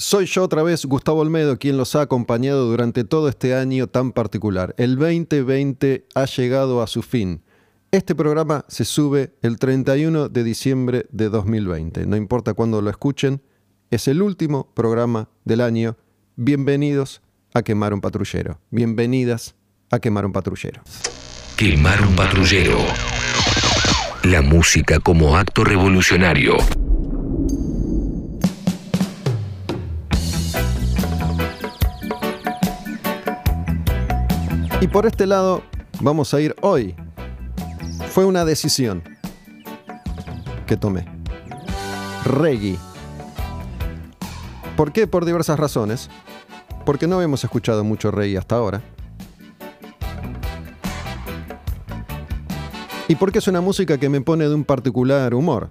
Soy yo otra vez, Gustavo Olmedo, quien los ha acompañado durante todo este año tan particular. El 2020 ha llegado a su fin. Este programa se sube el 31 de diciembre de 2020. No importa cuándo lo escuchen, es el último programa del año. Bienvenidos a Quemar un Patrullero. Bienvenidas a Quemar un Patrullero. Quemar un Patrullero. La música como acto revolucionario. Y por este lado vamos a ir hoy. Fue una decisión que tomé. Reggae. ¿Por qué? Por diversas razones. Porque no habíamos escuchado mucho reggae hasta ahora. Y porque es una música que me pone de un particular humor.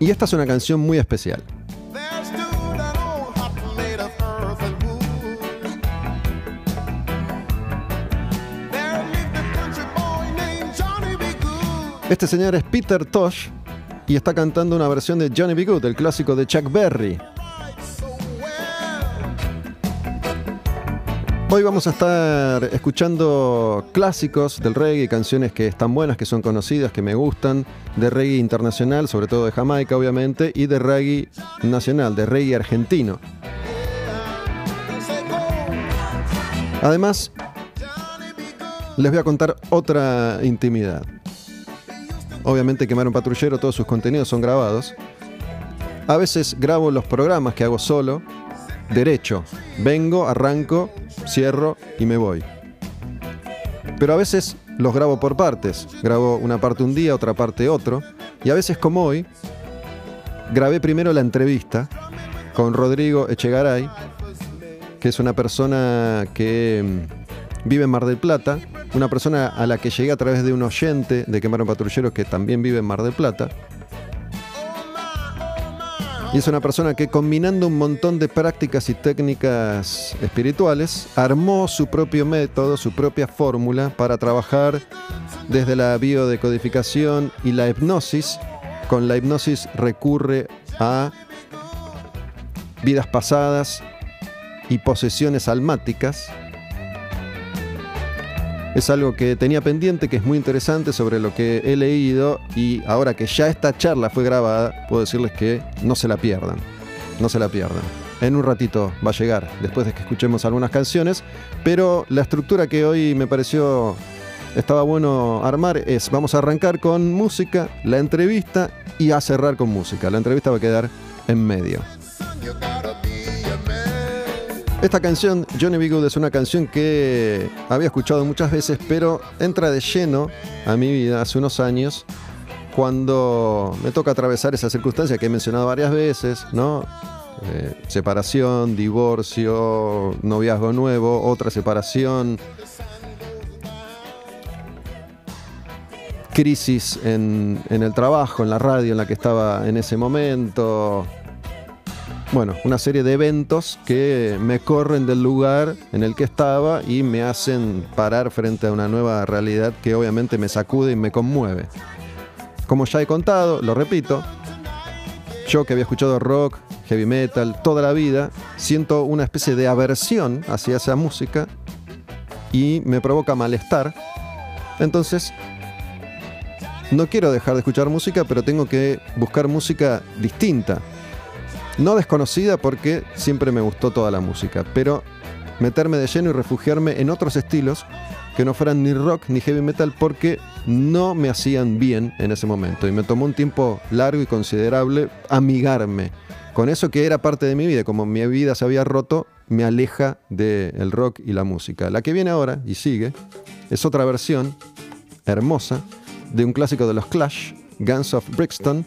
Y esta es una canción muy especial. Este señor es Peter Tosh y está cantando una versión de Johnny B. Good, el clásico de Chuck Berry. Hoy vamos a estar escuchando clásicos del reggae, canciones que están buenas, que son conocidas, que me gustan, de reggae internacional, sobre todo de Jamaica obviamente, y de reggae nacional, de reggae argentino. Además, les voy a contar otra intimidad. Obviamente Quemar un Patrullero, todos sus contenidos son grabados. A veces grabo los programas que hago solo, derecho. Vengo, arranco, cierro y me voy. Pero a veces los grabo por partes. Grabo una parte un día, otra parte otro. Y a veces como hoy, grabé primero la entrevista con Rodrigo Echegaray, que es una persona que mm, vive en Mar del Plata, una persona a la que llegué a través de un oyente de Quemaron Patrulleros que también vive en Mar del Plata. Y es una persona que combinando un montón de prácticas y técnicas espirituales, armó su propio método, su propia fórmula para trabajar desde la biodecodificación y la hipnosis. Con la hipnosis recurre a vidas pasadas y posesiones almáticas. Es algo que tenía pendiente, que es muy interesante sobre lo que he leído y ahora que ya esta charla fue grabada, puedo decirles que no se la pierdan, no se la pierdan. En un ratito va a llegar, después de que escuchemos algunas canciones, pero la estructura que hoy me pareció estaba bueno armar es, vamos a arrancar con música, la entrevista y a cerrar con música. La entrevista va a quedar en medio. Esta canción, Johnny B. Good, es una canción que había escuchado muchas veces, pero entra de lleno a mi vida hace unos años cuando me toca atravesar esa circunstancia que he mencionado varias veces, ¿no? Eh, separación, divorcio, noviazgo nuevo, otra separación, crisis en, en el trabajo, en la radio en la que estaba en ese momento, bueno, una serie de eventos que me corren del lugar en el que estaba y me hacen parar frente a una nueva realidad que obviamente me sacude y me conmueve. Como ya he contado, lo repito, yo que había escuchado rock, heavy metal toda la vida, siento una especie de aversión hacia esa música y me provoca malestar. Entonces, no quiero dejar de escuchar música, pero tengo que buscar música distinta, no desconocida porque siempre me gustó toda la música, pero meterme de lleno y refugiarme en otros estilos que no fueran ni rock ni heavy metal porque no me hacían bien en ese momento. Y me tomó un tiempo largo y considerable amigarme con eso que era parte de mi vida. Como mi vida se había roto, me aleja del rock y la música. La que viene ahora y sigue es otra versión hermosa de un clásico de los Clash, Guns of Brixton,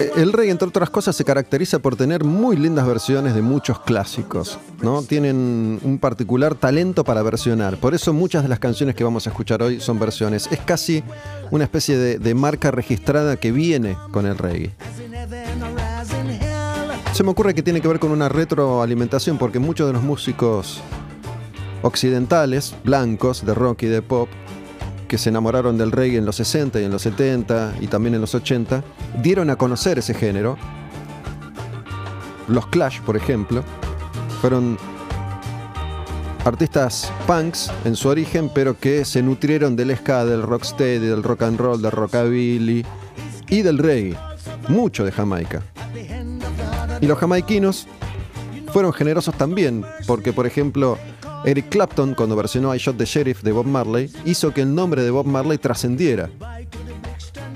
Eh, El reggae, entre otras cosas, se caracteriza por tener muy lindas versiones de muchos clásicos, ¿no? Tienen un particular talento para versionar. Por eso muchas de las canciones que vamos a escuchar hoy son versiones. Es casi una especie de, de marca registrada que viene con el reggae. Se me ocurre que tiene que ver con una retroalimentación porque muchos de los músicos occidentales, blancos, de rock y de pop, que se enamoraron del reggae en los 60 y en los 70 y también en los 80, dieron a conocer ese género. Los Clash, por ejemplo, fueron artistas punks en su origen, pero que se nutrieron del ska, del rocksteady, del rock and roll, del rockabilly y del reggae. Mucho de Jamaica. Y los jamaiquinos fueron generosos también, porque por ejemplo Eric Clapton, cuando versionó I Shot the Sheriff de Bob Marley, hizo que el nombre de Bob Marley trascendiera.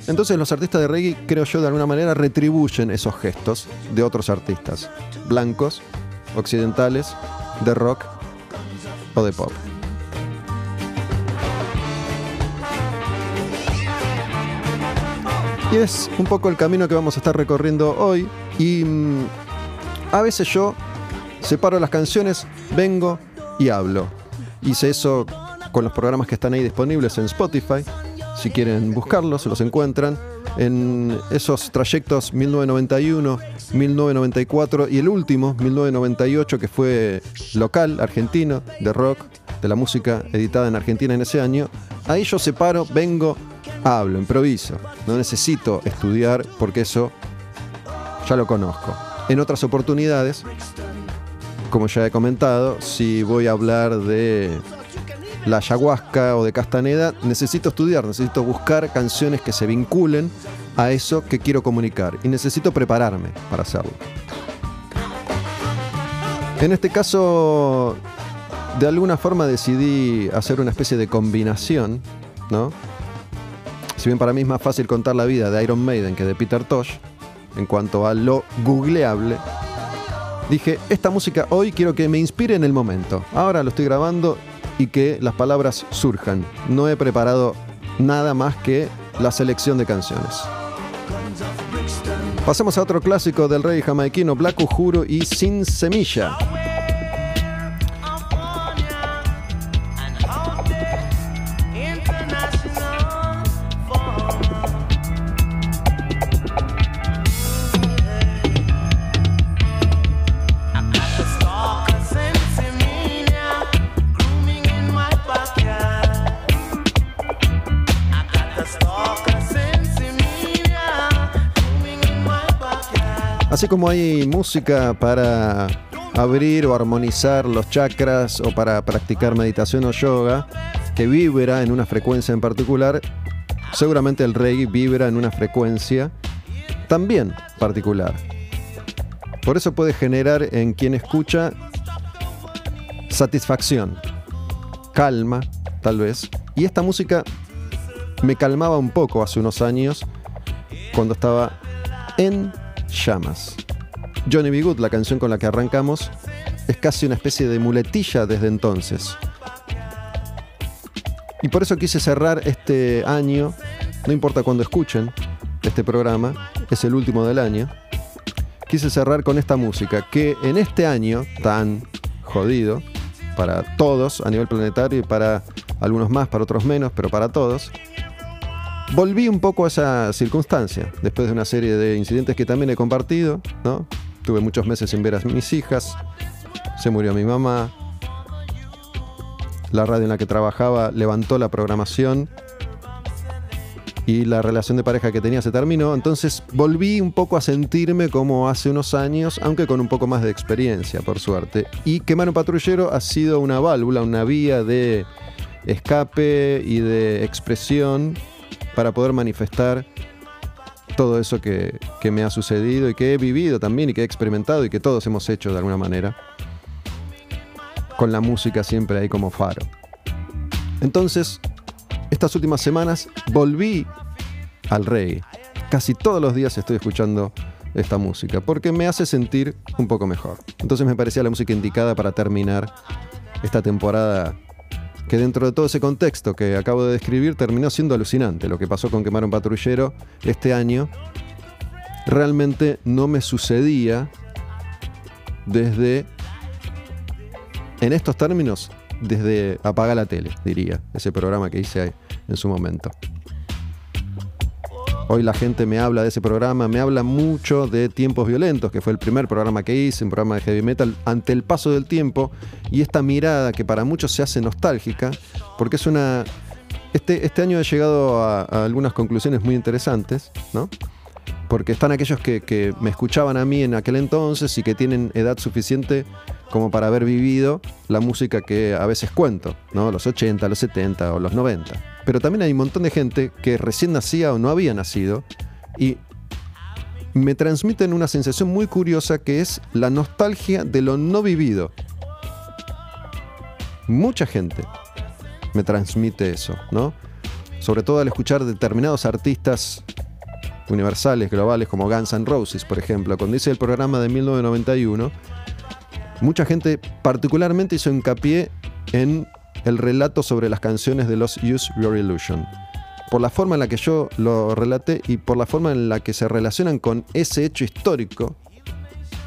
Entonces los artistas de reggae, creo yo, de alguna manera retribuyen esos gestos de otros artistas, blancos, occidentales, de rock o de pop. Y es un poco el camino que vamos a estar recorriendo hoy. Y mm, a veces yo separo las canciones, vengo y hablo. Hice eso con los programas que están ahí disponibles en Spotify. Si quieren buscarlos, los encuentran. En esos trayectos 1991, 1994 y el último, 1998, que fue local, argentino, de rock, de la música editada en Argentina en ese año. Ahí yo separo, vengo, hablo, improviso. No necesito estudiar porque eso ya lo conozco. En otras oportunidades, como ya he comentado, si voy a hablar de la ayahuasca o de Castaneda, necesito estudiar, necesito buscar canciones que se vinculen a eso que quiero comunicar y necesito prepararme para hacerlo. En este caso, de alguna forma decidí hacer una especie de combinación, ¿no? Si bien para mí es más fácil contar la vida de Iron Maiden que de Peter Tosh, en cuanto a lo googleable, dije, esta música hoy quiero que me inspire en el momento. Ahora lo estoy grabando y que las palabras surjan. No he preparado nada más que la selección de canciones. Pasemos a otro clásico del rey jamaiquino, Black Uhuru y Sin Semilla. Como hay música para abrir o armonizar los chakras o para practicar meditación o yoga que vibra en una frecuencia en particular, seguramente el reggae vibra en una frecuencia también particular. Por eso puede generar en quien escucha satisfacción, calma, tal vez. Y esta música me calmaba un poco hace unos años cuando estaba en llamas. Johnny B. Good, la canción con la que arrancamos, es casi una especie de muletilla desde entonces. Y por eso quise cerrar este año, no importa cuándo escuchen este programa, es el último del año, quise cerrar con esta música que en este año tan jodido, para todos a nivel planetario y para algunos más, para otros menos, pero para todos, volví un poco a esa circunstancia, después de una serie de incidentes que también he compartido, ¿no? Tuve muchos meses sin ver a mis hijas, se murió mi mamá, la radio en la que trabajaba levantó la programación y la relación de pareja que tenía se terminó, entonces volví un poco a sentirme como hace unos años, aunque con un poco más de experiencia, por suerte. Y Quemar un patrullero ha sido una válvula, una vía de escape y de expresión para poder manifestar todo eso que, me ha sucedido y que he vivido también y que he experimentado y que todos hemos hecho de alguna manera. Con la música siempre ahí como faro. Entonces, estas últimas semanas volví al reggae. Casi todos los días estoy escuchando esta música porque me hace sentir un poco mejor. Entonces me parecía la música indicada para terminar esta temporada que dentro de todo ese contexto que acabo de describir terminó siendo alucinante. Lo que pasó con Quemar un Patrullero este año realmente no me sucedía desde, en estos términos, desde Apaga la tele, diría, ese programa que hice en su momento. Hoy la gente me habla de ese programa, me habla mucho de Tiempos Violentos, que fue el primer programa que hice, un programa de heavy metal, ante el paso del tiempo y esta mirada que para muchos se hace nostálgica, porque es una... Este, este año he llegado a, a algunas conclusiones muy interesantes, ¿no? Porque están aquellos que, me escuchaban a mí en aquel entonces y que tienen edad suficiente como para haber vivido la música que a veces cuento, ¿no? Los 80, los 70 o los 90. Pero también hay un montón de gente que recién nacía o no había nacido y me transmiten una sensación muy curiosa que es la nostalgia de lo no vivido. Mucha gente me transmite eso, ¿no? Sobre todo al escuchar determinados artistas universales, globales, como Guns N' Roses, por ejemplo, cuando hice el programa de 1991, mucha gente particularmente hizo hincapié en el relato sobre las canciones de los Use Your Illusion. Por la forma en la que yo lo relaté y por la forma en la que se relacionan con ese hecho histórico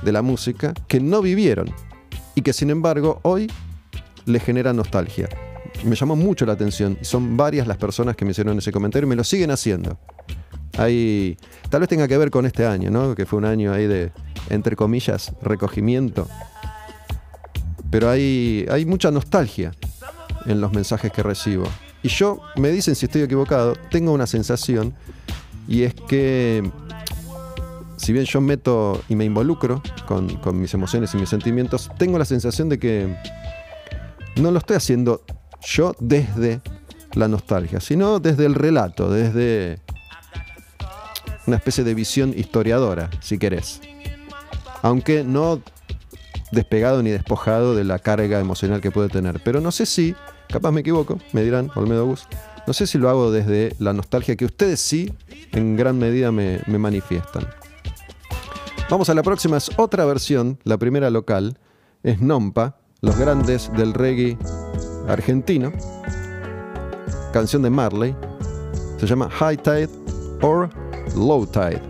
de la música que no vivieron y que sin embargo hoy le genera nostalgia. Me llamó mucho la atención y son varias las personas que me hicieron ese comentario y me lo siguen haciendo. Hay, tal vez tenga que ver con este año, ¿no? Que fue un año ahí de, entre comillas, recogimiento. Pero hay, hay mucha nostalgia en los mensajes que recibo. Y yo, me dicen si estoy equivocado, tengo una sensación y es que si bien yo meto y me involucro con, con, mis emociones y mis sentimientos, tengo la sensación de que no lo estoy haciendo yo desde la nostalgia, sino desde el relato, desde una especie de visión historiadora, si querés. Aunque no despegado ni despojado de la carga emocional que puede tener. Pero no sé si, capaz me equivoco, me dirán, Olmedo Bus, no sé si lo hago desde la nostalgia que ustedes sí, en gran medida, me, me manifiestan. Vamos a la próxima, es otra versión, la primera local, es Nompa, los grandes del reggae argentino, canción de Marley, se llama High Tide or Low Tide.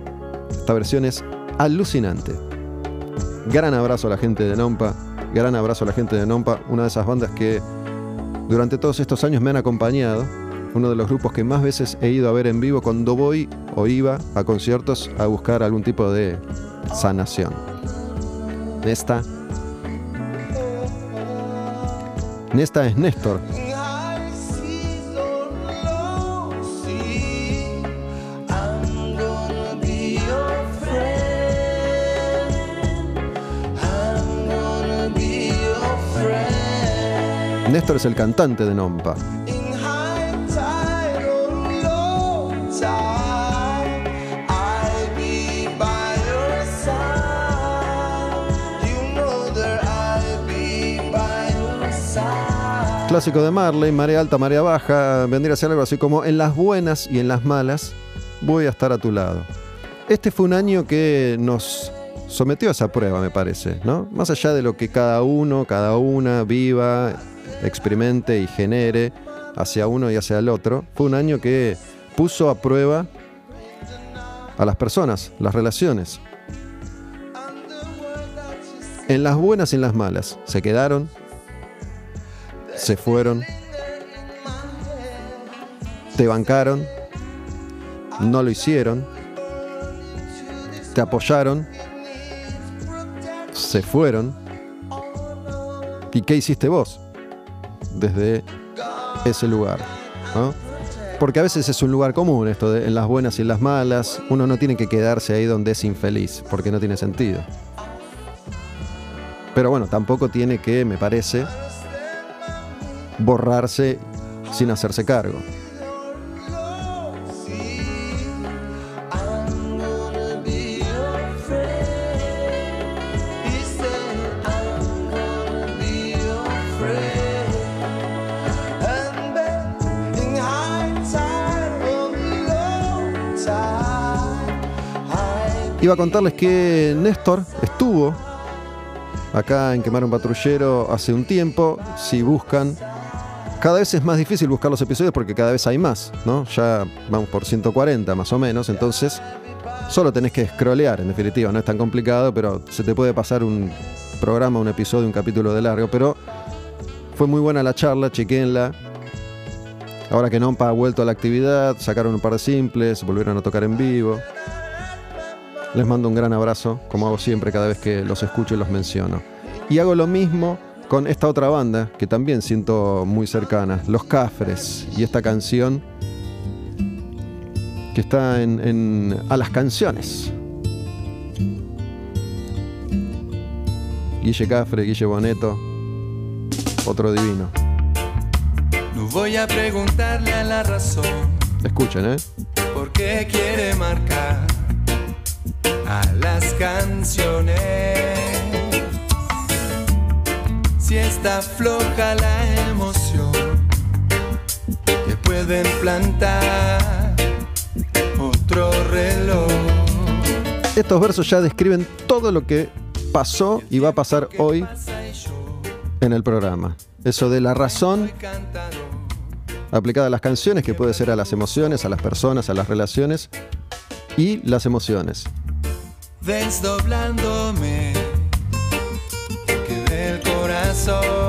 Esta versión es alucinante. Gran abrazo a la gente de Nompa, gran abrazo a la gente de Nompa, una de esas bandas que durante todos estos años me han acompañado, uno de los grupos que más veces he ido a ver en vivo cuando voy o iba a conciertos a buscar algún tipo de sanación. Nesta. Nesta es Néstor, Néstor es el cantante de Nompa. Clásico de Marley, marea alta, marea baja, vendría a ser algo así como en las buenas y en las malas voy a estar a tu lado. Este fue un año que nos sometió a esa prueba, me parece, ¿no? Más allá de lo que cada uno, cada una viva experimente y genere hacia uno y hacia el otro, fue un año que puso a prueba a las personas, las relaciones. En las buenas y en las malas. Se quedaron, se fueron, te bancaron, no lo hicieron, te apoyaron, se fueron. ¿Y qué hiciste vos? Desde ese lugar. Porque a veces es un lugar común esto de en las buenas y en las malas. Uno no tiene que quedarse ahí donde es infeliz, porque no tiene sentido. Pero bueno, tampoco tiene que, me parece, borrarse sin hacerse cargo. Iba a contarles que Néstor estuvo acá en Quemar un Patrullero hace un tiempo. Si buscan, cada vez es más difícil buscar los episodios porque cada vez hay más, ¿no? Ya vamos por 140 más o menos, entonces solo tenés que scrollear, en definitiva, no es tan complicado, pero se te puede pasar un programa, un episodio, un capítulo de largo, pero fue muy buena la charla, chequenla. Ahora que Nompa ha vuelto a la actividad, sacaron un par de simples, volvieron a tocar en vivo. Les mando un gran abrazo, como hago siempre cada vez que los escucho y los menciono. Y hago lo mismo con esta otra banda que también siento muy cercana, Los Cafres, y esta canción que está en, A las canciones. Guille Cafre, Guille Boneto, otro divino. No voy a preguntarle a la razón. Escuchen, ¿eh? ¿Por qué quiere marcar? A las canciones. Si está floja la emoción, que pueden plantar otro reloj. Estos versos ya describen todo lo que pasó y va a pasar hoy en el programa. Eso de la razón aplicada a las canciones, que puede ser a las emociones, a las personas, a las relaciones y las emociones desdoblándome, que del corazón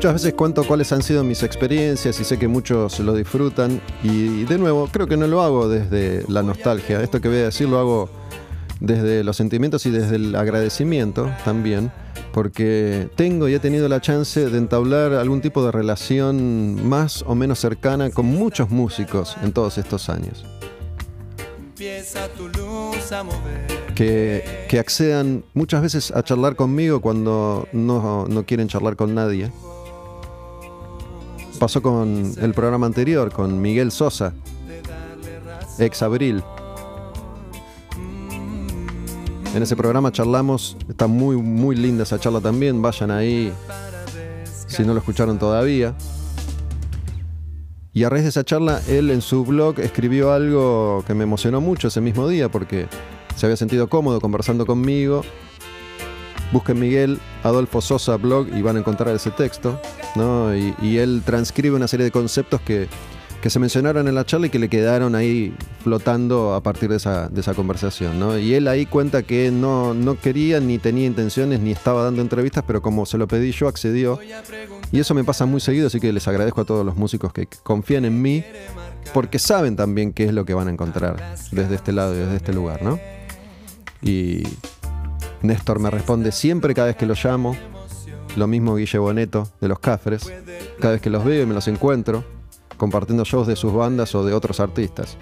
Muchas veces cuento cuáles han sido mis experiencias y sé que muchos lo disfrutan. Y de nuevo, creo que no lo hago desde la nostalgia. Esto que voy a decir lo hago desde los sentimientos y desde el agradecimiento también. Porque tengo y he tenido la chance de entablar algún tipo de relación más o menos cercana con muchos músicos en todos estos años. Que, que, accedan muchas veces a charlar conmigo cuando no, no quieren charlar con nadie pasó con el programa anterior, con Miguel Sosa, ex Abril. En ese programa charlamos, está muy, muy linda esa charla también, vayan ahí si no lo escucharon todavía. Y a raíz de esa charla, él en su blog escribió algo que me emocionó mucho ese mismo día porque se había sentido cómodo conversando conmigo Busquen Miguel Adolfo Sosa blog y van a encontrar ese texto. ¿no? Y, él transcribe una serie de conceptos que, se mencionaron en la charla y que le quedaron ahí flotando a partir de esa, de esa conversación. ¿no? Y él ahí cuenta que no, no quería ni tenía intenciones ni estaba dando entrevistas, pero como se lo pedí yo, accedió. Y eso me pasa muy seguido, así que les agradezco a todos los músicos que confían en mí, porque saben también qué es lo que van a encontrar desde este lado y desde este lugar. ¿no? Y Néstor me responde siempre cada vez que lo llamo. Lo mismo Guille Boneto de los Cafres. Cada vez que los veo y me los encuentro, compartiendo shows de sus bandas o de otros artistas.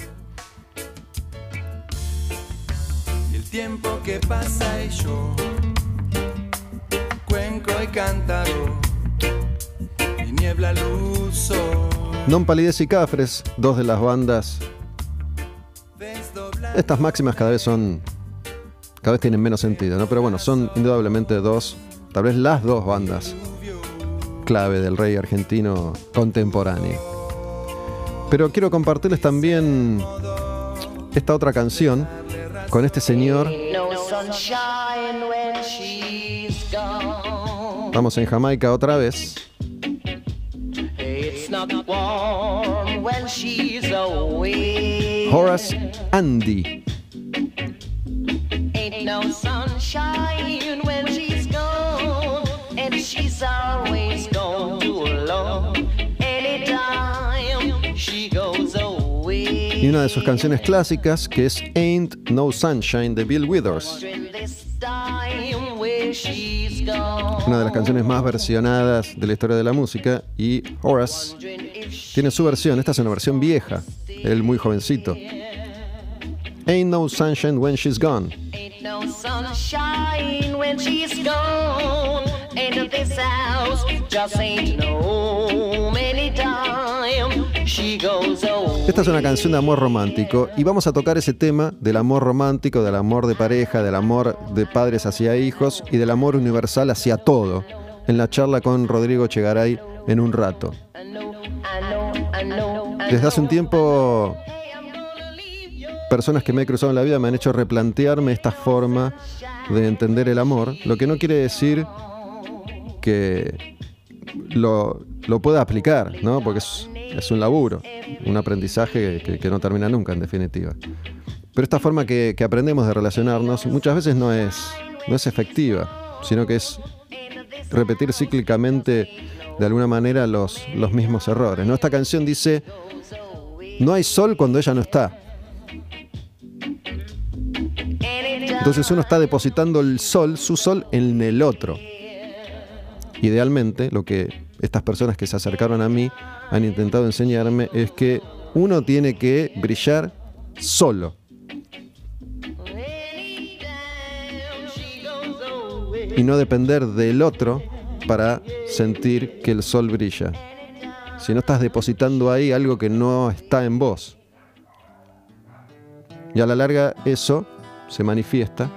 Y el tiempo que pasa y yo, cuenco y cántaro, y niebla luz. Non Palidez y Cafres, dos de las bandas. Estas máximas cada vez son cada vez tienen menos sentido, ¿no? Pero bueno, son indudablemente dos, tal vez las dos bandas clave del rey argentino contemporáneo. Pero quiero compartirles también esta otra canción con este señor. Vamos en Jamaica otra vez. Horace Andy. No sunshine when she's gone, and she's always gone too long. Anytime she goes away. Y una de sus canciones clásicas que es Ain't No Sunshine de Bill Withers. Una de las canciones más versionadas de la historia de la música y Horace tiene su versión, esta es una versión vieja, él muy jovencito. Ain't no sunshine when she's gone. Ain't no sunshine when she's gone. Into this house just ain't no many time. esta es una canción de amor romántico y vamos a tocar ese tema del amor romántico, del amor de pareja, del amor de padres hacia hijos y del amor universal hacia todo en la charla con Rodrigo Chegaray en un rato. Desde hace un tiempo, personas que me he cruzado en la vida me han hecho replantearme esta forma de entender el amor, lo que no quiere decir que lo, pueda aplicar, ¿no? Porque es, un laburo, un aprendizaje que, que no termina nunca, en definitiva. Pero esta forma que, que aprendemos de relacionarnos muchas veces no es, no es efectiva, sino que es repetir cíclicamente de alguna manera los, los mismos errores. ¿no? Esta canción dice, no hay sol cuando ella no está. Entonces uno está depositando el sol, su sol, en el otro. Idealmente, lo que estas personas que se acercaron a mí han intentado enseñarme es que uno tiene que brillar solo. Y no depender del otro para sentir que el sol brilla. Si no estás depositando ahí algo que no está en vos. Y a la larga eso se manifiesta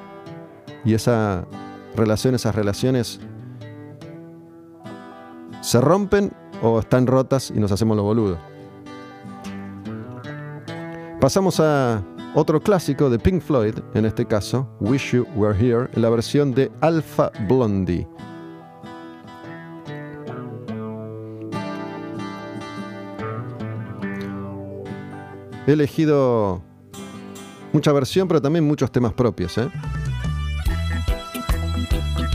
y esa relación, esas relaciones se rompen o están rotas y nos hacemos los boludos. Pasamos a otro clásico de Pink Floyd, en este caso, Wish You Were Here, en la versión de Alpha Blondie. He elegido mucha versión, pero también muchos temas propios. ¿eh?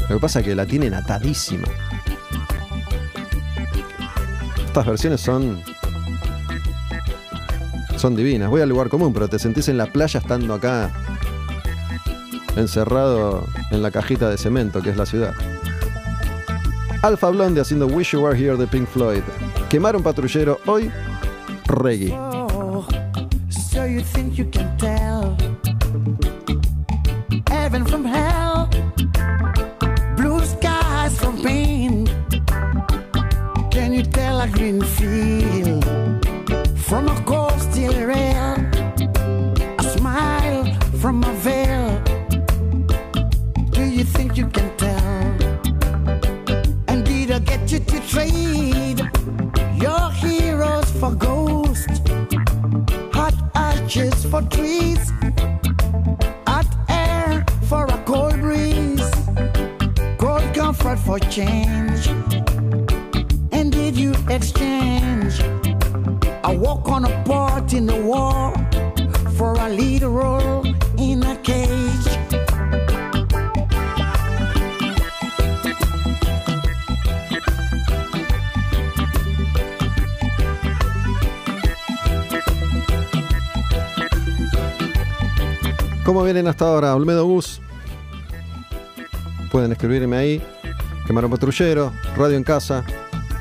Lo que pasa es que la tienen atadísima. Estas versiones son. Son divinas. Voy al lugar común, pero te sentís en la playa estando acá. Encerrado en la cajita de cemento que es la ciudad. Alpha Blonde haciendo Wish You Were Here de Pink Floyd. Quemaron patrullero hoy. Reggae. You think you can tell heaven from hell, blue skies from pain? Can you tell a green field for trees, hot air for a cold breeze, cold comfort for change. And did you exchange a walk on a part in the war for a lead role in a cage? ¿Cómo vienen hasta ahora? Olmedo Bus. Pueden escribirme ahí. Quemaron Patrullero, Radio en Casa,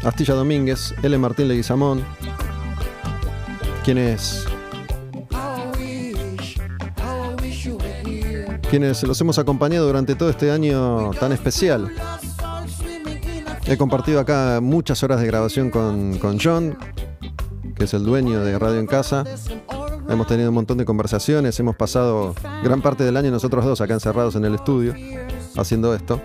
Astilla Domínguez, L. Martín Leguizamón. Quienes, quienes los hemos acompañado durante todo este año tan especial. He compartido acá muchas horas de grabación con, con John, que es el dueño de Radio en Casa. Hemos tenido un montón de conversaciones, hemos pasado gran parte del año nosotros dos acá encerrados en el estudio haciendo esto.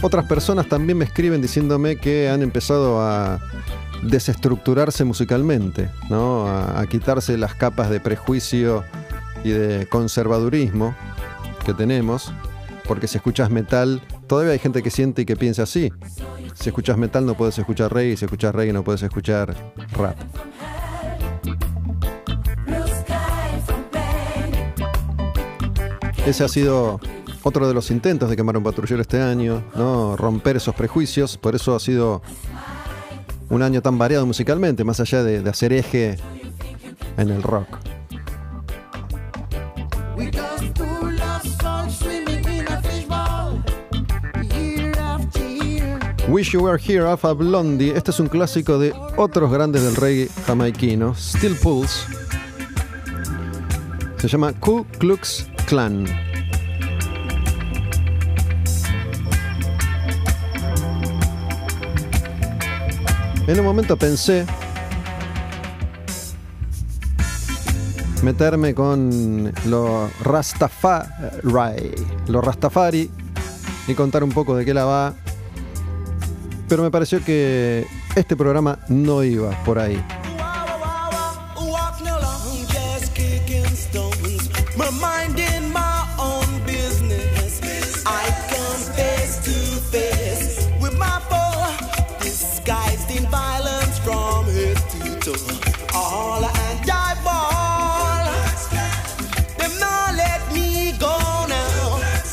Otras personas también me escriben diciéndome que han empezado a desestructurarse musicalmente, ¿no? a, a quitarse las capas de prejuicio y de conservadurismo que tenemos, porque si escuchas metal, todavía hay gente que siente y que piensa así. Si escuchas metal no puedes escuchar reggae, si escuchas reggae no puedes escuchar rap. Ese ha sido otro de los intentos de quemar un patrullero este año, ¿no? Romper esos prejuicios, por eso ha sido un año tan variado musicalmente, más allá de, de hacer eje en el rock. Wish You Were Here, Alpha Blondie. Este es un clásico de otros grandes del reggae jamaiquino, Steel Pulse. Se llama Ku Klux Klan. En un momento pensé meterme con los Rastafari, los Rastafari y contar un poco de qué la va. Pero me pareció que este programa no iba por ahí.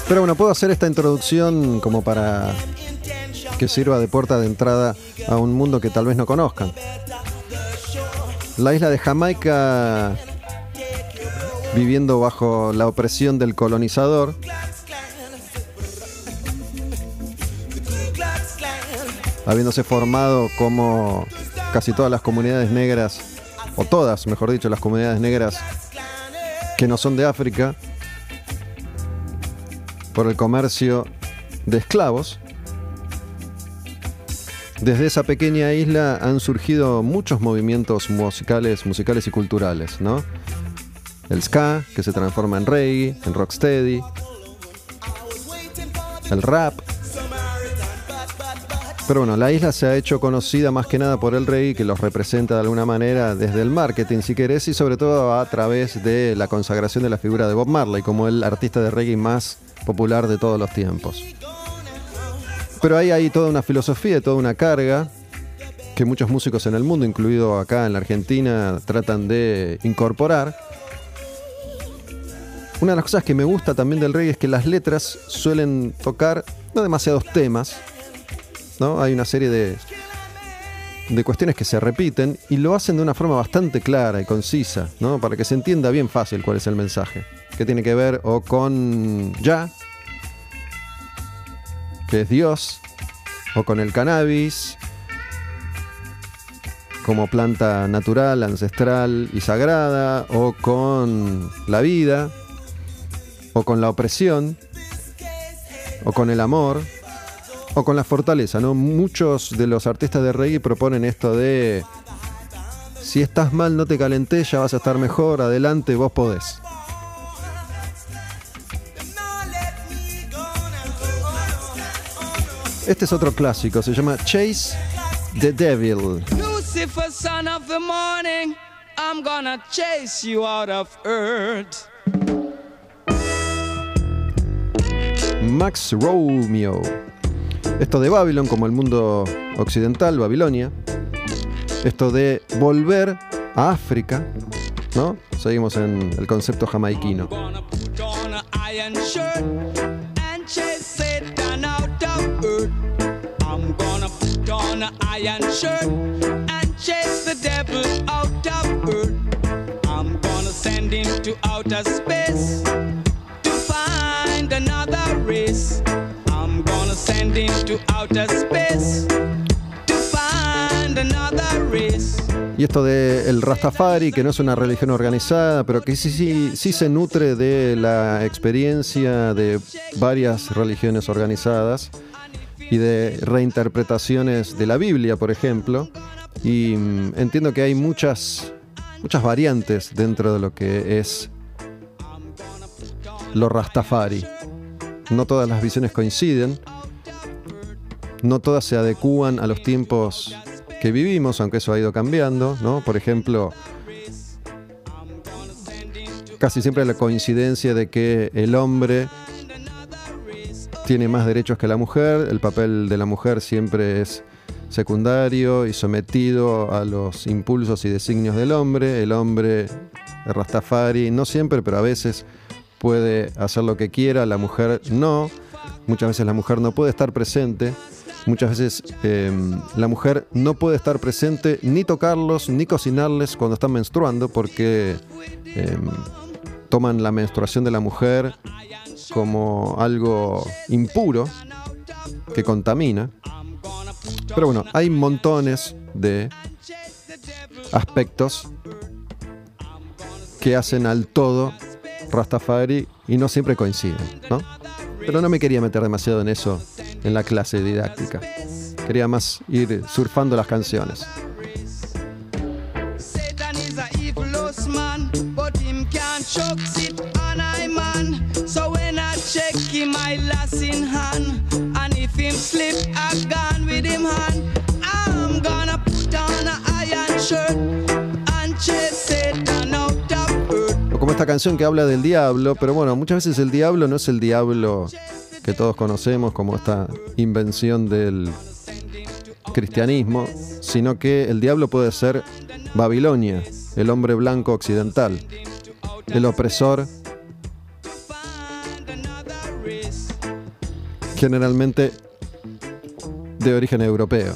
Pero bueno, puedo hacer esta introducción como para que sirva de puerta de entrada a un mundo que tal vez no conozcan. La isla de Jamaica, viviendo bajo la opresión del colonizador, habiéndose formado como casi todas las comunidades negras, o todas, mejor dicho, las comunidades negras que no son de África, por el comercio de esclavos. Desde esa pequeña isla han surgido muchos movimientos musicales, musicales y culturales, ¿no? El ska, que se transforma en reggae, en rocksteady, el rap. Pero bueno, la isla se ha hecho conocida más que nada por el reggae, que los representa de alguna manera desde el marketing, si querés, y sobre todo a través de la consagración de la figura de Bob Marley como el artista de reggae más popular de todos los tiempos. Pero ahí hay toda una filosofía, toda una carga que muchos músicos en el mundo, incluido acá en la Argentina, tratan de incorporar. Una de las cosas que me gusta también del reggae es que las letras suelen tocar no demasiados temas, ¿no? Hay una serie de, de cuestiones que se repiten y lo hacen de una forma bastante clara y concisa, ¿no? Para que se entienda bien fácil cuál es el mensaje. Que tiene que ver o con ya, que es Dios, o con el cannabis, como planta natural, ancestral y sagrada, o con la vida, o con la opresión, o con el amor, o con la fortaleza, ¿no? Muchos de los artistas de reggae proponen esto de si estás mal no te calentés, ya vas a estar mejor, adelante, vos podés. Este es otro clásico, se llama Chase the Devil. Lucifer, son of the morning, I'm gonna chase you out of earth. Max Romeo. Esto de Babylon como el mundo occidental, Babilonia. Esto de volver a África, ¿no? Seguimos en el concepto jamaiquino. An iron shirt and chase the devil out of earth. I'm gonna send him to outer space to find another race. I'm gonna send him to outer space to find another race. Y esto de el Rastafari, que no es una religión organizada, pero que sí, sí, sí se nutre de la experiencia de varias religiones organizadas y de reinterpretaciones de la Biblia, por ejemplo. Y mm, entiendo que hay muchas, muchas variantes dentro de lo que es lo Rastafari. No todas las visiones coinciden, no todas se adecúan a los tiempos que vivimos, aunque eso ha ido cambiando, ¿no? Por ejemplo, casi siempre la coincidencia de que el hombre tiene más derechos que la mujer, el papel de la mujer siempre es secundario y sometido a los impulsos y designios del hombre, el hombre Rastafari, no siempre, pero a veces puede hacer lo que quiera, la mujer no, muchas veces la mujer no puede estar presente, muchas veces eh, la mujer no puede estar presente ni tocarlos ni cocinarles cuando están menstruando porque eh, toman la menstruación de la mujer como algo impuro que contamina. Pero bueno, hay montones de aspectos que hacen al todo Rastafari y no siempre coinciden, ¿no? Pero no me quería meter demasiado en eso en la clase didáctica. Quería más ir surfando las canciones. Esta canción que habla del diablo, pero bueno, muchas veces el diablo no es el diablo que todos conocemos como esta invención del cristianismo, sino que el diablo puede ser Babilonia, el hombre blanco occidental, el opresor generalmente de origen europeo.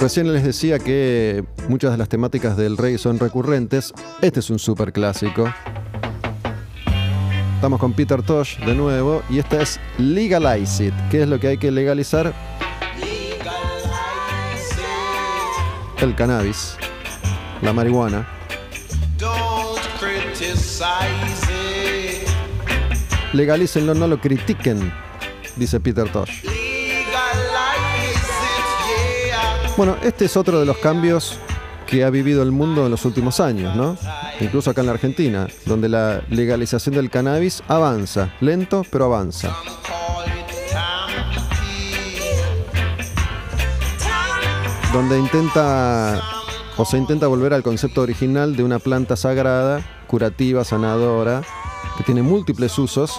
Recién les decía que muchas de las temáticas del rey son recurrentes. Este es un super clásico. Estamos con Peter Tosh de nuevo y esta es Legalize It. ¿Qué es lo que hay que legalizar? El cannabis, la marihuana. Don't criticize it. Legalícenlo, no lo critiquen, dice Peter Tosh. Bueno, este es otro de los cambios que ha vivido el mundo en los últimos años, ¿no? Incluso acá en la Argentina, donde la legalización del cannabis avanza, lento, pero avanza. Donde intenta o se intenta volver al concepto original de una planta sagrada, curativa, sanadora, que tiene múltiples usos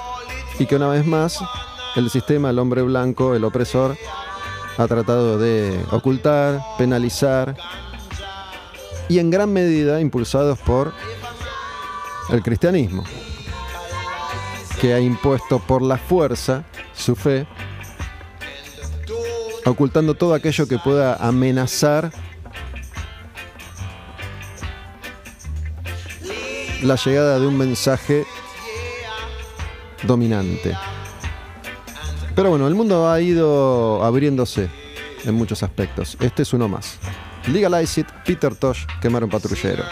y que una vez más el sistema, el hombre blanco, el opresor, ha tratado de ocultar, penalizar y en gran medida impulsados por el cristianismo, que ha impuesto por la fuerza su fe, ocultando todo aquello que pueda amenazar la llegada de un mensaje dominante. Pero bueno, el mundo ha ido abriéndose en muchos aspectos. Este es uno más. Legalize It, Peter Tosh, quemar un patrullero.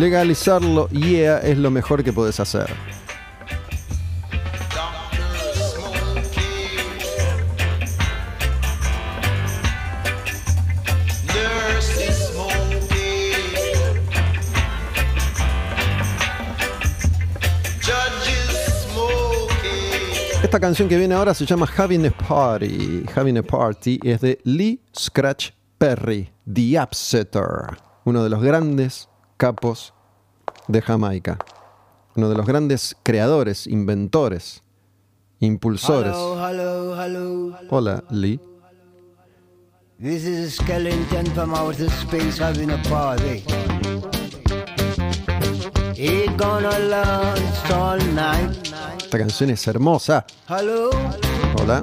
Legalizarlo, yeah, es lo mejor que puedes hacer. Esta canción que viene ahora se llama Having a Party. Having a Party es de Lee Scratch Perry, The Upsetter, uno de los grandes capos de Jamaica. Uno de los grandes creadores, inventores, impulsores. Hello, hello, hello. Hola, Lee. This is a skeleton from outer space having a party. Ain't gonna last all night. Esta canción es hermosa. Hello, Hola.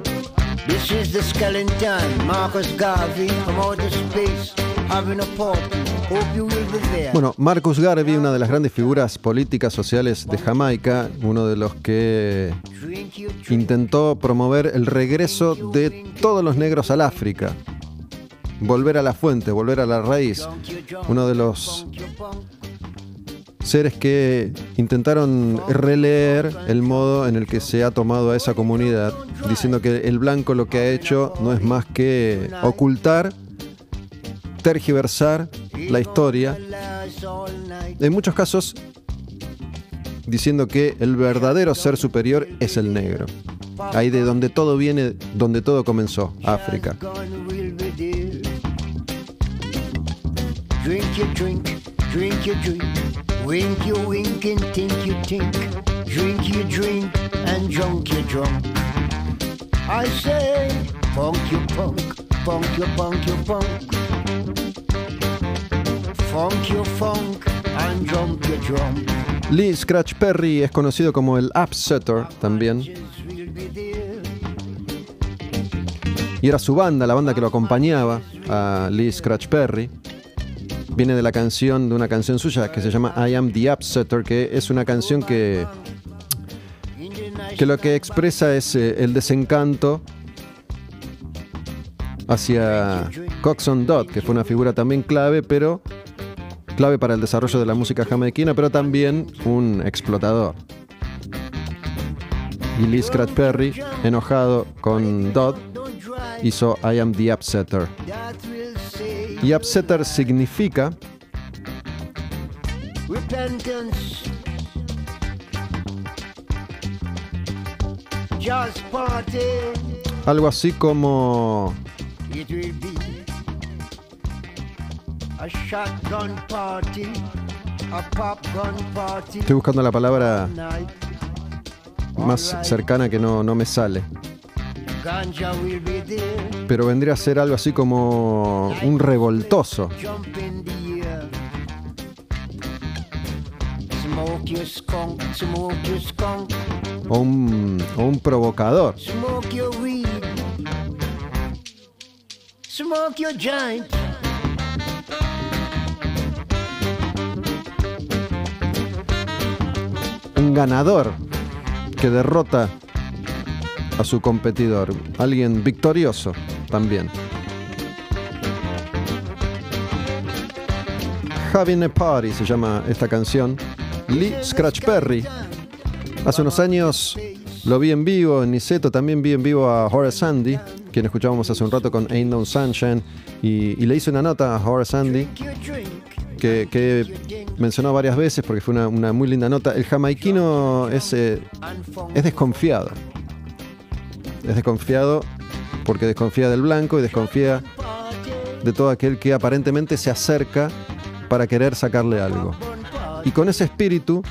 this is the skeleton, Marcus Garvey from outer space Bueno, Marcus Garvey, una de las grandes figuras políticas sociales de Jamaica, uno de los que intentó promover el regreso de todos los negros al África. Volver a la fuente, volver a la raíz. Uno de los seres que intentaron releer el modo en el que se ha tomado a esa comunidad, diciendo que el blanco lo que ha hecho no es más que ocultar, tergiversar la historia, en muchos casos diciendo que el verdadero ser superior es el negro. Ahí de donde todo viene, donde todo comenzó, África. You. I say, punk your punk, punk your punk your punk. Lee Scratch Perry es conocido como el Upsetter también. Y era su banda, la banda que lo acompañaba a Lee Scratch Perry. Viene de la canción, de una canción suya que se llama I Am the Upsetter, que es una canción que, que lo que expresa es eh, el desencanto hacia Coxon Dodd, que fue una figura también clave, pero clave para el desarrollo de la música jamaiquina, pero también un explotador. Y Lee Scratch Perry, enojado con Dodd, hizo I Am the Upsetter. Y Upsetter significa algo así como a shotgun party, a popgun party. Estoy buscando la palabra más cercana que no, no me sale. Pero vendría a ser algo así como un revoltoso. O un, o un provocador. smoke your Ganador que derrota a su competidor. Alguien victorioso también. Having a Party se llama esta canción. Lee Scratch Perry. Hace unos años lo vi en vivo en Niceto, también vi en vivo a Horace Andy, quien escuchábamos hace un rato con Ain't No Sunshine, y, y le hice una nota a Horace Andy Que, que mencionó varias veces porque fue una, muy linda nota. El jamaiquino es, eh, es desconfiado. Es desconfiado porque desconfía del blanco y desconfía de todo aquel que aparentemente se acerca para querer sacarle algo. Y con ese espíritu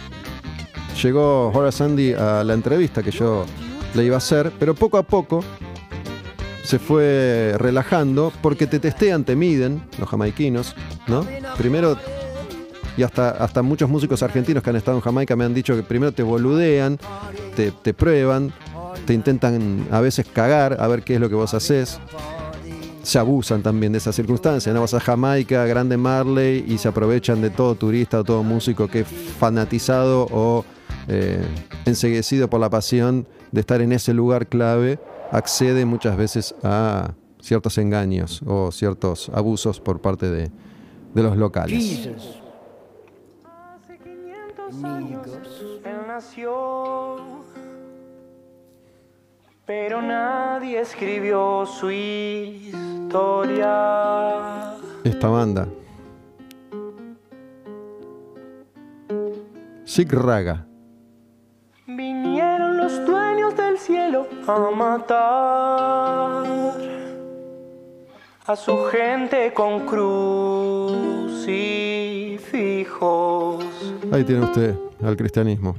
llegó Horace Andy a la entrevista que yo le iba a hacer, pero poco a poco se fue relajando porque te testean, te miden los jamaiquinos, ¿no? Primero, y hasta, hasta muchos músicos argentinos que han estado en Jamaica me han dicho que primero te boludean, te, prueban, te intentan a veces cagar a ver qué es lo que vos haces. Se abusan también de esas circunstancias, ¿no? Vas a Jamaica, Grande Marley y se aprovechan de todo turista o todo músico que es fanatizado o eh, enseguecido por la pasión de estar en ese lugar clave, accede muchas veces a ciertos engaños o ciertos abusos por parte de, de los locales. Jesus. Hace 500 años él nació, pero nadie escribió su historia. Esta banda. Sig Raga. Vinieron los dueños cielo a matar a su gente con crucifijos. Ahí tiene usted al cristianismo.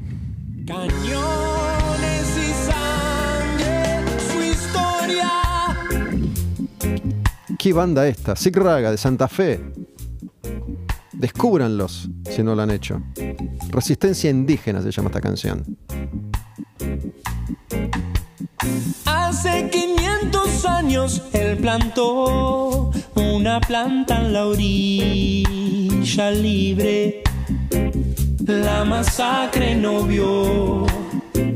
Cañones y sangre, su historia. ¿Qué banda esta? Sig Raga de Santa Fe. Descúbranlos si no lo han hecho. Resistencia indígena se llama esta canción. Hace 500 años él plantó una planta en la orilla libre. La masacre no vio.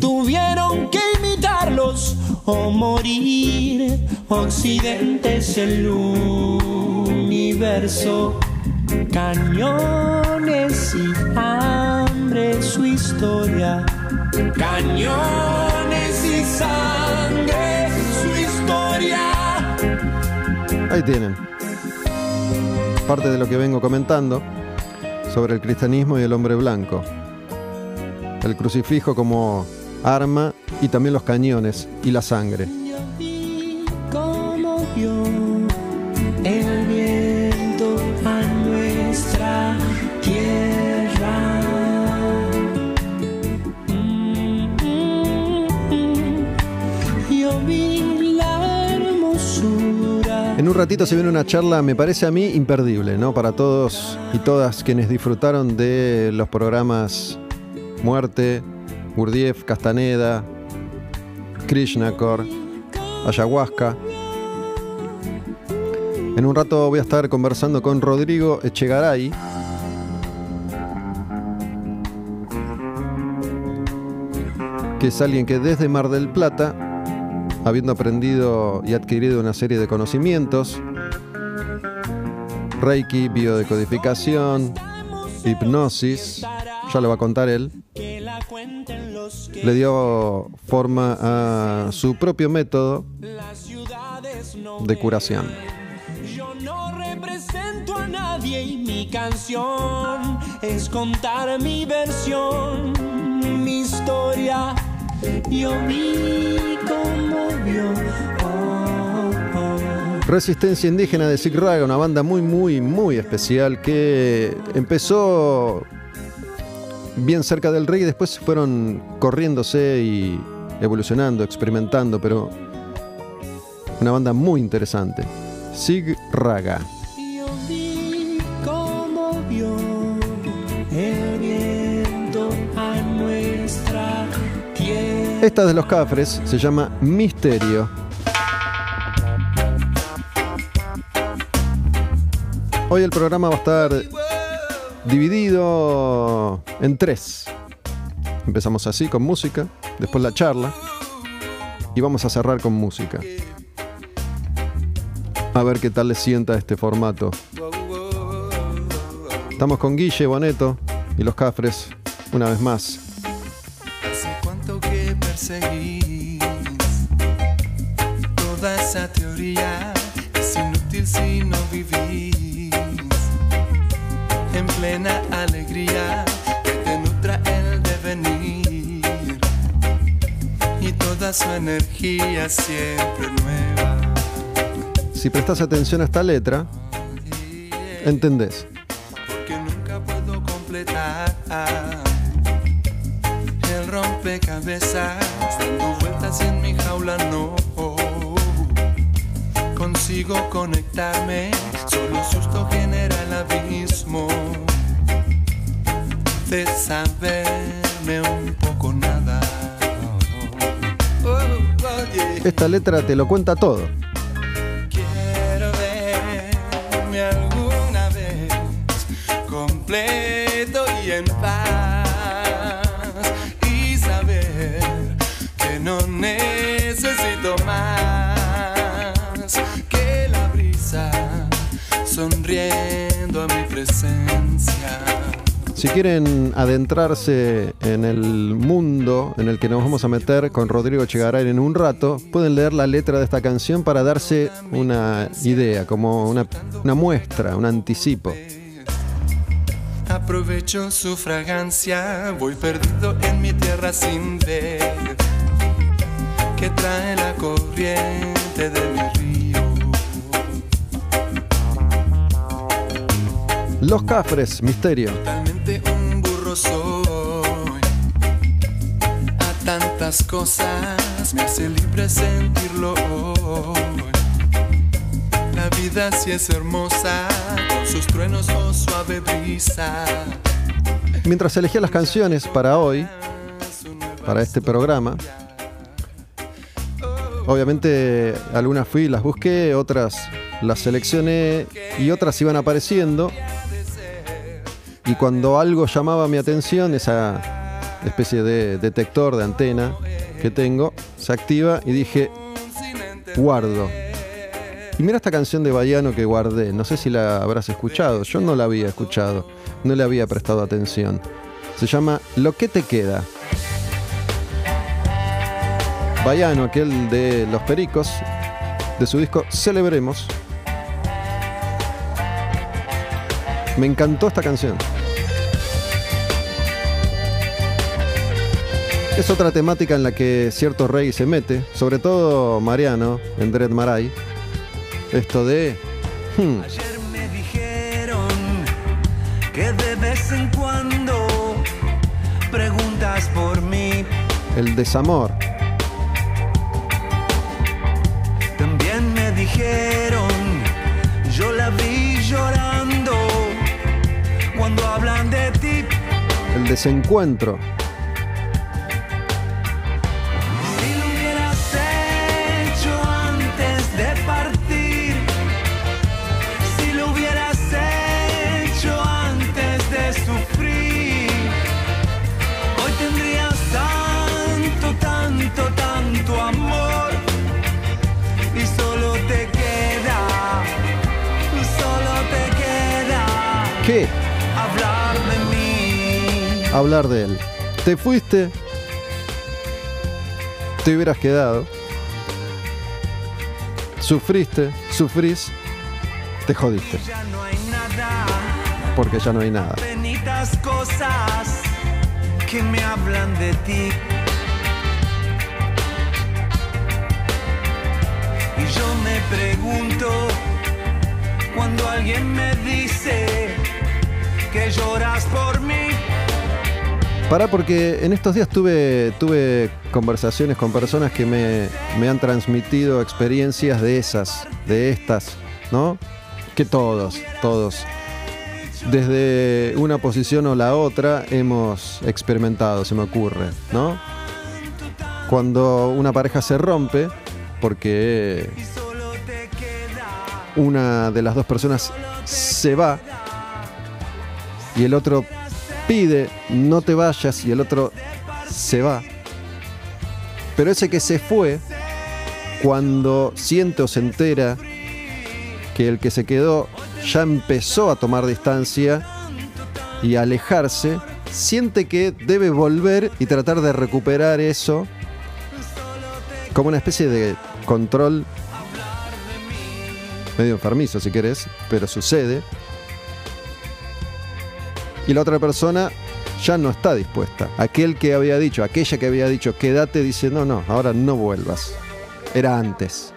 Tuvieron que imitarlos o morir. Occidente es el universo. Cañones y hambre su historia. Cañones sangre su historia. Ahí tienen. Parte de lo que vengo comentando sobre el cristianismo y el hombre blanco. El crucifijo como arma y también los cañones y la sangre. Un ratito se viene una charla, me parece a mí, imperdible, ¿no? Para todos y todas quienes disfrutaron de los programas Muerte, Gurdjieff, Castaneda, Krishnakor, Ayahuasca. En un rato voy a estar conversando con Rodrigo Echegaray. que es alguien que desde Mar del Plata, habiendo aprendido y adquirido una serie de conocimientos, Reiki, biodecodificación, hipnosis, ya lo va a contar él, le dio forma a su propio método de curación. Yo no represento a nadie y mi canción es contar mi versión, mi historia. Resistencia Indígena de Sig Raga, una banda muy, muy, muy especial que empezó bien cerca del reggae y después fueron corriéndose y evolucionando, experimentando, pero una banda muy interesante. Sig Raga. Esta de los Cafres se llama Misterio. Hoy el programa va a estar dividido en tres. Empezamos así con música, después la charla y vamos a cerrar con música. A ver qué tal le sienta este formato. Estamos con Guille Boneto y los Cafres una vez más. Esa teoría es inútil si no vivís en plena alegría que te nutra el devenir y toda su energía siempre nueva. Si prestas atención a esta letra, entendés. porque nunca puedo completar el rompecabezas dando vueltas y en mi jaula no consigo conectarme solo susto genera el abismo de saberme un poco nada. Esta letra te lo cuenta todo. Quiero verme alguna vez completo sonriendo a mi presencia. Si quieren adentrarse en el mundo en el que nos vamos a meter con Rodrigo Chegaray en un rato, pueden leer la letra de esta canción para darse una idea, como una, una muestra, un anticipo. Aprovecho su fragancia, voy perdido en mi tierra sin ver que trae la corriente de mi río. Los Cafres, misterio. Totalmente un burro soy. A tantas cosas me hace libre sentirlo hoy. La vida sí es hermosa, con sus truenos o suave brisa. Mientras elegía las canciones para hoy, para este programa, obviamente algunas fui y las busqué, otras las seleccioné y otras iban apareciendo. Y cuando algo llamaba mi atención, esa especie de detector de antena que tengo, se activa y dije, guardo. Y mira esta canción de Bayano que guardé, no sé si la habrás escuchado, yo no la había escuchado, no le había prestado atención. Se llama Lo que te queda. Bayano, aquel de Los Pericos, de su disco Celebremos. Me encantó esta canción. Es otra temática en la que cierto rey se mete, sobre todo Mariano, en Dread Marai. Esto de... hmm, Ayer me dijeron que de vez en cuando preguntas por mí. el desamor. También me dijeron, yo la vi llorando cuando hablan de ti. El desencuentro. Hablar de él. Te fuiste, te hubieras quedado, sufriste, sufrís, te jodiste, porque ya no hay nada. benitas cosas que me hablan de ti. Y yo me pregunto cuando alguien me dice que lloras por mí. Pará porque en estos días tuve, tuve conversaciones con personas que me, me han transmitido experiencias de esas, de estas, ¿no? Que todos, todos, desde una posición o la otra hemos experimentado, se me ocurre, ¿no? Cuando una pareja se rompe porque una de las dos personas se va y el otro pide no te vayas y el otro se va. Pero ese que se fue, cuando siente o se entera que el que se quedó ya empezó a tomar distancia y alejarse, siente que debe volver y tratar de recuperar eso como una especie de control medio enfermizo si querés, pero sucede. Y la otra persona ya no está dispuesta. Aquel que había dicho, aquella que había dicho, quédate, dice, no, no, ahora no vuelvas. Era antes.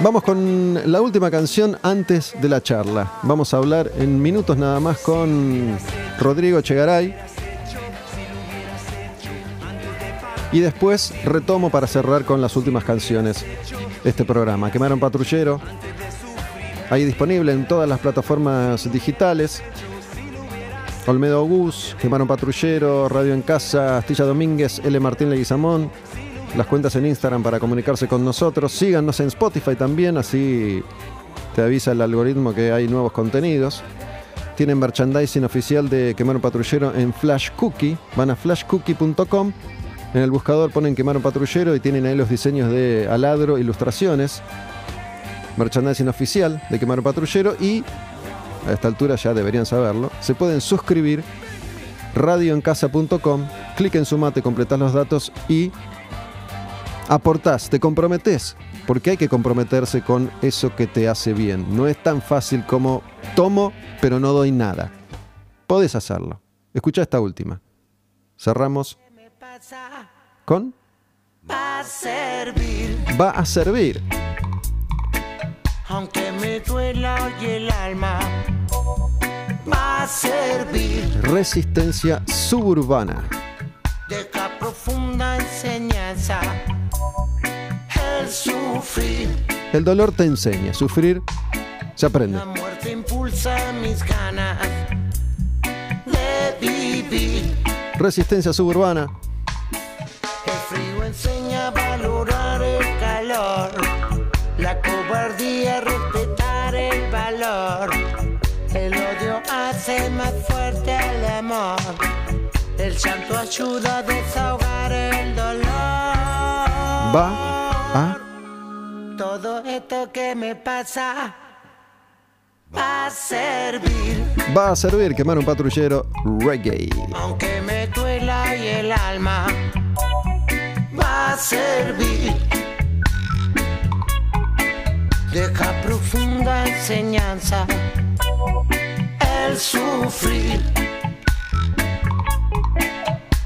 Vamos con la última canción antes de la charla. Vamos a hablar en minutos nada más con Rodrigo Chegaray. Y después retomo para cerrar con las últimas canciones este programa. Quemaron Patrullero. Ahí disponible en todas las plataformas digitales. Olmedo Gus, Quemaron Patrullero, Radio en Casa, Astilla Domínguez, L. Martín Leguizamón. Las cuentas en Instagram para comunicarse con nosotros. Síganos en Spotify también, así te avisa el algoritmo que hay nuevos contenidos. Tienen merchandising oficial de Quemaron Patrullero en Flash Cookie. Van a flashcookie.com. En el buscador ponen Quemaron Patrullero y tienen ahí los diseños de Aladro Ilustraciones. Merchandising oficial de Quemaron Patrullero y a esta altura ya deberían saberlo. Se pueden suscribir radioencasa.com, clic en sumate, completás los datos y aportás, te comprometés, porque hay que comprometerse con eso que te hace bien. No es tan fácil como tomo, pero no doy nada. Podés hacerlo. Escucha esta última. Cerramos con Va a servir, Va a servir. Aunque me duela hoy el alma. Va a servir, Resistencia suburbana. deja profunda enseñanza. El sufrir, El dolor te enseña, sufrir se aprende. la muerte impulsa mis ganas de vivir. Resistencia suburbana. Amor, el llanto ayuda a desahogar el dolor. Va a Todo esto que me pasa va a servir, va a servir quemar un patrullero reggae. aunque me duela y el alma va a servir. Deja profunda enseñanza el sufrir.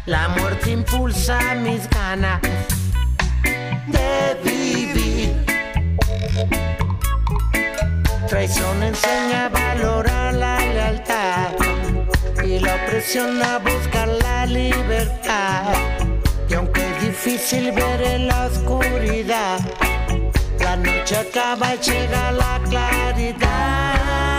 La muerte impulsa mis ganas de vivir. Traición enseña a valorar la lealtad y la opresión a buscar la libertad. Y aunque es difícil ver en la oscuridad, la noche acaba y llega la claridad.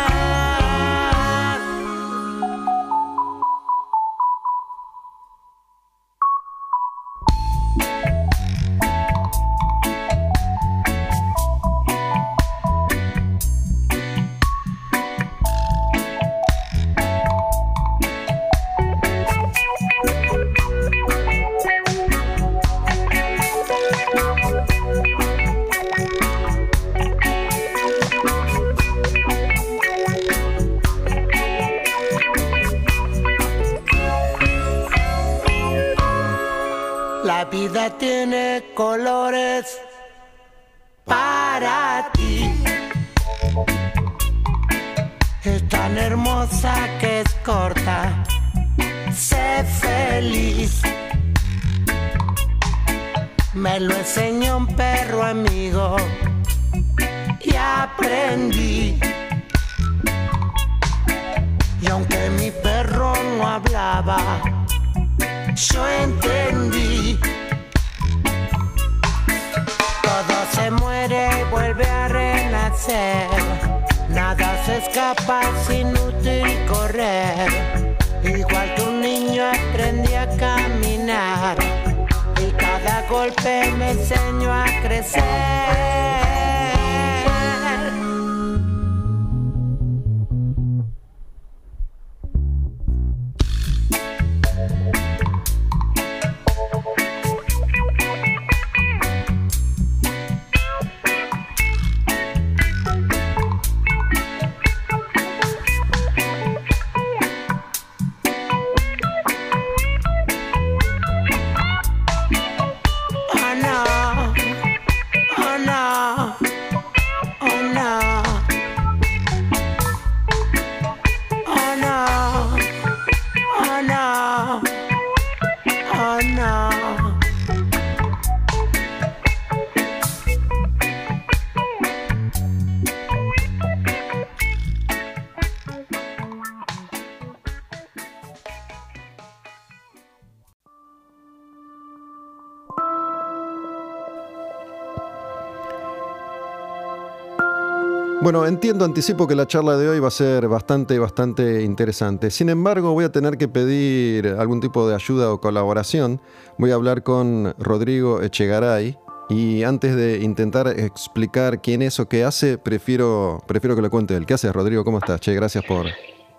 Bueno, entiendo, anticipo que la charla de hoy va a ser bastante, bastante interesante. Sin embargo, voy a tener que pedir algún tipo de ayuda o colaboración. Voy a hablar con Rodrigo Echegaray y antes de intentar explicar quién es o qué hace, prefiero, prefiero que lo cuente él. ¿Qué haces, Rodrigo? ¿Cómo estás? Che, gracias por,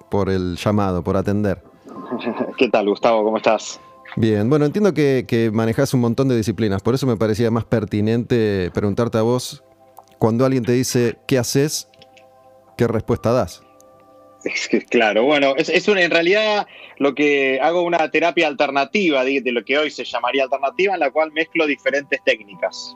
por el llamado, por atender. ¿Qué tal, Gustavo? ¿Cómo estás? Bien, bueno, entiendo que, que manejas un montón de disciplinas, por eso me parecía más pertinente preguntarte a vos, cuando alguien te dice qué haces, ¿qué respuesta das? Es que, claro, bueno, es, una, en realidad lo que hago una terapia alternativa de, lo que hoy se llamaría alternativa, en la cual mezclo diferentes técnicas.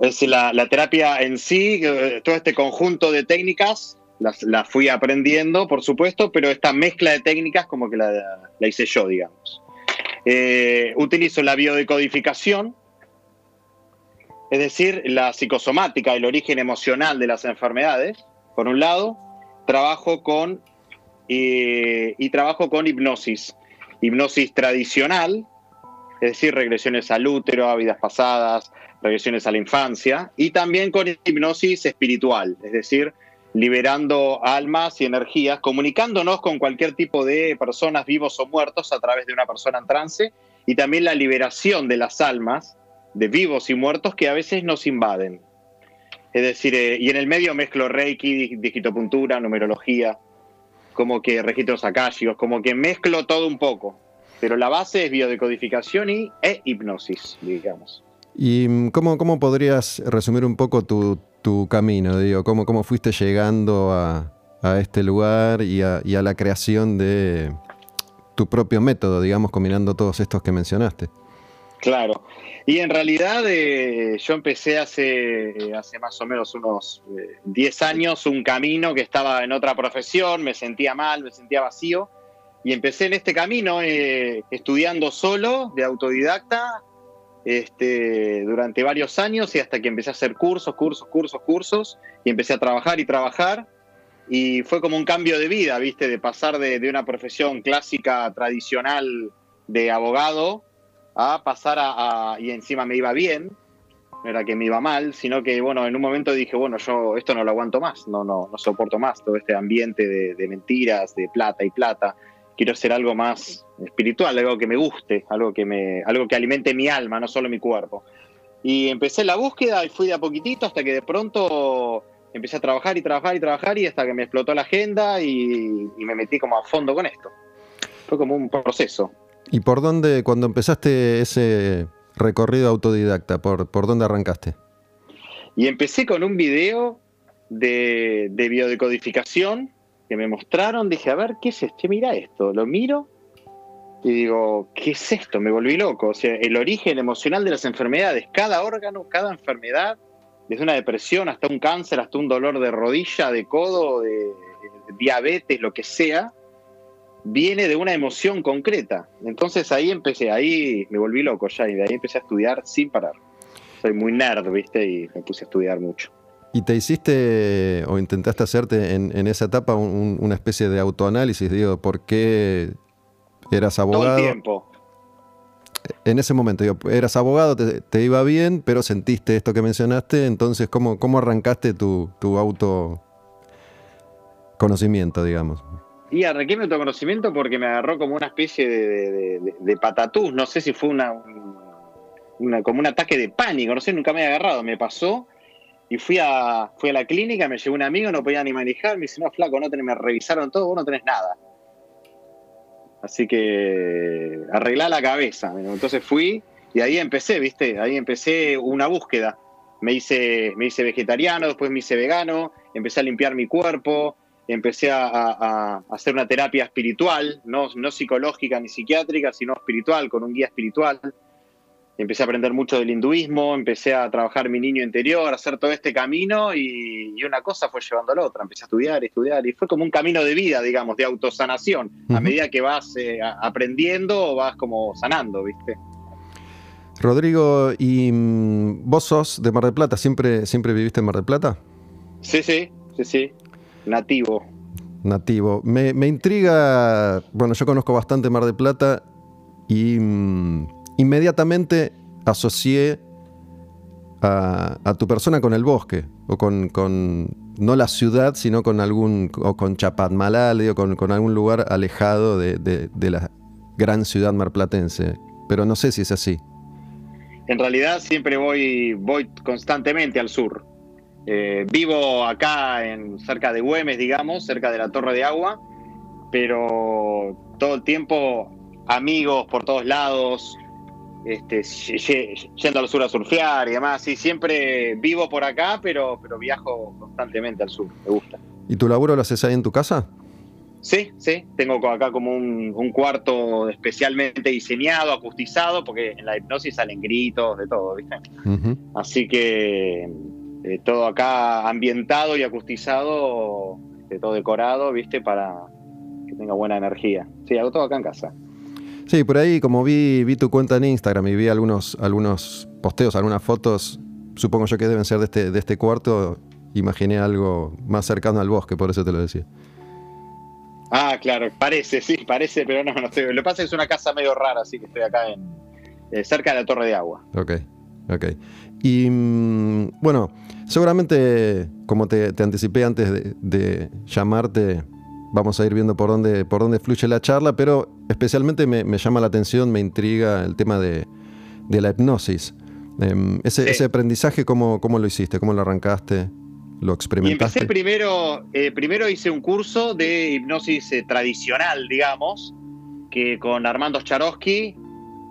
Es la, la terapia en sí, eh, todo este conjunto de técnicas, las, las fui aprendiendo, por supuesto, pero esta mezcla de técnicas como que la, la hice yo, digamos. Eh, utilizo la biodecodificación, es decir, la psicosomática, el origen emocional de las enfermedades, por un lado, trabajo con eh, y trabajo con hipnosis, hipnosis tradicional, es decir, regresiones al útero, a vidas pasadas, regresiones a la infancia, y también con hipnosis espiritual, es decir, liberando almas y energías, comunicándonos con cualquier tipo de personas vivos o muertos a través de una persona en trance, y también la liberación de las almas de vivos y muertos que a veces nos invaden. Es decir, eh, y en el medio mezclo reiki, digitopuntura, numerología, como que registros akáshicos, como que mezclo todo un poco. Pero la base es biodecodificación y e hipnosis, digamos. ¿Y mm, cómo, cómo podrías resumir un poco tu, tu camino? Digo, ¿cómo, ¿Cómo fuiste llegando a, a este lugar y a, y a la creación de tu propio método, digamos, combinando todos estos que mencionaste? Claro. Y en realidad eh, yo empecé hace, eh, hace más o menos unos eh, 10 años un camino que estaba en otra profesión, me sentía mal, me sentía vacío, y empecé en este camino eh, estudiando solo, de autodidacta, este, durante varios años y hasta que empecé a hacer cursos, cursos, cursos, cursos, y empecé a trabajar y trabajar, y fue como un cambio de vida, ¿viste? De pasar de, de una profesión clásica, tradicional de abogado, a pasar a, a- y encima me iba bien, no era que me iba mal, sino que bueno, en un momento dije, bueno, yo esto no lo aguanto más, no, no, no soporto más todo este ambiente de, de mentiras, de plata y plata. Quiero hacer algo más espiritual, algo que me guste, algo que me, algo que alimente mi alma, no solo mi cuerpo. Y empecé la búsqueda y fui de a poquitito hasta que de pronto empecé a trabajar y trabajar y trabajar y hasta que me explotó la agenda y, y me metí como a fondo con esto. Fue como un proceso. ¿Y por dónde, cuando empezaste ese recorrido autodidacta, por, por dónde arrancaste? Y empecé con un video de, de biodecodificación que me mostraron. Dije, a ver, ¿qué es esto? Mira esto. Lo miro Y digo, ¿qué es esto? Me volví loco. O sea, el origen emocional de las enfermedades, cada órgano, cada enfermedad, desde una depresión hasta un cáncer, hasta un dolor de rodilla, de codo, de diabetes, lo que sea, viene de una emoción concreta. Entonces ahí empecé, ahí me volví loco ya y de ahí empecé a estudiar sin parar. Soy muy nerd, ¿viste? Y me puse a estudiar mucho. ¿Y te hiciste o intentaste hacerte en, en esa etapa un- una especie de autoanálisis? Digo, ¿por qué eras Todo abogado? el tiempo. En ese momento, digo, eras abogado, te, te iba bien, pero sentiste esto que mencionaste, entonces, ¿cómo, cómo arrancaste tu, tu autoconocimiento, digamos? Y arranqué mi autoconocimiento porque me agarró como una especie de, patatús. No sé si fue una, un- una- como un ataque de pánico, no sé, nunca me había agarrado. Me pasó y fui a, fui a la clínica, me llevó un amigo, no podía ni manejar. Me dice, no, flaco, no tenés, me revisaron todo, vos no tenés nada. Así que arreglá la cabeza. Entonces fui y ahí empecé, ¿viste? Ahí empecé una búsqueda. Me hice, me hice vegetariano, después me hice vegano, empecé a limpiar mi cuerpo, empecé a, hacer una terapia espiritual, no, no psicológica ni psiquiátrica, sino espiritual, con un guía espiritual. Empecé a aprender mucho del hinduismo, empecé a trabajar mi niño interior, a hacer todo este camino y, y una cosa fue llevando a la otra. Empecé a estudiar, estudiar y fue como un camino de vida, digamos, de autosanación. A medida que vas eh, aprendiendo, vas como sanando, ¿viste? Rodrigo, ¿y mm, vos sos de Mar del Plata? ¿Siempre, siempre viviste en Mar del Plata? Sí, sí, sí, sí. Nativo. Nativo. Me, me intriga, bueno, yo conozco bastante Mar del Plata y mm, inmediatamente asocié a, a tu persona con el bosque, o con, con- no la ciudad, sino con algún, o con Chapadmalal, digo, con, con algún lugar alejado de, de- de la gran ciudad marplatense. Pero no sé si es así. En realidad siempre voy, voy constantemente al sur. Eh, vivo acá en, cerca de Güemes, digamos, cerca de la Torre de Agua, pero todo el tiempo amigos por todos lados, este, yendo al sur a surfear y demás. Y siempre vivo por acá, pero, pero viajo constantemente al sur, me gusta. ¿Y tu laburo lo haces ahí en tu casa? Sí, sí, tengo acá como un, un cuarto especialmente diseñado, acustizado, porque en la hipnosis salen gritos, de todo, ¿viste? Así que eh, todo acá ambientado y acustizado, este, todo decorado, ¿viste? Para que tenga buena energía. Sí, hago todo acá en casa. Sí, por ahí, como vi, vi tu cuenta en Instagram y vi algunos, algunos posteos, algunas fotos, supongo yo que deben ser de este, de este cuarto, imaginé algo más cercano al bosque, por eso te lo decía. Ah, claro, parece, sí, parece, pero no, no estoy. Lo que pasa es que es una casa medio rara, así que estoy acá en eh, cerca de la Torre de Agua. Ok, ok. Y mm, bueno, seguramente, como te, te anticipé antes de, de llamarte, vamos a ir viendo por dónde, por dónde fluye la charla, pero especialmente me, me llama la atención, me intriga el tema de, de la hipnosis. Em, ese, Sí. ese aprendizaje, ¿cómo, ¿cómo lo hiciste? ¿Cómo lo arrancaste? ¿Lo Y experimentaste? empecé primero, eh, primero hice un curso de hipnosis eh, tradicional, digamos, que con Armando Charosky,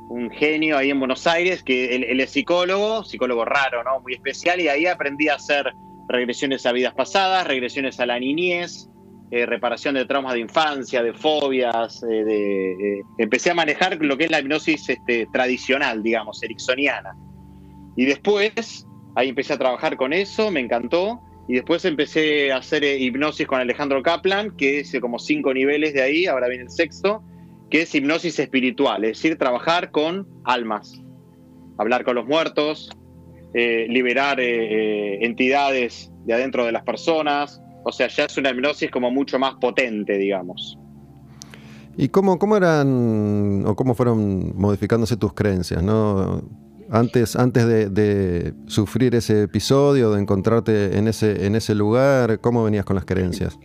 un genio ahí en Buenos Aires, que él, es psicólogo, psicólogo raro, ¿no? Muy especial, y ahí aprendí a hacer regresiones a vidas pasadas, regresiones a la niñez, eh, reparación de traumas de infancia, de fobias, eh, de, eh, empecé a manejar lo que es la hipnosis este, tradicional, digamos, ericksoniana. Y después, ahí empecé a trabajar con eso, me encantó, y después empecé a hacer eh, hipnosis con Alejandro Kaplan, que es como cinco niveles de ahí, ahora viene el sexto, que es hipnosis espiritual, es decir, trabajar con almas, hablar con los muertos, eh, liberar eh, eh, entidades de adentro de las personas, o sea, ya es una hipnosis como mucho más potente, digamos. ¿Y cómo, cómo eran o cómo fueron modificándose tus creencias? ¿no? Antes, antes de, sufrir ese episodio, de encontrarte en ese, en ese lugar, ¿cómo venías con las creencias?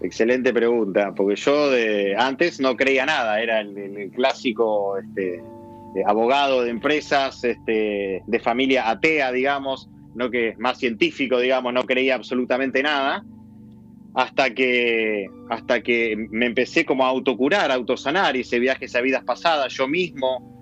Excelente pregunta, porque yo de antes no creía nada, era el, clásico este, eh, abogado de empresas, este, de familia atea, digamos, no que más científico, digamos, no creía absolutamente nada, hasta que, hasta que me empecé como a autocurar, a autosanar, hice viajes a vidas pasadas, yo mismo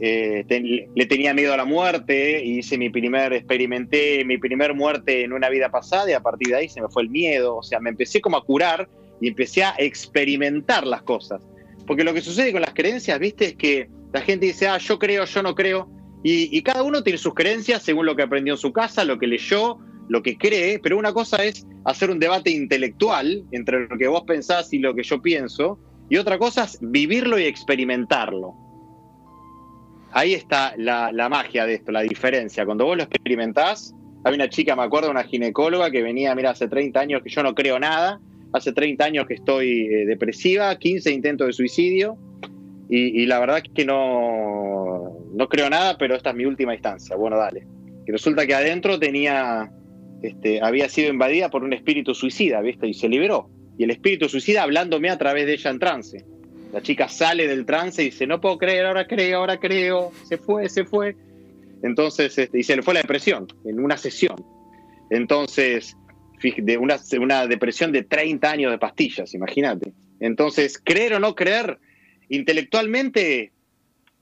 eh, ten- le tenía miedo a la muerte, hice mi primer, experimenté mi primer muerte en una vida pasada y a partir de ahí se me fue el miedo, o sea, me empecé como a curar y empecé a experimentar las cosas. porque lo que sucede con las creencias, viste, es que la gente dice, ah, yo creo, yo no creo, y, y cada uno tiene sus creencias según lo que aprendió en su casa, lo que leyó, lo que cree, pero una cosa es hacer un debate intelectual entre lo que vos pensás y lo que yo pienso, y otra cosa es vivirlo y experimentarlo. Ahí está la, la magia de esto, la diferencia. Cuando vos lo experimentás, hay una chica, me acuerdo, una ginecóloga que venía, mira, hace 30 años que yo no creo nada, hace 30 años que estoy eh, depresiva, 15 intentos de suicidio, y, la verdad es que no, no creo nada, pero esta es mi última instancia. Bueno, dale. Y resulta que adentro tenía, este, había sido invadida por un espíritu suicida, ¿viste? Y se liberó. Y el espíritu suicida hablándome a través de ella en trance. La chica sale del trance y dice, no puedo creer, ahora creo, ahora creo, se fue, se fue. Entonces, este, y se le fue la depresión en una sesión. Entonces, de una, depresión de 30 años de pastillas, imagínate. Entonces, creer o no creer, intelectualmente,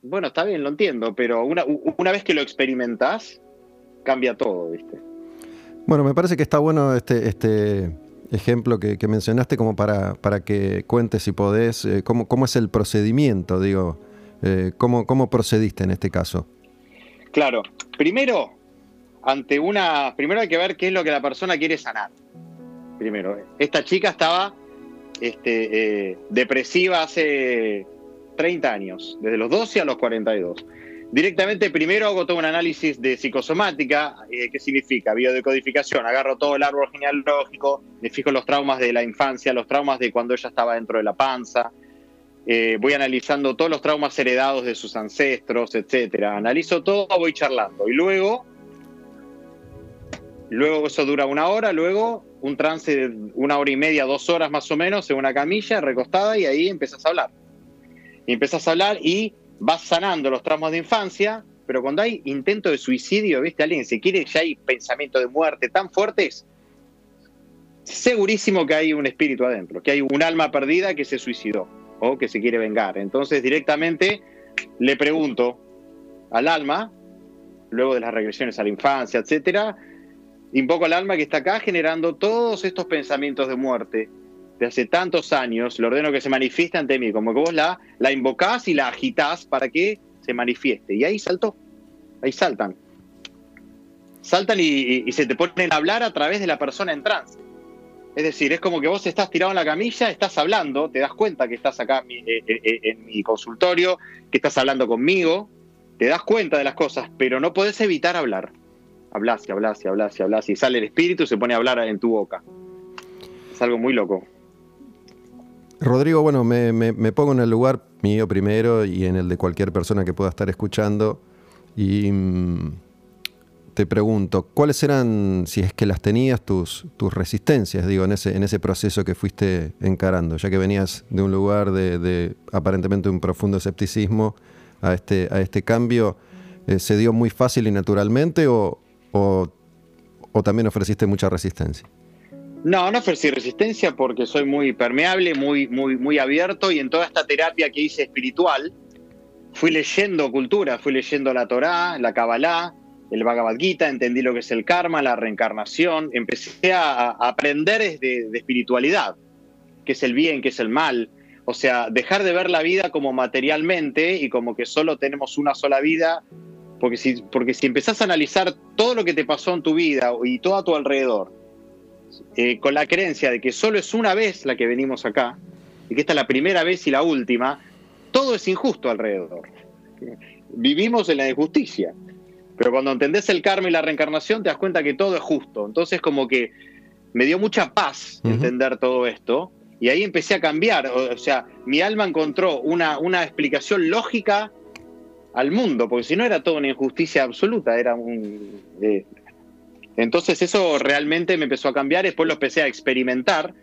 bueno, está bien, lo entiendo, pero una, una vez que lo experimentás, cambia todo, ¿viste? Bueno, me parece que está bueno este, este ejemplo que, mencionaste como para, para que cuentes si podés eh, cómo, cómo es el procedimiento, digo, eh, cómo, cómo procediste en este caso. Claro, primero, ante una. Primero hay que ver qué es lo que la persona quiere sanar. Primero, esta chica estaba este, eh, depresiva hace 30 años, desde los 12 a los 42. Directamente, primero hago todo un análisis de psicosomática, eh, ¿qué significa? Biodecodificación. Agarro todo el árbol genealógico, me fijo los traumas de la infancia, los traumas de cuando ella estaba dentro de la panza, eh, voy analizando todos los traumas heredados de sus ancestros, etcétera. Analizo todo, voy charlando. Y luego, luego eso dura una hora, luego un trance de una hora y media, dos horas más o menos, en una camilla recostada, y ahí empiezas a hablar. Empiezas a hablar y vas sanando los traumas de infancia, pero cuando hay intento de suicidio, ¿viste? Alguien se quiere, ya hay pensamientos de muerte tan fuertes, segurísimo que hay un espíritu adentro, que hay un alma perdida que se suicidó o que se quiere vengar. Entonces directamente le pregunto al alma, luego de las regresiones a la infancia, etcétera, invoco al alma que está acá generando todos estos pensamientos de muerte de hace tantos años, le ordeno que se manifieste ante mí, como que vos la, la invocás y la agitás para que se manifieste. Y ahí saltó, ahí saltan. Saltan y, se te ponen a hablar a través de la persona en trance. Es decir, es como que vos estás tirado en la camilla, estás hablando, te das cuenta que estás acá en mi, eh, eh, en mi consultorio, que estás hablando conmigo, te das cuenta de las cosas, pero no podés evitar hablar. Hablas y hablas y hablas y hablas y sale el espíritu y se pone a hablar en tu boca. Es algo muy loco. Rodrigo, bueno, me, me- pongo en el lugar mío primero y en el de cualquier persona que pueda estar escuchando y mm, te pregunto, ¿cuáles eran, si es que las tenías, tus, tus resistencias, digo, en ese, en ese proceso que fuiste encarando, ya que venías de un lugar de, de aparentemente un profundo escepticismo a este, a este cambio, eh, ¿se dio muy fácil y naturalmente o- o también ofreciste mucha resistencia? No, no ofrecí resistencia porque soy muy permeable, muy, muy, muy abierto y en toda esta terapia que hice espiritual, fui leyendo cultura, fui leyendo la Torá, la Kabbalah, el Bhagavad Gita, entendí lo que es el karma, la reencarnación, empecé a, a aprender de, de espiritualidad, qué es el bien, qué es el mal, o sea, dejar de ver la vida como materialmente y como que solo tenemos una sola vida, porque si, porque si empezás a analizar todo lo que te pasó en tu vida y todo a tu alrededor, eh, con la creencia de que solo es una vez la que venimos acá, y que esta es la primera vez y la última, todo es injusto alrededor. Vivimos en la injusticia. Pero cuando entendés el karma y la reencarnación, te das cuenta que todo es justo. Entonces, como que me dio mucha paz entender todo esto. Y ahí empecé a cambiar. O, o sea, mi alma encontró una, una explicación lógica al mundo, porque si no era todo una injusticia absoluta, era un... eh, entonces eso realmente me empezó a cambiar, después lo empecé a experimentar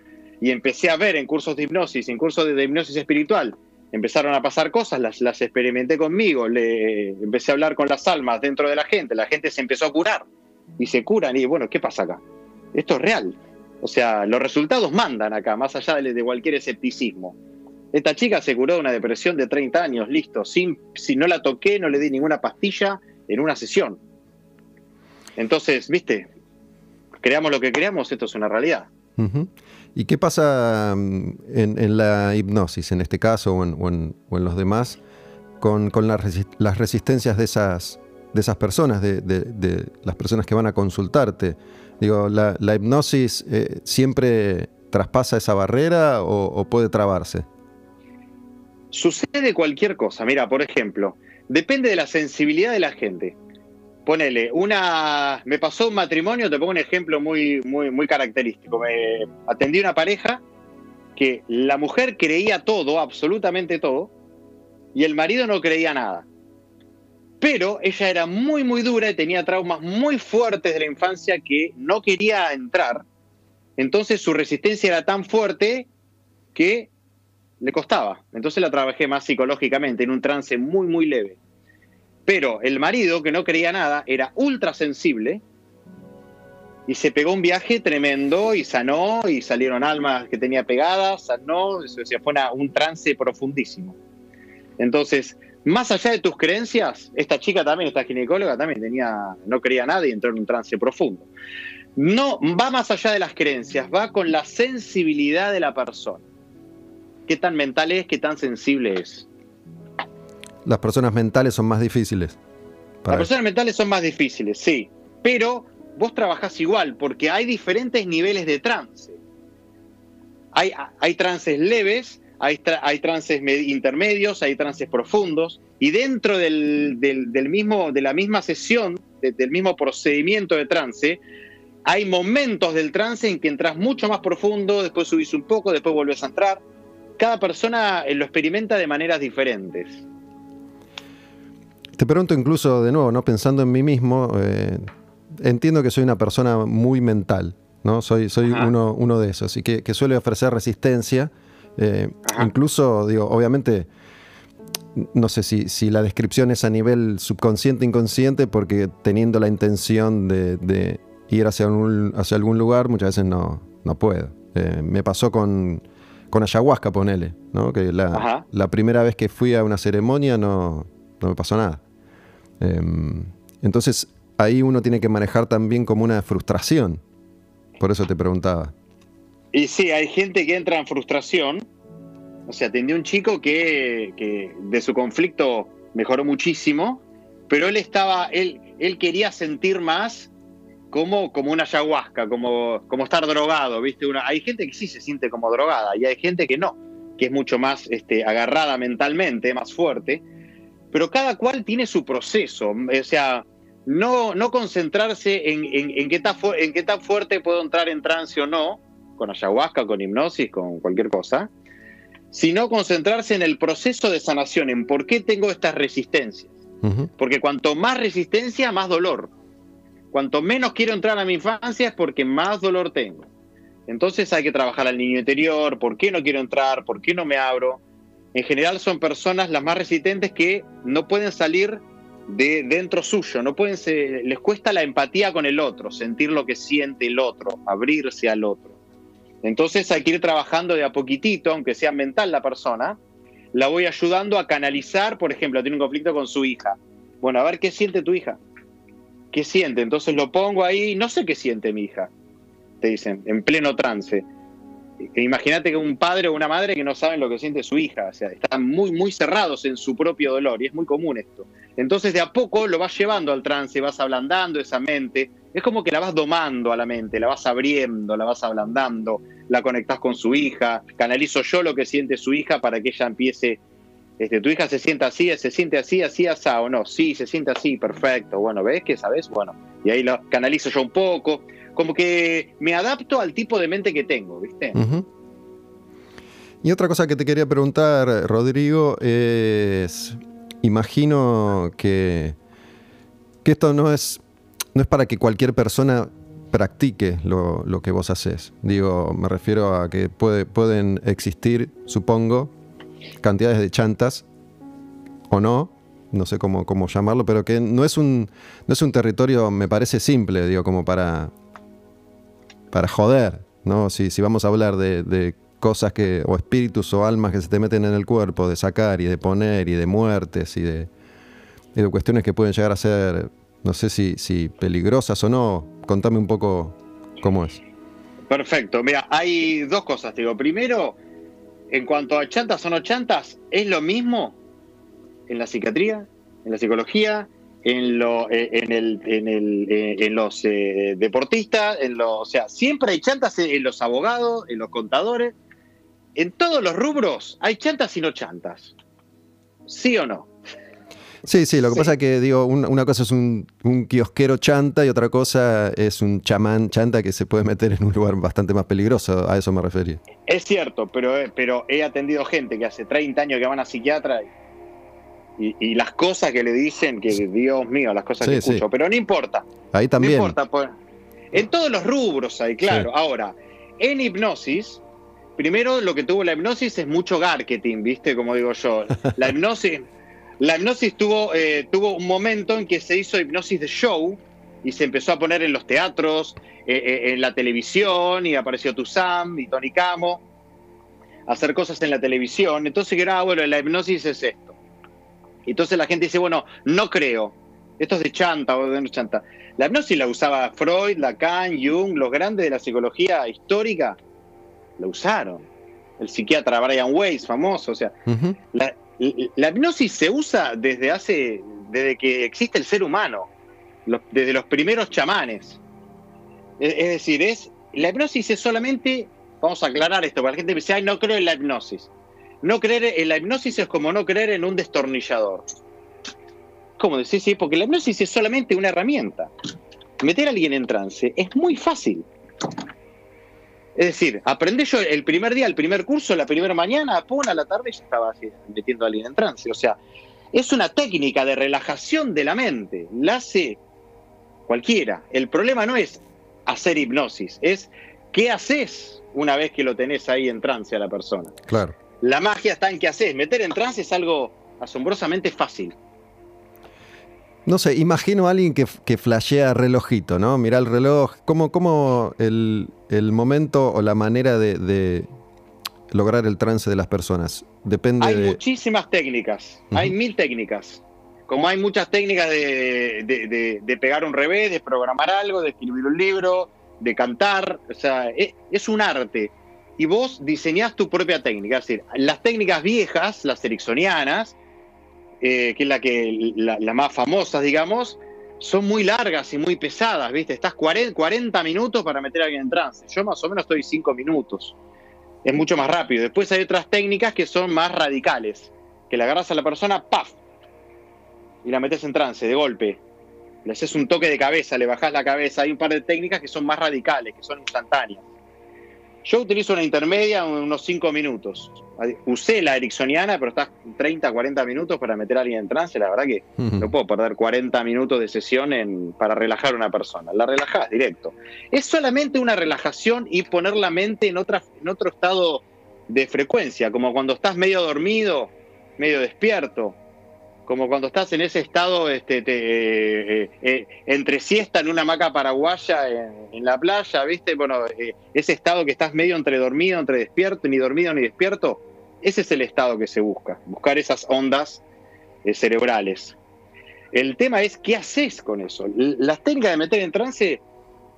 y empecé a ver en cursos de hipnosis, en cursos de, hipnosis espiritual, empezaron a pasar cosas, las, las experimenté conmigo, le, empecé a hablar con las almas dentro de la gente, la gente se empezó a curar y se curan y bueno, ¿qué pasa acá? Esto es real. O sea, los resultados mandan acá, más allá de, de cualquier escepticismo. Esta chica se curó de una depresión de 30 años, listo, sin, si no la toqué, no le di ninguna pastilla en una sesión. Entonces, viste, creamos lo que creamos, esto es una realidad. ¿Y qué pasa mm, en, en la hipnosis, en este caso o en, o en- o en los demás, con, con la resi- las resistencias de esas, de esas personas, de, de- de las personas que van a consultarte? Digo, ¿la, la hipnosis eh, siempre traspasa esa barrera o, o puede trabarse? Sucede cualquier cosa. Mira, por ejemplo, depende de la sensibilidad de la gente. Ponele, una. Me pasó un matrimonio, te pongo un ejemplo muy, muy, muy característico. Me atendí una pareja que la mujer creía todo, absolutamente todo, y el marido no creía nada. Pero ella era muy, muy dura y tenía traumas muy fuertes de la infancia que no quería entrar. Entonces su resistencia era tan fuerte que le costaba. Entonces la trabajé más psicológicamente, en un trance muy, muy leve. Pero el marido, que no creía nada, era ultra sensible y se pegó un viaje tremendo y sanó y salieron almas que tenía pegadas, sanó, o sea, fue un trance profundísimo. Entonces, más allá de tus creencias, esta chica también, esta ginecóloga también tenía, no creía nada y entró en un trance profundo. No va más allá de las creencias, va con la sensibilidad de la persona. ¿Qué tan mental es? ¿Qué tan sensible es? Las personas mentales son más difíciles. Las personas mentales son más difíciles, sí, pero vos trabajás igual porque hay diferentes niveles de trance. Hay, hay trances leves, hay, tra- hay trances me- intermedios, hay trances profundos y dentro del, del- del mismo, de la misma sesión, de- del mismo procedimiento de trance, hay momentos del trance en que entras mucho más profundo, después subís un poco, después volvés a entrar. Cada persona eh, lo experimenta de maneras diferentes. Te pregunto incluso de nuevo, ¿no? Pensando en mí mismo, eh, entiendo que soy una persona muy mental, ¿no? Soy, soy uno, uno de esos y que, que suele ofrecer resistencia. eh, incluso, digo, obviamente, no sé si, si la descripción es a nivel subconsciente, inconsciente, porque teniendo la intención de, de ir hacia, un- hacia algún lugar, muchas veces no, no puedo. Eh, me pasó con, con ayahuasca, ponele, ¿no? Que la, la primera vez que fui a una ceremonia no, no me pasó nada. Em, entonces ahí uno tiene que manejar también como una frustración. Por eso te preguntaba. Y sí, hay gente que entra en frustración. O sea, atendí a un chico que, que de su conflicto mejoró muchísimo, pero él estaba, él, él quería sentir más como, como una ayahuasca, como, como estar drogado, ¿viste? Una, hay gente que sí se siente como drogada y hay gente que no, que es mucho más este, agarrada mentalmente, más fuerte, pero cada cual tiene su proceso. O sea, no, no concentrarse en, en, en qué tan en qué tan fuerte puedo entrar en trance o no, con ayahuasca, con hipnosis, con cualquier cosa, sino concentrarse en el proceso de sanación, en por qué tengo estas resistencias. Porque cuanto más resistencia, más dolor. Cuanto menos quiero entrar a mi infancia es porque más dolor tengo. Entonces hay que trabajar al niño interior, por qué no quiero entrar, por qué no me abro. En general son personas las más resistentes que no pueden salir de dentro suyo, no pueden se- les cuesta la empatía con el otro, sentir lo que siente el otro, abrirse al otro. Entonces hay que ir trabajando de a poquitito, aunque sea mental la persona, la voy ayudando a canalizar, por ejemplo, tiene un conflicto con su hija. Bueno, a ver qué siente tu hija. ¿Qué siente? Entonces lo pongo ahí, no sé qué siente mi hija, te dicen, en pleno trance. Imagínate que un padre o una madre que no saben lo que siente su hija, o sea, están muy, muy cerrados en su propio dolor y es muy común esto. Entonces de a poco lo vas llevando al trance, vas ablandando esa mente, es como que la vas domando a la mente, la vas abriendo, la vas ablandando, la conectás con su hija, canalizo yo lo que siente su hija para que ella empiece, este, tu hija se sienta así, se siente así, así, así, o no, sí, se siente así, perfecto, bueno, ¿ves que sabes? Bueno, y ahí lo canalizo yo un poco, como que me adapto al tipo de mente que tengo, ¿viste? Y otra cosa que te quería preguntar, Rodrigo, es, imagino que, que esto no es, no es para que cualquier persona practique lo, lo que vos haces. Digo, me refiero a que puede, pueden existir, supongo, cantidades de chantas, o no, no sé cómo, cómo llamarlo, pero que no es un, no es un territorio, me parece simple, digo, como para, para joder, ¿no? Si, vamos a hablar de, de cosas que, o espíritus o almas que se te meten en el cuerpo, de sacar y de poner y de muertes y de, y de cuestiones que pueden llegar a ser, no sé si, si peligrosas o no, contame un poco cómo es. Perfecto. Mira, hay dos cosas, te digo. Primero, en cuanto a chantas o no chantas, es lo mismo en la psiquiatría, en la psicología, en, lo, eh, en, el, en, el, eh, en los eh, deportistas, en los, o sea, siempre hay chantas en los abogados, en los contadores. En todos los rubros hay chantas y no chantas. ¿Sí o no? Sí, sí, lo que Sí. pasa es que digo, un- una cosa es un, un kiosquero chanta y otra cosa es un chamán chanta que se puede meter en un lugar bastante más peligroso, a eso me refería. Es cierto, pero, pero he atendido gente que hace 30 años que van a psiquiatra y, y las cosas que le dicen, que Dios mío, las cosas Sí, que sí. escucho, pero no importa. Ahí también. No importa, pues. En todos los rubros hay, claro. Ahora, en hipnosis, primero lo que tuvo la hipnosis es mucho marketing, ¿viste? Como digo yo. La hipnosis, la hipnosis tuvo, eh, tuvo un momento en que se hizo hipnosis de show y se empezó a poner en los teatros, eh, eh, en la televisión, y apareció Tuzam y Tony Camo, hacer cosas en la televisión. Entonces, era, ah, bueno, la hipnosis es esto. Entonces la gente dice, bueno, no creo. Esto es de chanta o de no chanta. La hipnosis la usaba Freud, Lacan, Jung, los grandes de la psicología histórica la usaron. El psiquiatra Brian Weiss, famoso. O sea, la, la hipnosis se usa desde hace, desde que existe el ser humano, los- desde los primeros chamanes. Es, es decir, es la hipnosis es solamente, vamos a aclarar esto, para la gente que dice, ay, no creo en la hipnosis. No creer en la hipnosis es como no creer en un destornillador. ¿Cómo decir? Sí, porque la hipnosis es solamente una herramienta. Meter a alguien en trance es muy fácil. Es decir, aprendí yo el primer día, el primer curso, la primera mañana, pum, a la tarde ya estaba así, metiendo a alguien en trance. O sea, es una técnica de relajación de la mente. La hace cualquiera. El problema no es hacer hipnosis, es qué haces una vez que lo tenés ahí en trance a la persona. Claro. La magia está en qué haces. Meter en trance es algo asombrosamente fácil. No sé, imagino a alguien que, que flashea relojito, ¿no? Mira el reloj, ¿cómo, cómo el, el momento o la manera de, de lograr el trance de las personas? Depende Hay de... muchísimas técnicas, hay mil técnicas. Como hay muchas técnicas de, de- de- de pegar un revés, de programar algo, de escribir un libro, de cantar. O sea, es, es un arte. Y vos diseñás tu propia técnica. Es decir, las técnicas viejas, las ericksonianas, eh, que es la, que, la, la más famosas, digamos, son muy largas y muy pesadas, ¿viste? Estás 40, 40 minutos para meter a alguien en trance. Yo más o menos estoy 5 minutos es mucho más rápido. Después hay otras técnicas que son más radicales, que le agarras a la persona, ¡paf! Y la metes en trance, de golpe. Le haces un toque de cabeza, le bajás la cabeza. Hay un par de técnicas que son más radicales, que son instantáneas. Yo utilizo una intermedia, unos 5 minutos. Usé la ericksoniana, pero estás 30, 40 minutos para meter a alguien en trance. La verdad que no puedo perder 40 minutos de sesión en, para relajar a una persona. La relajás directo. Es solamente una relajación y poner la mente en, otra, en otro estado de frecuencia, como cuando estás medio dormido, medio despierto, como cuando estás en ese estado este, te- eh, eh, entre siesta en una hamaca paraguaya en, la playa, ¿viste? Bueno, eh, ese estado que estás medio entre dormido, entre despierto, ni dormido ni despierto, ese es el estado que se busca, buscar esas ondas eh, cerebrales. El tema es qué haces con eso. Las técnicas de meter en trance,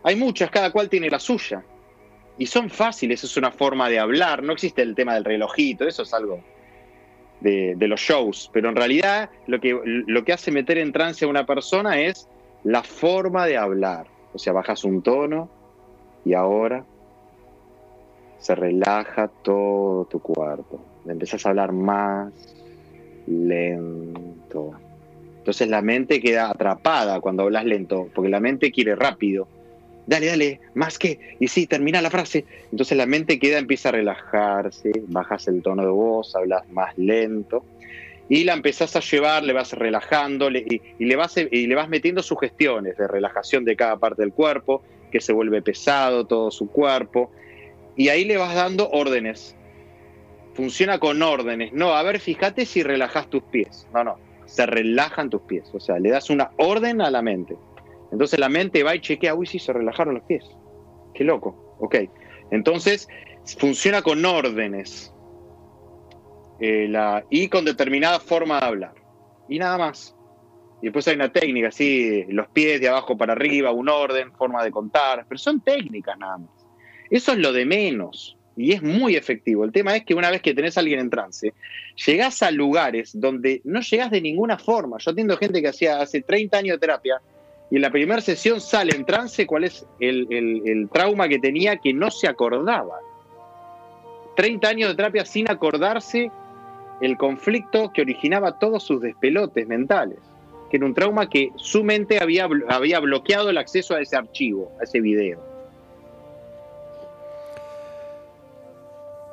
hay muchas, cada cual tiene la suya. Y son fáciles, es una forma de hablar, no existe el tema del relojito, eso es algo de, los shows, pero en realidad lo que, lo que hace meter en trance a una persona es la forma de hablar. O sea, bajas un tono y ahora se relaja todo tu cuerpo. Empezás a hablar más lento. Entonces la mente queda atrapada cuando hablas lento, porque la mente quiere rápido. Dale, dale, más que. Y sí, termina la frase. Entonces la mente queda, empieza a relajarse, bajas el tono de voz, hablas más lento. Y la empezás a llevar, le vas relajando le- y, y le vas, y le vas metiendo sugestiones de relajación de cada parte del cuerpo, que se vuelve pesado todo su cuerpo. Y ahí le vas dando órdenes. Funciona con órdenes. No, a ver, fíjate si relajas tus pies. No, no. Se relajan tus pies. O sea, le das una orden a la mente. Entonces la mente va y chequea, uy, sí, se relajaron los pies. Qué loco. Ok. Entonces, funciona con órdenes. Eh, y con determinada forma de hablar. Y nada más. Y después hay una técnica, así, los pies de abajo para arriba, un orden, forma de contar. Pero son técnicas nada más. Eso es lo de menos y es muy efectivo. El tema es que una vez que tenés a alguien en trance, llegás a lugares donde no llegás de ninguna forma. Yo atiendo gente que hacía hace 30 años de terapia y en la primera sesión sale en trance cuál es el, el- trauma que tenía que no se acordaba. 30 años de terapia sin acordarse el conflicto que originaba todos sus despelotes mentales, que era un trauma que su mente había, había bloqueado el acceso a ese archivo, a ese video.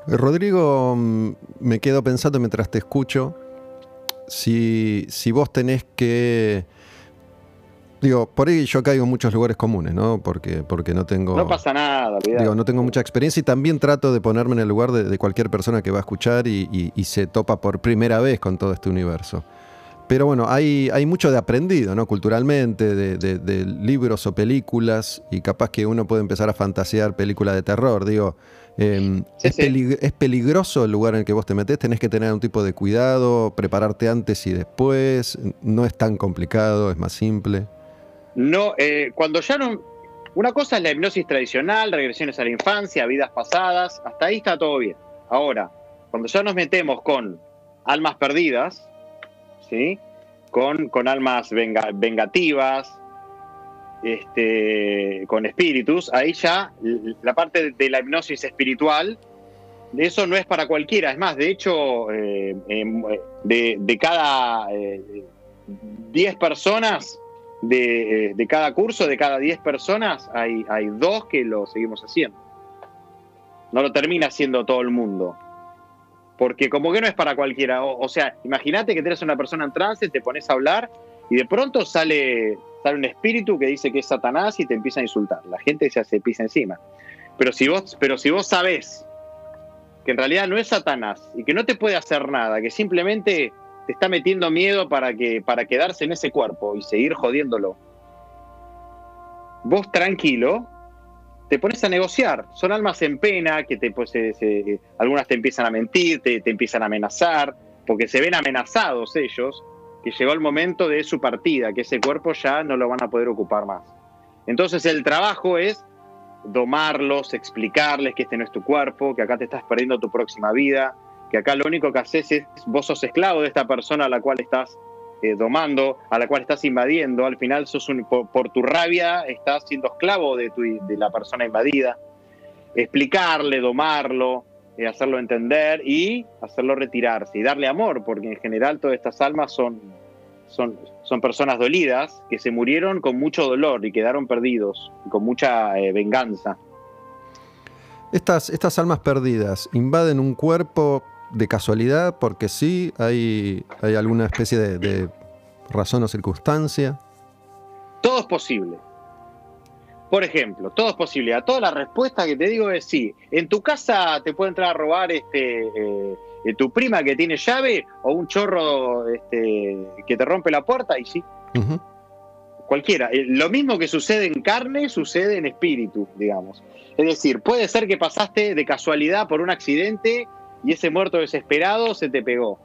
Rodrigo, mm, me quedo pensando mientras te escucho, si, si vos tenés que... Digo, por ahí yo caigo en muchos lugares comunes, ¿no? Porque, porque no tengo... No pasa nada, olvidate. Digo, no tengo mucha experiencia y también trato de ponerme en el lugar de, de cualquier persona que va a escuchar y, y- y se topa por primera vez con todo este universo. Pero bueno, hay, hay mucho de aprendido, ¿no? Culturalmente, de, de- de libros o películas, y capaz que uno puede empezar a fantasear películas de terror. Digo, eh, Sí, es, sí. pelig- es peligroso el lugar en el que vos te metés, tenés que tener un tipo de cuidado, prepararte antes y después, no es tan complicado, es más simple. No, eh, cuando ya no. Una cosa es la hipnosis tradicional, regresiones a la infancia, vidas pasadas, hasta ahí está todo bien. Ahora, cuando ya nos metemos con almas perdidas, ¿sí? Con, con almas venga- vengativas, este, con espíritus, ahí ya la parte de la hipnosis espiritual, eso no es para cualquiera. Es más, de hecho, eh, eh, de, cada eh, 10 personas, de, de cada curso, de cada 10 personas, hay, hay dos que lo seguimos haciendo. No lo termina haciendo todo el mundo. Porque como que no es para cualquiera. O, o sea, imagínate que tienes una persona en trance, te pones a hablar y de pronto sale, sale un espíritu que dice que es Satanás y te empieza a insultar. La gente ya se pisa encima. Pero si vos, pero si vos sabés que en realidad no es Satanás y que no te puede hacer nada, que simplemente te está metiendo miedo para, que, para quedarse en ese cuerpo y seguir jodiéndolo. Vos tranquilo, te pones a negociar. Son almas en pena que te, pues, se- se- algunas te empiezan a mentir, te, te empiezan a amenazar, porque se ven amenazados ellos, que llegó el momento de su partida, que ese cuerpo ya no lo van a poder ocupar más. Entonces el trabajo es domarlos, explicarles que este no es tu cuerpo, que acá te estás perdiendo tu próxima vida, que acá lo único que haces es, vos sos esclavo de esta persona a la cual estás eh, domando, a la cual estás invadiendo, al final sos un- por, tu rabia estás siendo esclavo de, tu, de la persona invadida. Explicarle, domarlo, eh, hacerlo entender y hacerlo retirarse y darle amor, porque en general todas estas almas son, son, son personas dolidas que se murieron con mucho dolor y quedaron perdidos, con mucha eh, venganza. Estas, estas almas perdidas invaden un cuerpo de casualidad porque sí, hay, hay alguna especie de, de razón o circunstancia. Todo es posible. Por ejemplo, todo es posible. A toda la respuesta que te digo es sí. En tu casa te puede entrar a robar este, eh, eh, tu prima que tiene llave o un chorro este, que te rompe la puerta y sí. Cualquiera. Eh, Lo mismo que sucede en carne sucede en espíritu, digamos. Es decir, puede ser que pasaste de casualidad por un accidente y ese muerto desesperado se te pegó.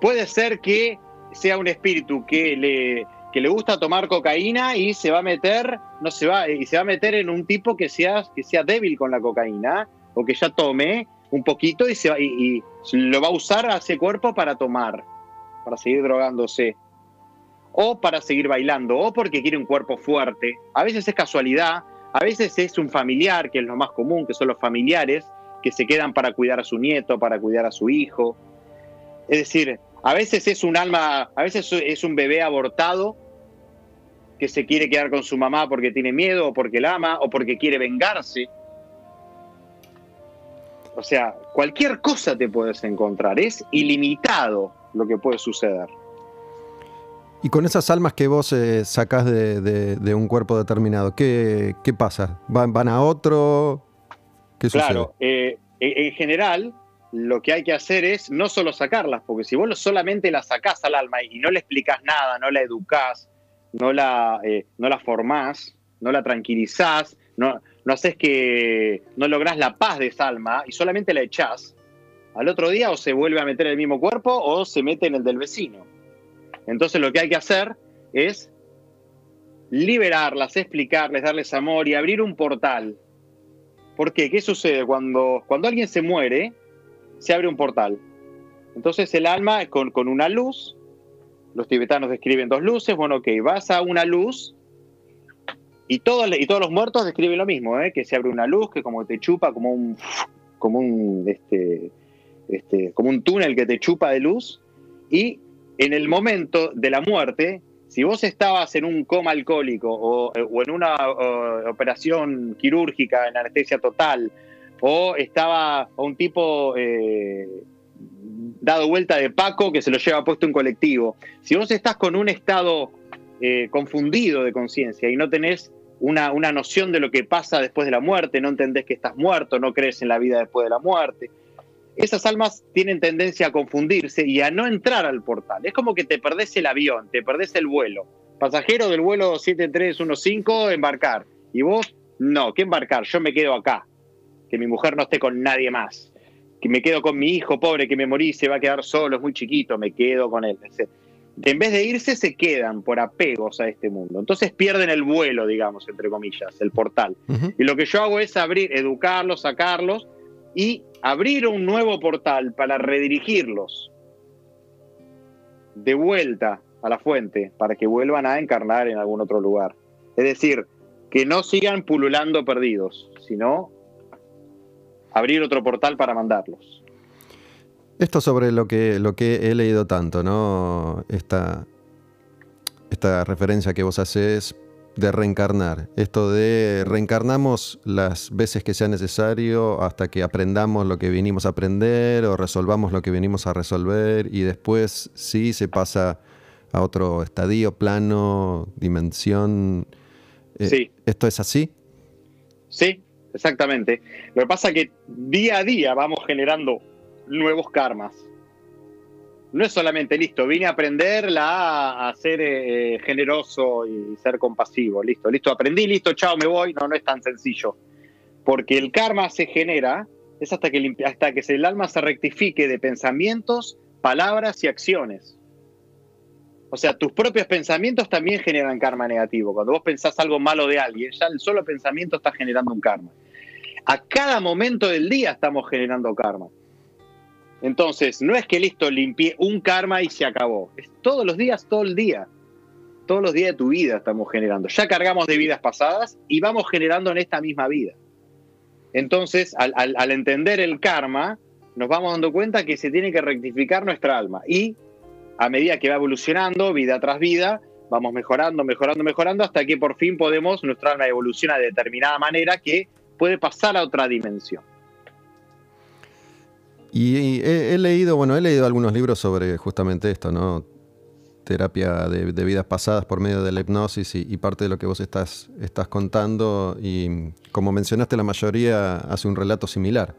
Puede ser que sea un espíritu que le, que le gusta tomar cocaína y se va a meter, no se va, y se va a meter en un tipo que sea, que sea débil con la cocaína, o que ya tome un poquito y, se va- y- y lo va a usar a ese cuerpo para tomar, para seguir drogándose o para seguir bailando, o porque quiere un cuerpo fuerte. A veces es casualidad, a veces es un familiar, que es lo más común, que son los familiares, que se quedan para cuidar a su nieto, para cuidar a su hijo. Es decir, a veces es un alma, a veces es un bebé abortado que se quiere quedar con su mamá porque tiene miedo, o porque la ama, o porque quiere vengarse. O sea, cualquier cosa te puedes encontrar, es ilimitado lo que puede suceder. Y con esas almas que vos eh, sacás de, de- un cuerpo determinado, ¿qué, qué pasa? ¿Van, van a otro? Claro, eh, en en general lo que hay que hacer es no solo sacarlas, porque si vos solamente la sacás al alma y no le explicás nada, no la educás, no la, eh, no la formás, no la tranquilizás, no, no haces que no lográs la paz de esa alma y solamente la echás, al otro día o se vuelve a meter en el mismo cuerpo o se mete en el del vecino. Entonces lo que hay que hacer es liberarlas, explicarles, darles amor y abrir un portal ¿Por qué? ¿Qué sucede? Cuando, cuando alguien se muere, se abre un portal. Entonces el alma con, con una luz, los tibetanos describen dos luces, bueno, ok, vas a una luz y, todo, y todos los muertos describen lo mismo, ¿eh? que se abre una luz que como te chupa, como un, como un, este, este, como un túnel que te chupa de luz y en el momento de la muerte, si vos estabas en un coma alcohólico o, o en una operación quirúrgica en anestesia total o estaba un tipo eh, dado vuelta de Paco que se lo lleva puesto un colectivo. Si vos estás con un estado eh, confundido de conciencia y no tenés una, noción de lo que pasa después de la muerte, no entendés que estás muerto, no crees en la vida después de la muerte, esas almas tienen tendencia a confundirse y a no entrar al portal. Es como que te perdés el avión, te perdés el vuelo. Pasajero del vuelo 7315, embarcar. Y vos, no, ¿qué embarcar? Yo me quedo acá. Que mi mujer no esté con nadie más que me quedo con mi hijo pobre que me morí, se va a quedar solo, es muy chiquito, me quedo con él. En vez de irse, se quedan por apegos a este mundo. Entonces pierden el vuelo, digamos, entre comillas, el portal. Uh -huh. Y lo que yo hago es abrir, educarlos, sacarlos y abrir un nuevo portal para redirigirlos de vuelta a la fuente, para que vuelvan a encarnar en algún otro lugar. Es decir, que no sigan pululando perdidos, sino abrir otro portal para mandarlos. Esto sobre lo que, lo que he leído tanto, ¿no? Esta, esta referencia que vos haces de reencarnar. Esto de reencarnamos las veces que sea necesario hasta que aprendamos lo que vinimos a aprender o resolvamos lo que vinimos a resolver y después sí se pasa a otro estadio, plano, dimensión. Eh, sí. ¿Esto es así? Sí, exactamente. Lo que pasa es que día a día vamos generando nuevos karmas. No es solamente listo, vine a aprender a, a ser eh, generoso y ser compasivo. Listo, listo, aprendí, listo, chao, me voy. No, no es tan sencillo. Porque el karma se genera, es hasta que, hasta que el alma se rectifique de pensamientos, palabras y acciones. O sea, tus propios pensamientos también generan karma negativo. Cuando vos pensás algo malo de alguien, ya el solo pensamiento está generando un karma. A cada momento del día estamos generando karma. Entonces, no es que listo, limpié un karma y se acabó. Es todos los días, todo el día. Todos los días de tu vida estamos generando. Ya cargamos de vidas pasadas y vamos generando en esta misma vida. Entonces, al, al, al entender el karma, nos vamos dando cuenta que se tiene que rectificar nuestra alma. Y a medida que va evolucionando, vida tras vida, vamos mejorando, mejorando, mejorando, hasta que por fin podemos, nuestra alma evoluciona de determinada manera que puede pasar a otra dimensión. Y he, he, leído, bueno, he leído algunos libros sobre justamente esto, ¿no? Terapia de, de vidas pasadas por medio de la hipnosis y, y, parte de lo que vos estás, estás contando. Y como mencionaste, la mayoría hace un relato similar.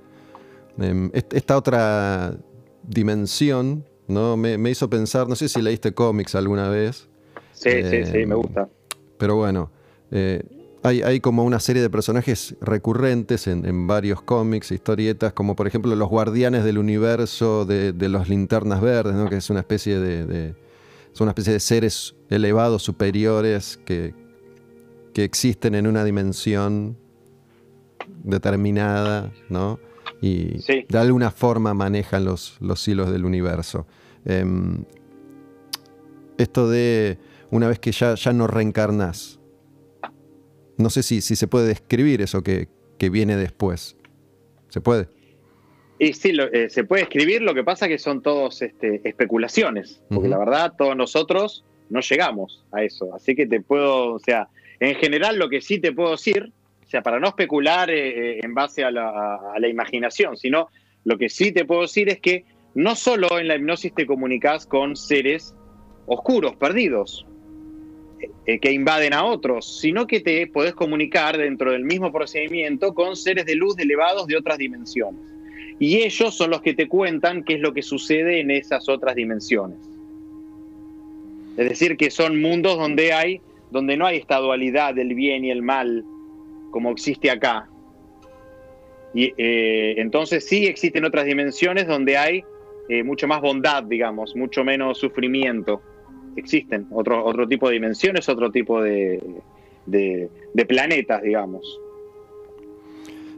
Eh, esta otra dimensión, ¿no? Me, me, hizo pensar, no sé si leíste cómics alguna vez. Sí, eh, sí, sí, me gusta. Pero bueno, eh, hay, hay, como una serie de personajes recurrentes en, en, varios cómics, historietas, como por ejemplo los guardianes del universo de, de los linternas verdes, ¿no? que es una especie de, de, son una especie de seres elevados, superiores, que, que existen en una dimensión determinada, ¿no? Y sí. de alguna forma manejan los, los hilos del universo. Eh, esto de una vez que ya, ya no reencarnas, no sé si, si se puede describir eso que, que viene después. ¿Se puede? Y sí, lo, eh, se puede escribir, lo que pasa que son todos este, especulaciones, porque uh -huh. la verdad todos nosotros no llegamos a eso. Así que te puedo, o sea, en general lo que sí te puedo decir, o sea, para no especular eh, en base a la, a la, imaginación, sino lo que sí te puedo decir es que no solo en la hipnosis te comunicas con seres oscuros, perdidos, eh, que invaden a otros, sino que te podés comunicar dentro del mismo procedimiento con seres de luz elevados de otras dimensiones. Y ellos son los que te cuentan qué es lo que sucede en esas otras dimensiones. Es decir, que son mundos donde hay, donde no hay esta dualidad del bien y el mal como existe acá. Y eh, entonces sí existen otras dimensiones donde hay eh, mucho más bondad, digamos, mucho menos sufrimiento existen otro, otro tipo de dimensiones, otro tipo de, de, de planetas, digamos.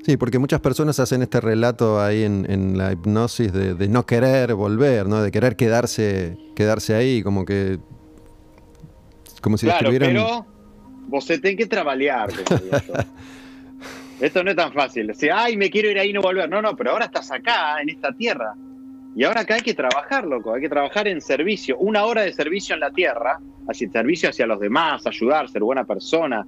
Sí, porque muchas personas hacen este relato ahí en, en la hipnosis de, de no querer volver, ¿no? De querer quedarse, quedarse ahí, como que. Como si claro, estuvieran. pero vos se tenés que trabajar. Esto no es tan fácil. Decir, ay, me quiero ir ahí y no volver. No, no, pero ahora estás acá, en esta tierra. Y ahora acá hay que trabajar, loco. Hay que trabajar en servicio. Una hora de servicio en la tierra, así servicio hacia los demás, ayudar, ser buena persona,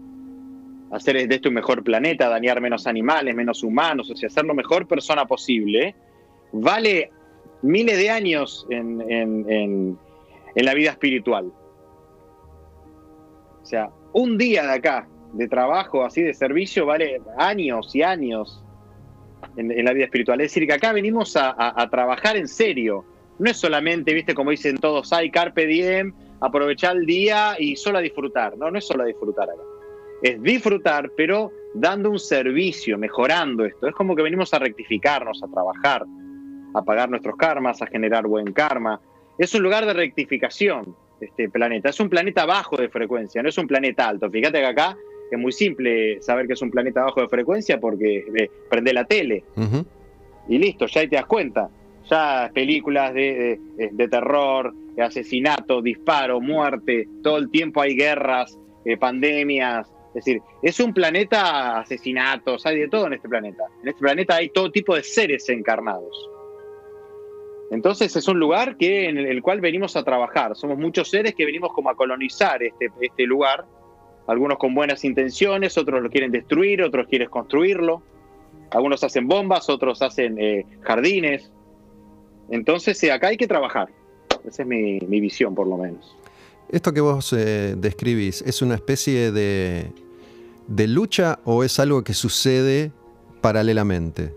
hacer de esto un mejor planeta, dañar menos animales, menos humanos, o sea, ser la mejor persona posible, vale miles de años en, en- en- en la vida espiritual. O sea, un día de acá, de trabajo así de servicio, vale años y años en, la vida espiritual. Es decir, que acá venimos a trabajar en serio. No es solamente, viste, como dicen todos, hay carpe diem, aprovechar el día y solo a disfrutar. No, no es solo a disfrutar acá. Es disfrutar, pero dando un servicio, mejorando esto. Es como que venimos a rectificarnos, a trabajar, a pagar nuestros karmas, a generar buen karma. Es un lugar de rectificación este planeta. Es un planeta bajo de frecuencia, no es un planeta alto. Fíjate que acá es muy simple saber que es un planeta bajo de frecuencia porque eh, prende la tele y listo, ya ahí te das cuenta. Ya películas de, de- de terror, de asesinato, disparo, muerte, todo el tiempo hay guerras, eh, pandemias. Es decir, es un planeta asesinatos, hay de todo en este planeta. En este planeta hay todo tipo de seres encarnados. Entonces es un lugar que, en el, el cual venimos a trabajar. Somos muchos seres que venimos como a colonizar este, este lugar. Algunos con buenas intenciones, otros lo quieren destruir, otros quieren construirlo. Algunos hacen bombas, otros hacen eh, jardines. Entonces eh, acá hay que trabajar. Esa es mi, visión, por lo menos. Esto que vos eh, describís, ¿es una especie de, lucha o es algo que sucede paralelamente?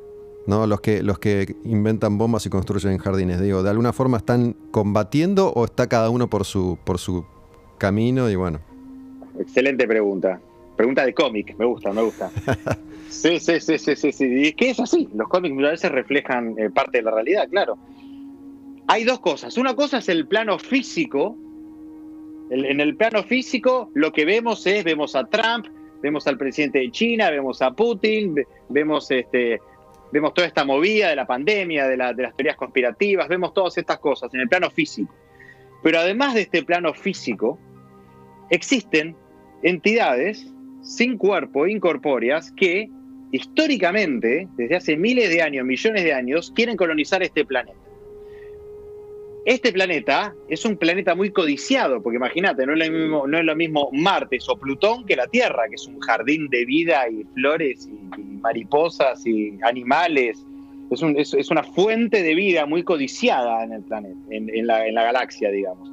¿No? Los, que, los que inventan bombas y construyen jardines. Digo, ¿de alguna forma están combatiendo o está cada uno por su, por su camino? Y bueno, Excelente pregunta. Pregunta de cómic, me gusta, me gusta. Sí, sí, sí, sí, sí, sí. Y es que es así. Los cómics a veces reflejan eh, parte de la realidad, claro. Hay dos cosas. Una cosa es el plano físico. El- en el plano físico lo que vemos es, vemos a Trump, vemos al presidente de China, vemos a Putin, ve- vemos este, vemos toda esta movida de la pandemia, de, la- de las teorías conspirativas, vemos todas estas cosas en el plano físico. Pero además de este plano físico, existen entidades sin cuerpo, incorpóreas, que históricamente, desde hace miles de años, millones de años, quieren colonizar este planeta. Este planeta es un planeta muy codiciado, porque imagínate, no es, lo mismo, no es lo mismo Marte o Plutón que la Tierra, que es un jardín de vida y flores y, y mariposas y animales. Es, un- es- es una fuente de vida muy codiciada en el planeta, en- en la- en la galaxia, digamos.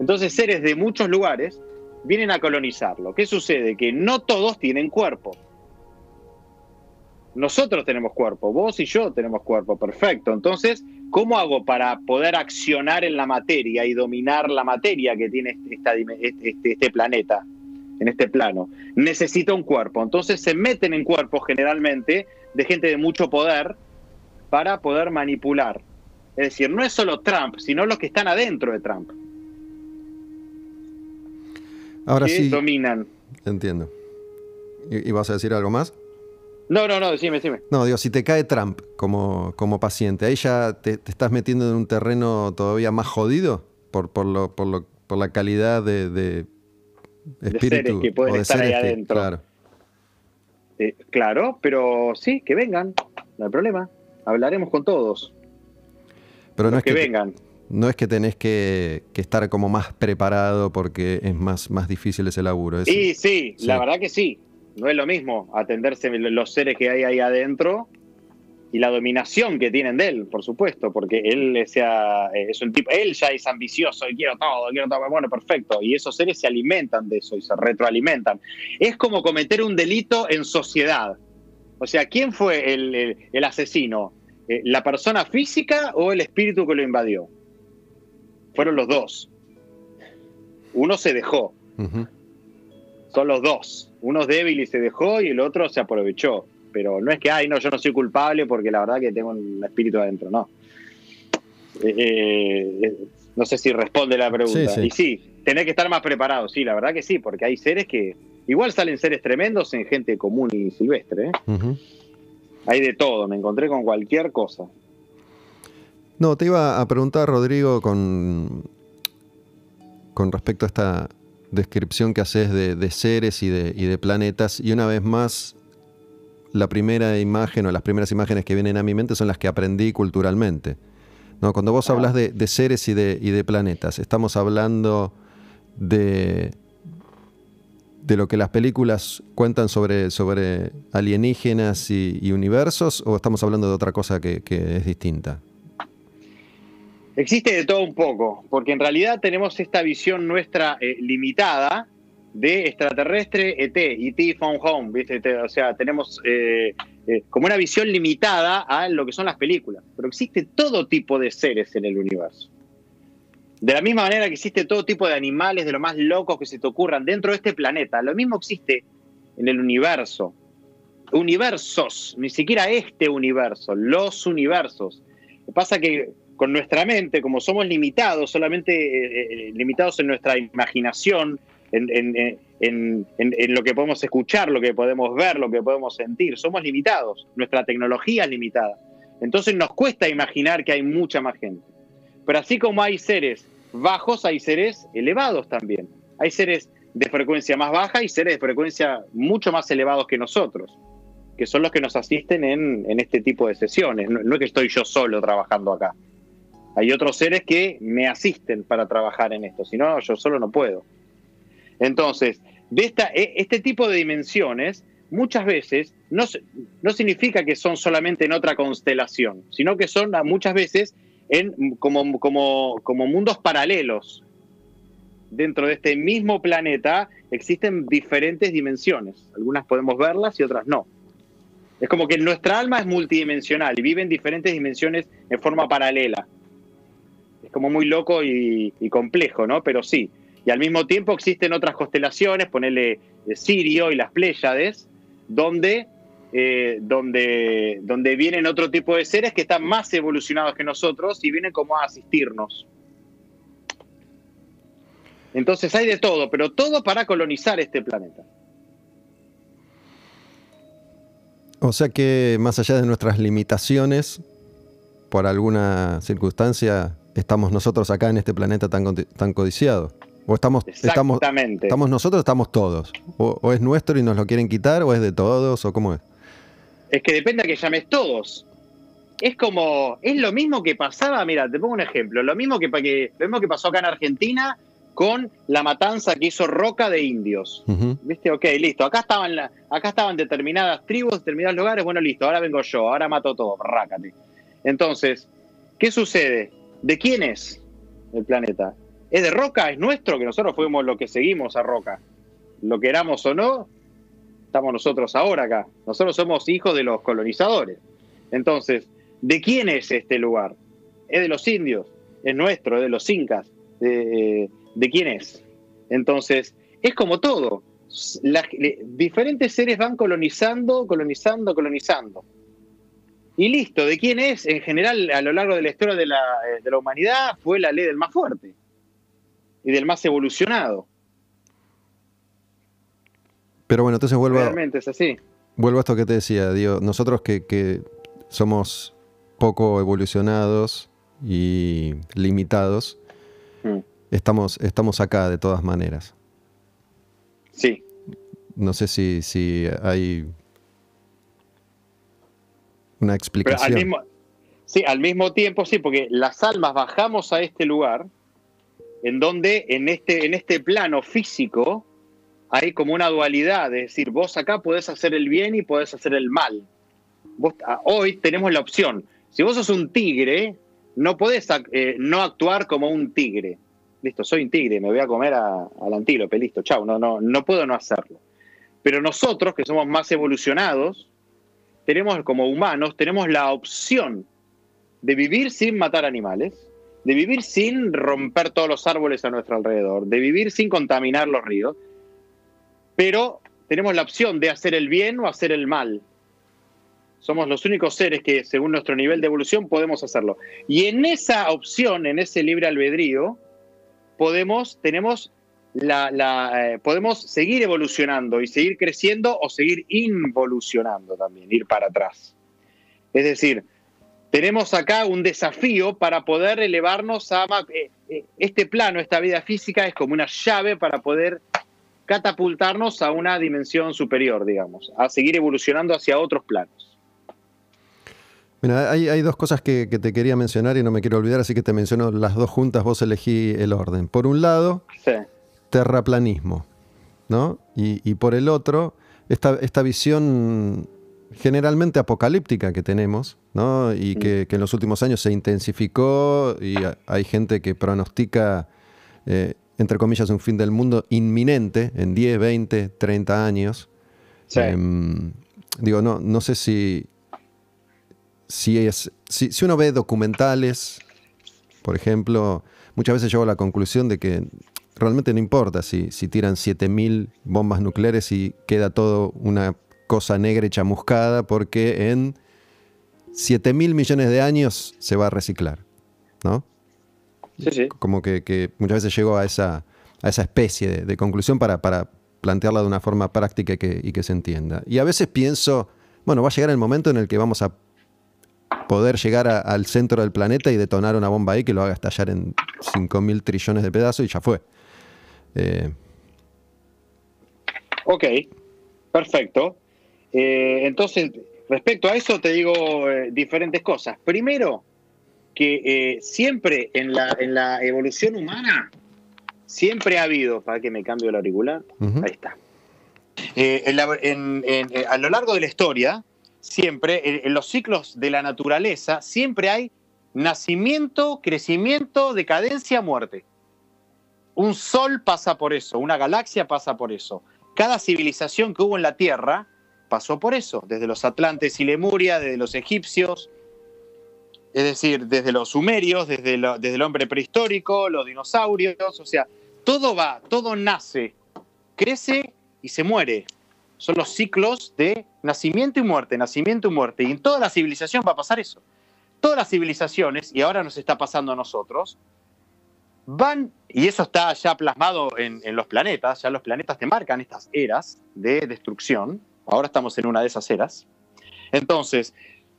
Entonces, seres de muchos lugares vienen a colonizarlo. ¿Qué sucede? Que no todos tienen cuerpo. Nosotros tenemos cuerpo, vos y yo tenemos cuerpo, perfecto. Entonces, ¿cómo hago para poder accionar en la materia y dominar la materia que tiene este- este, este- este planeta, en este plano? Necesita un cuerpo. Entonces se meten en cuerpos generalmente de gente de mucho poder para poder manipular. Es decir, no es solo Trump, sino los que están adentro de Trump, ahora que sí, dominan. entiendo. ¿Y, y vas a decir algo más? No, no, no, decime, decime. No, digo, si te cae Trump como, como paciente, ahí ya te, te estás metiendo en un terreno todavía más jodido por, por, lo, por, lo, por la calidad de, de espíritu. seres que pueden o de estar ahí que- adentro. claro. Eh, claro, pero sí, que vengan, no hay problema. Hablaremos con todos, Pero no es que, que, vengan. No es que tenés que, que estar como más preparado porque es más, más difícil ese laburo. es- Y sí, Sí. la verdad que sí. No es lo mismo atenderse los seres que hay ahí adentro y la dominación que tienen de él, por supuesto, porque él sea, es un tipo, él ya es ambicioso y quiero todo, quiero todo, bueno, perfecto. Y esos seres se alimentan de eso y se retroalimentan. Es como cometer un delito en sociedad. O sea, ¿quién fue el, el- el asesino? Eh, ¿La persona física o el espíritu que lo invadió? Fueron los dos. Uno se dejó, son los dos. Uno es débil y se dejó y el otro se aprovechó. Pero no es que, ay, no, yo no soy culpable porque la verdad que tengo un espíritu adentro, no. Eh, eh, no sé si responde la pregunta. Sí, sí. Y sí, tenés que estar más preparado, sí, la verdad que sí, porque hay seres que igual salen seres tremendos en gente común y silvestre. ¿eh? Hay de todo, me encontré con cualquier cosa. No, te iba a preguntar, Rodrigo, con, con respecto a esta descripción que haces de, de seres y de, y de planetas, y una vez más, la primera imagen o las primeras imágenes que vienen a mi mente son las que aprendí culturalmente. ¿no? Cuando vos hablas de, de seres y de, y de planetas, ¿estamos hablando de, de lo que las películas cuentan sobre, sobre alienígenas y, y universos o estamos hablando de otra cosa que, que es distinta? Existe de todo un poco, porque en realidad tenemos esta visión nuestra eh, limitada de extraterrestre ET, ET Phone Home, ¿viste? Te- O sea, tenemos eh, eh, como una visión limitada a lo que son las películas. Pero existe todo tipo de seres en el universo. De la misma manera que existe todo tipo de animales, de lo más locos que se te ocurran dentro de este planeta, lo mismo existe en el universo. Universos, ni siquiera este universo, los universos. Pasa que con nuestra mente, como somos limitados, solamente eh, eh, limitados en nuestra imaginación, en, lo que podemos escuchar, lo que podemos ver, lo que podemos sentir, somos limitados, nuestra tecnología es limitada. Entonces nos cuesta imaginar que hay mucha más gente. Pero así como hay seres bajos, hay seres elevados también. Hay seres de frecuencia más baja y seres de frecuencia mucho más elevados que nosotros, que son los que nos asisten en, este tipo de sesiones. No es que estoy yo solo trabajando acá. Hay otros seres que me asisten para trabajar en esto, si no, yo solo no puedo. Entonces, de esta, e- este tipo de dimensiones muchas veces no, no significa que son solamente en otra constelación, sino que son muchas veces en, como, como, como mundos paralelos. Dentro de este mismo planeta existen diferentes dimensiones. Algunas podemos verlas y otras no. Es como que nuestra alma es multidimensional y vive en diferentes dimensiones en forma paralela. Como muy loco y, complejo, ¿no? Pero sí. Y al mismo tiempo existen otras constelaciones, ponerle Sirio y las Pléyades, donde, eh, donde, donde vienen otro tipo de seres que están más evolucionados que nosotros y vienen como a asistirnos. Entonces hay de todo, pero todo para colonizar este planeta. O sea que más allá de nuestras limitaciones, por alguna circunstancia, estamos nosotros acá en este planeta tan, codi- tan codiciado. O estamos, estamos, estamos nosotros, estamos todos. O, o es nuestro y nos lo quieren quitar, o es de todos, o cómo es. Es que depende a que llames todos. Es como, es lo mismo que pasaba, mira, te pongo un ejemplo, lo mismo que, que, lo mismo que pasó acá en Argentina con la matanza que hizo Roca de indios. ¿Viste? Ok, listo. Acá estaban, la- acá estaban determinadas tribus, determinados lugares. Bueno, listo. Ahora vengo yo. Ahora mato todo. Rácate. Entonces, ¿qué sucede? ¿De quién es el planeta? ¿Es de Roca? ¿Es nuestro? Que nosotros fuimos los que seguimos a Roca. Lo queramos o no, estamos nosotros ahora acá. Nosotros somos hijos de los colonizadores. Entonces, ¿de quién es este lugar? ¿Es de los indios? ¿Es nuestro? ¿Es de los incas? ¿De, de quién es? Entonces, es como todo. Diferentes seres van colonizando, colonizando, colonizando. Y listo, ¿de quién es? En general, a lo largo de la historia de la, eh, de la humanidad, fue la ley del más fuerte y del más evolucionado. Pero bueno, entonces vuelvo a, Realmente es así. vuelvo a esto que te decía, digo, nosotros que, que somos poco evolucionados y limitados, Mm. estamos, estamos acá de todas maneras. Sí. No sé si, si hay una Pero al explicación. mismo, sí, al mismo tiempo, sí, porque las almas bajamos a este lugar en donde en este, en este plano físico hay como una dualidad, es decir, vos acá podés hacer el bien y podés hacer el mal. Vos, a- hoy tenemos la opción. Si vos sos un tigre, no podés eh, no actuar como un tigre. Listo, soy un tigre, me voy a comer a- al antílope, listo, chau, no, no, no puedo no hacerlo. Pero nosotros, que somos más evolucionados, tenemos como humanos, tenemos la opción de vivir sin matar animales, de vivir sin romper todos los árboles a nuestro alrededor, de vivir sin contaminar los ríos, pero tenemos la opción de hacer el bien o hacer el mal. Somos los únicos seres que, según nuestro nivel de evolución, podemos hacerlo. Y en esa opción, en ese libre albedrío, podemos, tenemos la, la, eh, podemos seguir evolucionando y seguir creciendo o seguir involucionando también, ir para atrás. Es decir, tenemos acá un desafío para poder elevarnos a eh, eh, este plano, esta vida física es como una llave para poder catapultarnos a una dimensión superior, digamos, a seguir evolucionando hacia otros planos. Mira, hay, hay dos cosas que, que te quería mencionar y no me quiero olvidar, así que te menciono las dos juntas, vos elegí el orden. Por un lado, Sí. Terraplanismo, ¿no? Y, y por el otro, esta, esta visión generalmente apocalíptica que tenemos, ¿no? Y que, que en los últimos años se intensificó y hay gente que pronostica, eh, entre comillas, un fin del mundo inminente en 10, 20, 30 años. Sí. Em, digo, no, no sé si, si, es, si, si uno ve documentales, por ejemplo, muchas veces llego a la conclusión de que realmente no importa si, si tiran 7.000 bombas nucleares y queda todo una cosa negra y chamuscada, porque en 7.000 millones de años se va a reciclar, ¿no? Sí, sí. Como que, que muchas veces llego a esa, a esa especie de, de conclusión para, para plantearla de una forma práctica y que, y que se entienda. Y a veces pienso, bueno, va a llegar el momento en el que vamos a poder llegar a- al centro del planeta y detonar una bomba ahí que lo haga estallar en 5.000 trillones de pedazos y ya fue. Eh, Ok, perfecto. Eh, entonces, respecto a eso te digo eh, diferentes cosas. Primero, que eh, siempre en la, en la evolución humana, siempre ha habido, para que me cambio el auricular, ahí está. En la- en- a lo largo de la historia, siempre, en los ciclos de la naturaleza, siempre hay nacimiento, crecimiento, decadencia, muerte. Un sol pasa por eso, una galaxia pasa por eso. Cada civilización que hubo en la Tierra pasó por eso, desde los Atlantes y Lemuria, desde los egipcios, es decir, desde los sumerios, desde, el hombre prehistórico, los dinosaurios, o sea, todo va, todo nace, crece y se muere. Son los ciclos de nacimiento y muerte, nacimiento y muerte. Y en toda la civilización va a pasar eso. Todas las civilizaciones, y ahora nos está pasando a nosotros, van, y eso está ya plasmado en, los planetas, ya los planetas te marcan estas eras de destrucción. Ahora estamos en una de esas eras. Entonces,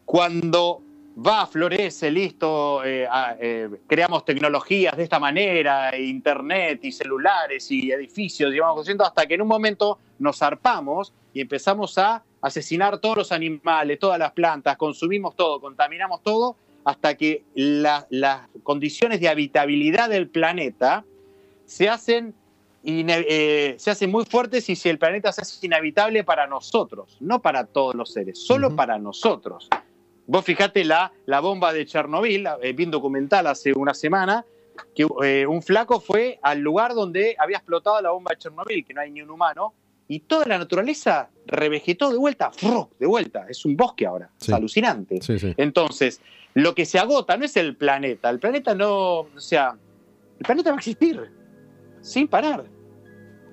cuando va, florece, listo, eh, eh, creamos tecnologías de esta manera, internet y celulares y edificios, y haciendo hasta que en un momento nos zarpamos y empezamos a asesinar todos los animales, todas las plantas, consumimos todo, contaminamos todo, hasta que la- las condiciones de habitabilidad del planeta se hacen, eh, se hacen muy fuertes y si el planeta se hace inhabitable para nosotros, no para todos los seres, solo para nosotros. Vos fijate la, la bomba de Chernobyl, eh, vi un documental hace una semana, que eh, un flaco fue al lugar donde había explotado la bomba de Chernobyl, que no hay ni un humano, y toda la naturaleza revegetó de vuelta, ¡fru! de vuelta, es un bosque ahora, Sí. es alucinante. Sí, sí. Entonces, lo que se agota no es el planeta, el planeta no, o sea, el planeta va a existir sin parar.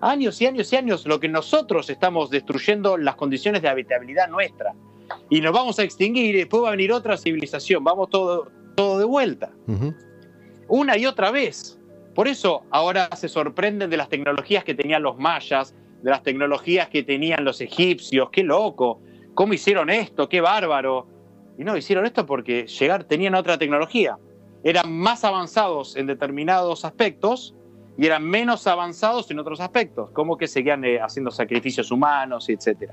Años y años y años, lo que nosotros estamos destruyendo las condiciones de habitabilidad nuestra. Y nos vamos a extinguir y después va a venir otra civilización, vamos todo, todo de vuelta Ujú. una y otra vez. Por eso ahora se sorprenden de las tecnologías que tenían los mayas, de las tecnologías que tenían los egipcios. Qué loco. ¿Cómo hicieron esto? Qué bárbaro. Y no, hicieron esto porque llegar, tenían otra tecnología. Eran más avanzados en determinados aspectos y eran menos avanzados en otros aspectos, como que seguían eh, haciendo sacrificios humanos, etc.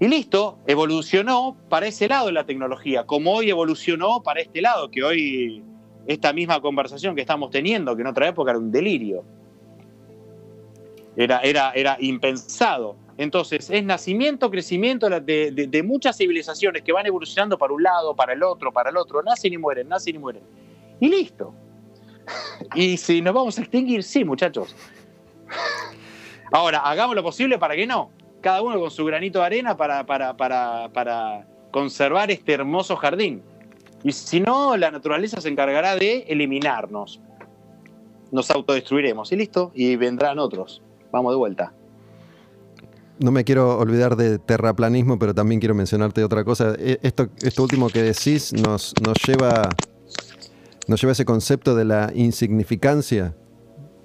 Y listo, evolucionó para ese lado de la tecnología, como hoy evolucionó para este lado, que hoy esta misma conversación que estamos teniendo, que en otra época era un delirio. Era, era, era impensado. Entonces, es nacimiento, crecimiento de, muchas civilizaciones que van evolucionando para un lado, para el otro, para el otro. Nacen y mueren, nacen y mueren. Y listo. Y si nos vamos a extinguir, sí, muchachos. Ahora, hagamos lo posible para que no. Cada uno con su granito de arena para, para, para, para conservar este hermoso jardín. Y si no, la naturaleza se encargará de eliminarnos. Nos autodestruiremos y listo. Y vendrán otros. Vamos de vuelta. No me quiero olvidar de terraplanismo, pero también quiero mencionarte otra cosa. E- Esto, esto último que decís nos, nos, lleva, nos lleva a ese concepto de la insignificancia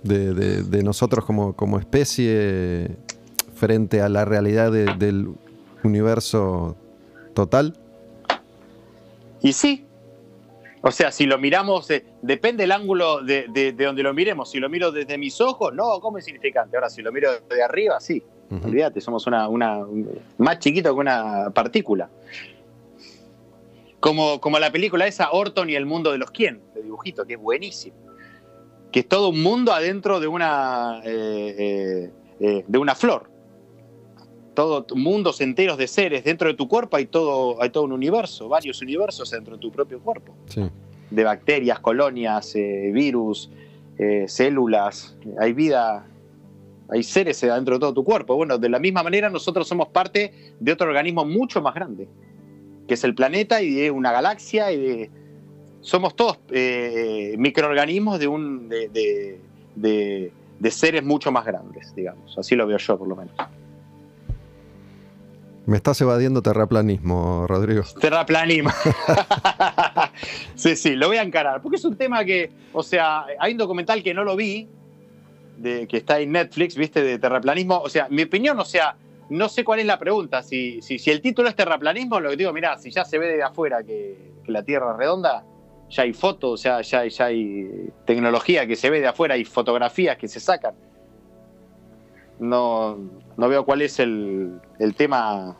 de, de- nosotros como, como especie frente a la realidad de- del universo total. Y sí. O sea, si lo miramos, depende el ángulo de, de- de donde lo miremos. Si lo miro desde mis ojos, no, como insignificante. Ahora, si lo miro de arriba, sí. Olvídate, somos una, una un- más chiquito que una partícula. Como, como la película esa, Orton y el mundo de los quién, de dibujito, que es buenísimo. Que es todo un mundo adentro de una, eh, eh, eh, de una flor. Todo mundos enteros de seres. Dentro de tu cuerpo hay todo, hay todo un universo, varios universos dentro de tu propio cuerpo. Sí. De bacterias, colonias, eh, virus, células. Hay vida, hay seres dentro de todo tu cuerpo. Bueno, de la misma manera nosotros somos parte de otro organismo mucho más grande, que es el planeta y de una galaxia y de... Somos todos eh, microorganismos de, un, de, de- de- de seres mucho más grandes, digamos. Así lo veo yo, por lo menos. Me estás evadiendo terraplanismo, Rodrigo. Terraplanismo. sí, sí, lo voy a encarar. Porque es un tema que, o sea, hay un documental que no lo vi, de, que está en Netflix, ¿viste? De terraplanismo. O sea, mi opinión, o sea, no sé cuál es la pregunta. Si, si, si el título es terraplanismo, lo que digo, mira, si ya se ve de afuera que, que la Tierra es redonda, ya hay fotos, o sea, ya, hay- ya hay tecnología que se ve de afuera, hay fotografías que se sacan. No, no veo cuál es el, el tema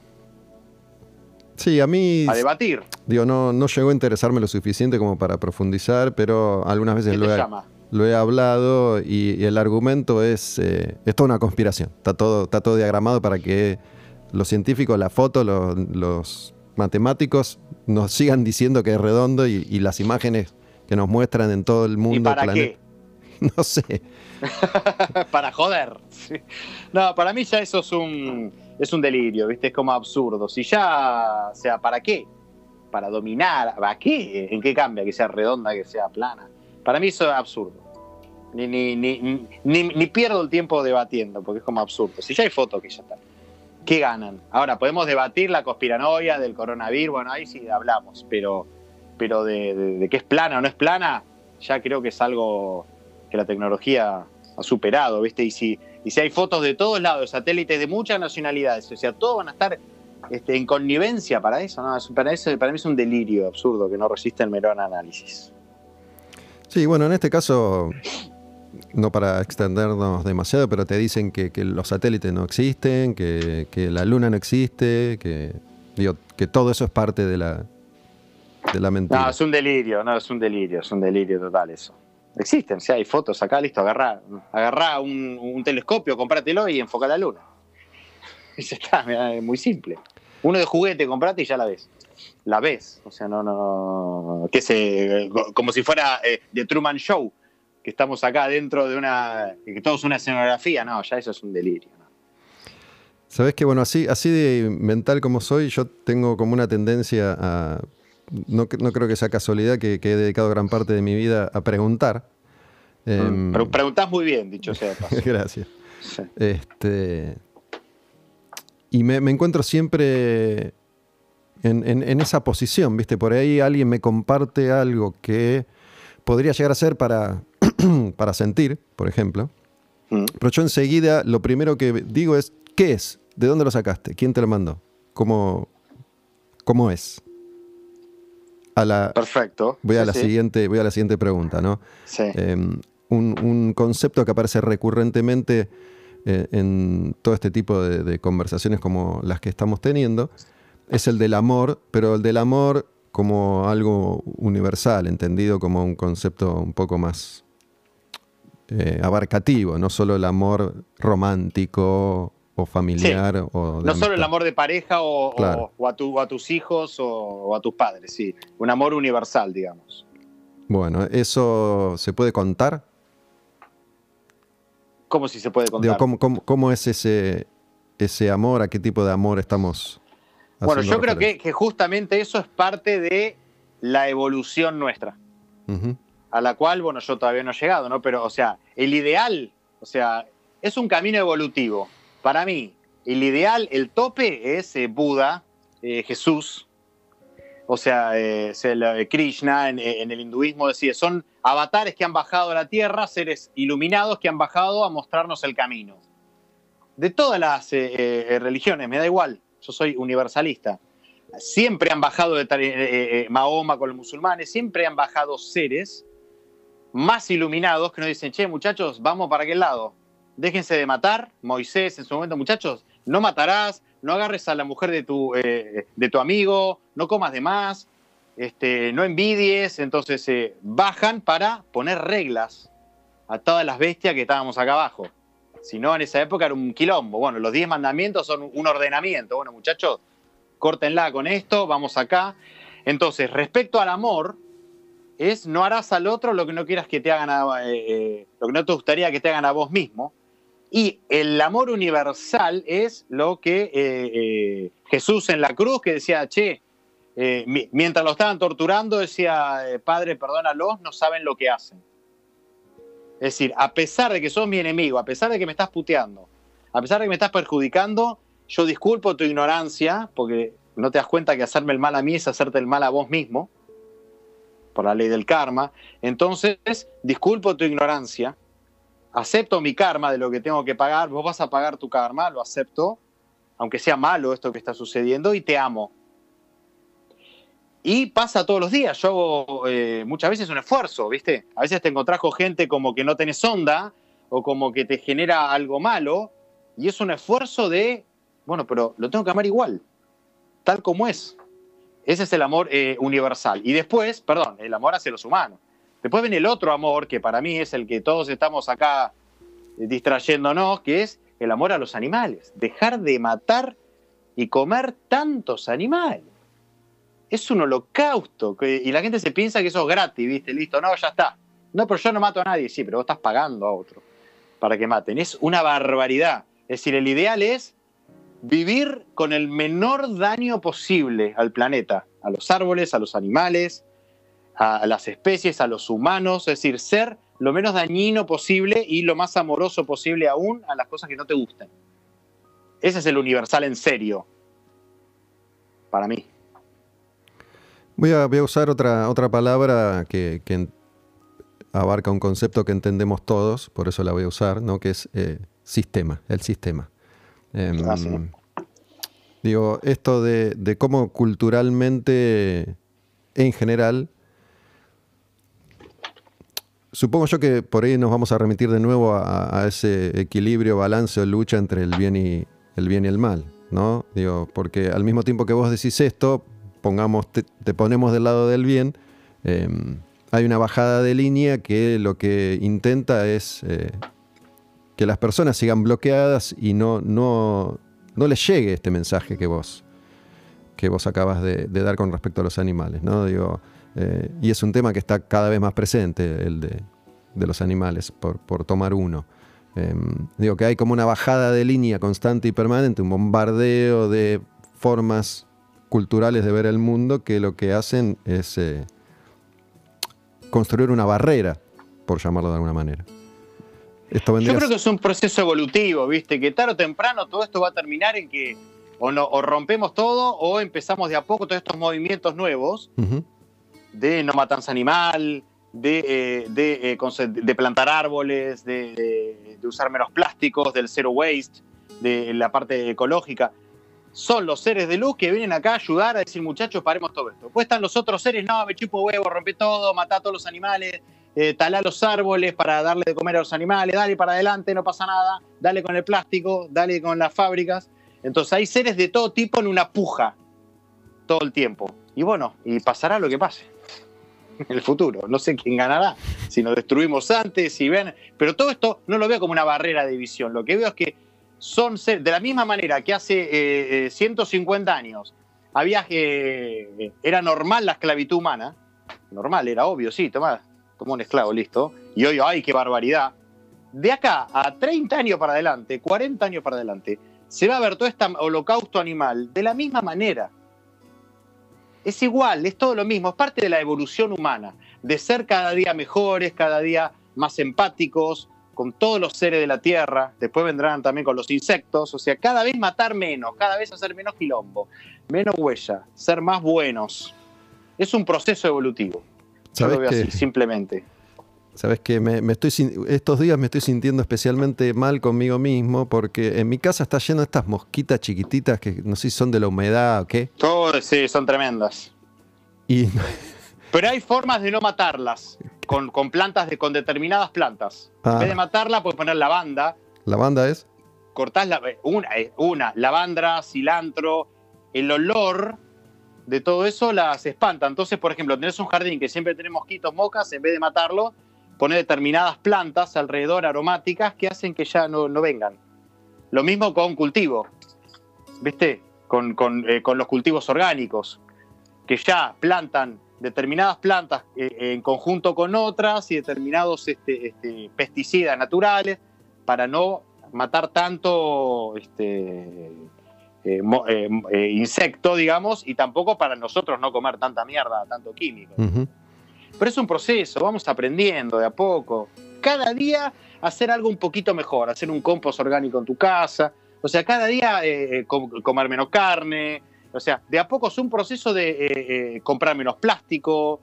Sí, a mí, a debatir. digo, no, no llegó a interesarme lo suficiente como para profundizar, pero algunas veces ¿Qué lo te he, llama? Lo he hablado y, y el argumento es, eh, es toda una conspiración. Está todo, está todo diagramado para que los científicos, la foto, los, los matemáticos nos sigan diciendo que es redondo y, y las imágenes que nos muestran en todo el mundo. ¿Y para planeta- qué? No sé. para joder. No, para mí ya eso es un, es un delirio, ¿viste? Es como absurdo. Si ya, o sea, ¿para qué? Para dominar, ¿para qué? ¿En qué cambia? Que sea redonda, que sea plana. Para mí eso es absurdo. Ni, ni, ni, ni, pierdo el tiempo debatiendo, porque es como absurdo. Si ya hay fotos que ya están. ¿Qué ganan? Ahora, podemos debatir la conspiranoia del coronavirus, bueno, ahí sí hablamos, pero, pero de, de, de que es plana o no es plana, ya creo que es algo que la tecnología ha superado, ¿viste? Y si, y si hay fotos de todos lados, satélites de muchas nacionalidades, o sea, todos van a estar este, en connivencia para eso, ¿no? Para, eso, para mí es un delirio absurdo que no resiste el mero análisis. Sí, bueno, en este caso, no para extendernos demasiado, pero te dicen que, los satélites no existen, que, la luna no existe, que, digo, que todo eso es parte de la, de mentira. No, es un delirio, no, es un delirio, es un delirio total eso. Existen, si hay fotos acá, listo, agarrá, agarrá un, un telescopio, comprátelo y enfoca la luna. Y ya está, es muy simple. Uno de juguete, comprate y ya la ves. La ves, o sea, no, no, que se, como si fuera eh, The Truman Show, que estamos acá dentro de una, que todo es una escenografía, no, ya eso es un delirio. ¿no? Sabes que, bueno, así, así de mental como soy, yo tengo como una tendencia a. No, no creo que sea casualidad que, que he dedicado gran parte de mi vida a preguntar. Em, Pero preguntás muy bien, dicho sea de paso. Gracias. Sí. Este, y me, me encuentro siempre en, en- en esa posición, ¿viste? Por ahí alguien me comparte algo que podría llegar a ser para, para sentir, por ejemplo. Mm. Pero yo enseguida lo primero que digo es, ¿qué es? ¿De dónde lo sacaste? ¿Quién te lo mandó? ¿Cómo, cómo es? A la, Perfecto. voy, a Sí, la sí. siguiente, voy a la siguiente pregunta, ¿no? Sí. Eh, un, un concepto que aparece recurrentemente eh, en todo este tipo de, de conversaciones como las que estamos teniendo es el del amor, pero el del amor como algo universal, entendido como un concepto un poco más eh, abarcativo, no solo el amor romántico o familiar o No solo el amor de pareja o, o- Claro. o a, tu- o a tus hijos o, o a tus padres, sí. Un amor universal, digamos. Bueno, ¿eso se puede contar? ¿Cómo si se puede contar? Digo, ¿cómo, cómo- cómo es ese, ese amor? ¿A qué tipo de amor estamos bueno, yo creo que, justamente eso es parte de la evolución nuestra, a la cual, bueno, yo todavía no he llegado, ¿no? Pero, o sea, el ideal, o sea, es un camino evolutivo. Para mí, el ideal, el tope es eh, Buda, eh, Jesús, o sea, eh, Krishna en, en el hinduismo decía, son avatares que han bajado a la tierra, seres iluminados que han bajado a mostrarnos el camino. De todas las eh, religiones, me da igual, soy universalista. siempre han bajado de tal- eh, eh, Mahoma con los musulmanes, siempre han bajado seres más iluminados que nos dicen, che, muchachos, vamos para aquel lado. Déjense de matar. Moisés en su momento, muchachos, no matarás, no agarres a la mujer de tu, eh, de tu amigo, no comas de más, este, no envidies. Entonces eh, bajan para poner reglas a todas las bestias que estábamos acá abajo. Si no, en esa época era un quilombo. Bueno, los diez mandamientos son un ordenamiento. Bueno, muchachos, córtenla con esto, vamos acá. Entonces, respecto al amor, es no harás al otro lo que no quieras que te hagan a, eh, eh, lo que no te gustaría que te hagan a vos mismo. Y el amor universal es lo que eh, Jesús en la cruz que decía, che, mi- mientras lo estaban torturando, decía, Padre, perdónalos, no saben lo que hacen. Es decir, a pesar de que sos mi enemigo, a pesar de que me estás puteando, a pesar de que me estás perjudicando, yo disculpo tu ignorancia, porque no te das cuenta que hacerme el mal a mí es hacerte el mal a vos mismo, por la ley del karma. Entonces, disculpo tu ignorancia, acepto mi karma de lo que tengo que pagar, vos vas a pagar tu karma, lo acepto, aunque sea malo esto que está sucediendo, y te amo. Y pasa todos los días. Yo hago eh, muchas veces un esfuerzo, ¿viste? A veces te encontrás con gente como que no tenés onda o como que te genera algo malo. Y es un esfuerzo de, bueno, pero lo tengo que amar igual, tal como es. Ese es el amor eh, universal. Y después, perdón, el amor hacia los humanos. Después viene el otro amor, que para mí es el que todos estamos acá eh, distrayéndonos, que es el amor a los animales. Dejar de matar y comer tantos animales es un holocausto. y la gente se piensa que eso es gratis, ¿viste? Listo, no, ya está. No, pero yo no mato a nadie. Sí, pero vos estás pagando a otro para que maten. Es una barbaridad. Es decir, el ideal es vivir con el menor daño posible al planeta, a los árboles, a los animales, a las especies, a los humanos. Es decir, ser lo menos dañino posible y lo más amoroso posible aún a las cosas que no te gusten. Ese es el universal en serio. Para mí. Voy a, voy a usar otra, otra palabra que, abarca un concepto que entendemos todos, por eso la voy a usar, ¿no? que es eh, sistema, el sistema. Em, Ah, sí. Digo, esto de, de cómo culturalmente, en general, supongo yo que por ahí nos vamos a remitir de nuevo a, a ese equilibrio, balance o lucha entre el bien y el bien y el mal, ¿no? Digo, porque al mismo tiempo que vos decís esto, pongamos, te, ponemos del lado del bien, eh, hay una bajada de línea que lo que intenta es eh, que las personas sigan bloqueadas y no, no, no les llegue este mensaje que vos, que vos acabas de, dar con respecto a los animales, ¿no? Digo, eh, y es un tema que está cada vez más presente, el de, de los animales, por, por tomar uno. Eh, digo que hay como una bajada de línea constante y permanente, un bombardeo de formas culturales de ver el mundo que lo que hacen es eh, construir una barrera, por llamarlo de alguna manera. Esto vendría Yo creo que es un proceso evolutivo, ¿viste? Que tarde o temprano todo esto va a terminar en que o, no, o rompemos todo o empezamos de a poco todos estos movimientos nuevos de no matanza animal, de, eh, de, eh, de plantar árboles, de usar menos plásticos, del zero waste, de la parte ecológica. Son los seres de luz que vienen acá a ayudar a decir, muchachos, paremos todo esto. Después están los otros seres, no, me chupo huevo, rompe todo, matá a todos los animales, eh, talá los árboles para darle de comer a los animales, dale para adelante, no pasa nada, dale con el plástico, dale con las fábricas. Entonces hay seres de todo tipo en una puja todo el tiempo. Y bueno, y pasará lo que pase en el futuro. No sé quién ganará, si nos destruimos antes, si ven. Pero todo esto no lo veo como una barrera de división. Lo que veo es que son de la misma manera que hace eh, eh, 150 años había eh, era normal la esclavitud humana. Normal, era obvio, sí, toma, toma un esclavo, listo. Y hoy, ay, qué barbaridad. De acá a 30 años para adelante, 40 años para adelante, se va a ver todo este holocausto animal de la misma manera. Es igual, es todo lo mismo, es parte de la evolución humana, de ser cada día mejores, cada día más empáticos con todos los seres de la tierra, después vendrán también con los insectos, o sea, cada vez matar menos, cada vez hacer menos quilombo, menos huella, ser más buenos. Es un proceso evolutivo. Yo ¿Sabés lo veo que- así, simplemente. Sabes que me, me estoy estos días me estoy sintiendo especialmente mal conmigo mismo porque en mi casa está lleno de estas mosquitas chiquititas que no sé si son de la humedad o qué. Todo, sí, son tremendas. Y Pero hay formas de no matarlas con, con plantas de, con determinadas plantas. Ah. En vez de matarla, puedes poner lavanda, la banda es. cortás la, eh, una, eh, una, lavandra, cilantro, el olor de todo eso las espanta. Entonces, por ejemplo, tenés un jardín que siempre tiene mosquitos, mocas, en vez de matarlo, poner determinadas plantas alrededor aromáticas que hacen que ya no, no vengan. Lo mismo con cultivo, ¿viste? Con, con, eh, con los cultivos orgánicos, que ya plantan determinadas plantas eh, en conjunto con otras y determinados este, este, pesticidas naturales para no matar tanto este, eh, eh, insecto, digamos, y tampoco para nosotros no comer tanta mierda, tanto químico. Pero es un proceso, vamos aprendiendo de a poco. Cada día hacer algo un poquito mejor, hacer un compost orgánico en tu casa, o sea, cada día eh, com- comer menos carne, o sea, de a poco es un proceso de eh, eh, comprar menos plástico,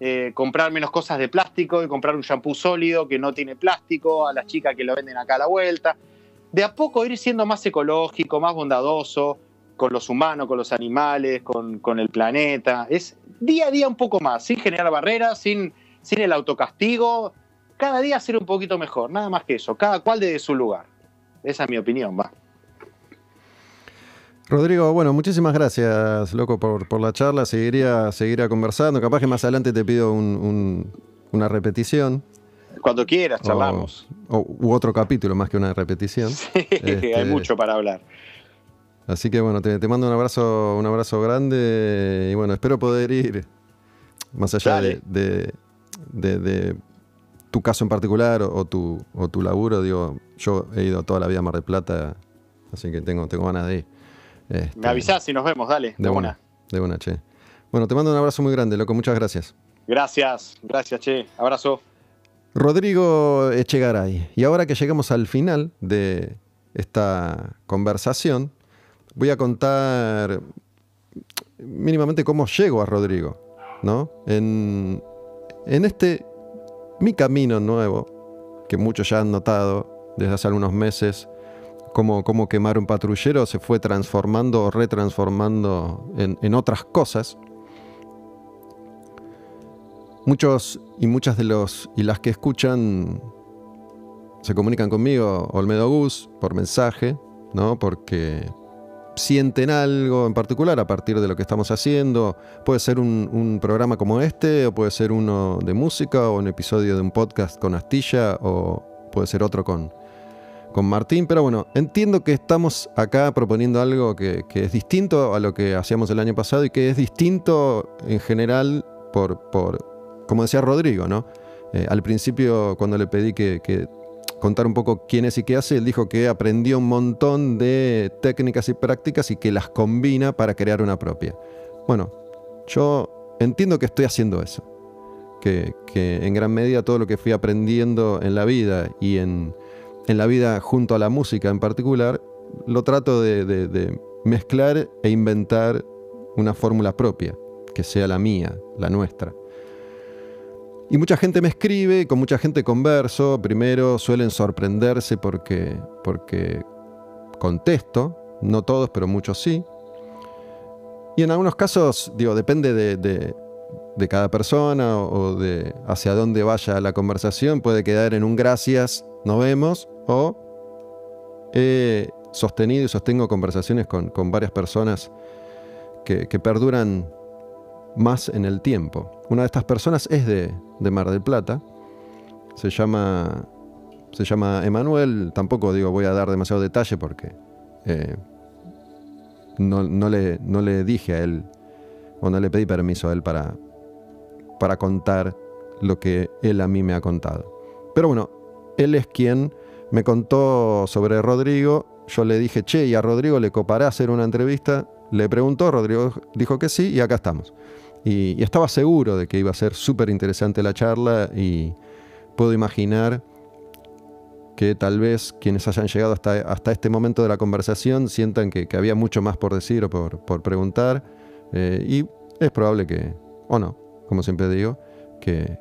eh, comprar menos cosas de plástico y comprar un shampoo sólido que no tiene plástico, a las chicas que lo venden acá a la vuelta. De a poco ir siendo más ecológico, más bondadoso con los humanos, con los animales, con, con el planeta. Es día a día un poco más, sin generar barreras, sin, sin el autocastigo. Cada día ser un poquito mejor, nada más que eso. Cada cual desde su lugar. Esa es mi opinión, va. Rodrigo, bueno, muchísimas gracias, loco, por, por la charla. Seguiría, seguiría conversando. Capaz que más adelante te pido un- un- una repetición. Cuando quieras, charlamos. O, u otro capítulo más que una repetición. Este- Hay mucho para hablar. Así que bueno, te, te mando un abrazo, un abrazo grande y bueno, espero poder ir más allá de, de- de- de tu caso en particular o, o tu, o tu laburo. Digo, yo he ido toda la vida a Mar del Plata, así que tengo, tengo ganas de ir. Este, Me avisás si nos vemos, dale. de una, de una, che. Bueno, te mando un abrazo muy grande, loco, muchas gracias. Gracias, gracias, che. Abrazo. Rodrigo Echegaray. Y ahora que llegamos al final de esta conversación, voy a contar mínimamente cómo llego a Rodrigo, ¿no? En, en este mi camino nuevo, que muchos ya han notado desde hace algunos meses, cómo, cómo quemar un patrullero se fue transformando o retransformando en, en otras cosas. Muchos y muchas de los y las que escuchan se comunican conmigo, Olmedo Gus, por mensaje, ¿no? Porque sienten algo en particular a partir de lo que estamos haciendo. Puede ser un, un programa como este, o puede ser uno de música, o un episodio de un podcast con Astilla, o puede ser otro con, con Martín. Pero bueno, entiendo que estamos acá proponiendo algo que, es distinto a lo que hacíamos el año pasado y que es distinto en general por, por como decía Rodrigo, ¿no? Eh, al principio, cuando le pedí que, que un poco quién es y qué hace, él dijo que aprendió un montón de técnicas y prácticas y que las combina para crear una propia. Bueno, yo entiendo que estoy haciendo eso. Que, que en gran medida todo lo que fui aprendiendo en la vida y en, en la vida junto a la música en particular, lo trato de, mezclar e inventar una fórmula propia, que sea la mía, la nuestra. Y mucha gente me escribe, con mucha gente converso. Primero suelen sorprenderse porque, porque contesto, no todos, pero muchos sí. Y en algunos casos, digo, depende de, de- de cada persona o de hacia dónde vaya la conversación, puede quedar en un gracias, nos vemos, o he sostenido y sostengo conversaciones con, con varias personas que, que perduran más en el tiempo. Una de estas personas es de, de Mar del Plata. Se llama, se llama Emanuel. Tampoco digo voy a dar demasiado detalle porque eh, no, no le, no le dije a él o no le pedí permiso a él para, para contar lo que él a mí me ha contado. Pero bueno, él es quien me contó sobre Rodrigo. Yo le dije, che, ¿y a Rodrigo le copará hacer una entrevista? Le preguntó, Rodrigo dijo que sí y acá estamos. Y, estaba seguro de que iba a ser súper interesante la charla y puedo imaginar que tal vez quienes hayan llegado hasta, hasta este momento de la conversación sientan que, que había mucho más por decir o por, por preguntar. eh, y es probable que, o no, como siempre digo, que,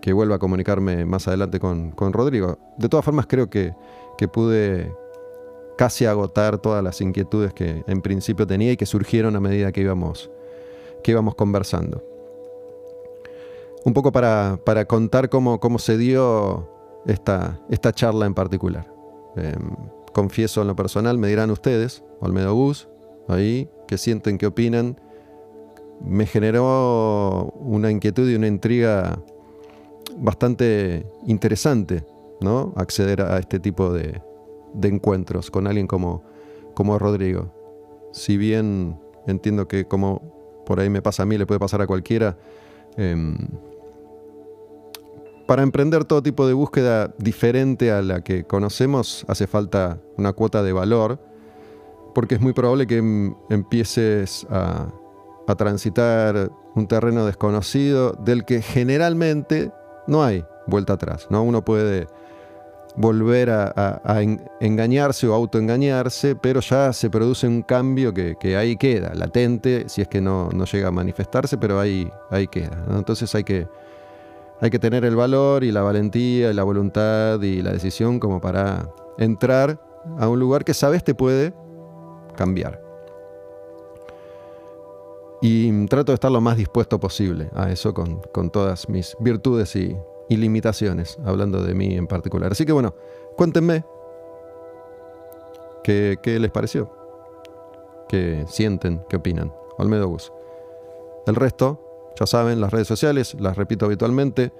que vuelva a comunicarme más adelante con, con Rodrigo. De todas formas, creo que, que pude casi agotar todas las inquietudes que en principio tenía y que surgieron a medida que íbamos, que íbamos conversando. Un poco para, para contar cómo, cómo se dio esta, esta charla en particular. Em, confieso en lo personal, me dirán ustedes, Olmedo Bus, ahí, qué sienten, qué opinan. Me generó una inquietud y una intriga bastante interesante, ¿no? Acceder a este tipo de, encuentros con alguien como, como Rodrigo. Si bien entiendo que como por ahí me pasa a mí, le puede pasar a cualquiera, em, para emprender todo tipo de búsqueda diferente a la que conocemos hace falta una cuota de valor, porque es muy probable que em, empieces a, a transitar un terreno desconocido del que generalmente no hay vuelta atrás. ¿no? Uno puede volver a, engañarse o autoengañarse, pero ya se produce un cambio que, ahí queda, latente, si es que no, llega a manifestarse, pero ahí, ahí queda. Entonces hay que, hay que tener el valor y la valentía y la voluntad y la decisión como para entrar a un lugar que sabes te puede cambiar. Y trato de estar lo más dispuesto posible a eso con, con todas mis virtudes y, y limitaciones, hablando de mí en particular. Así que bueno, cuéntenme qué, les pareció, qué sienten, qué opinan. Olmedo Bus. El resto, ya saben, las redes sociales, las repito habitualmente.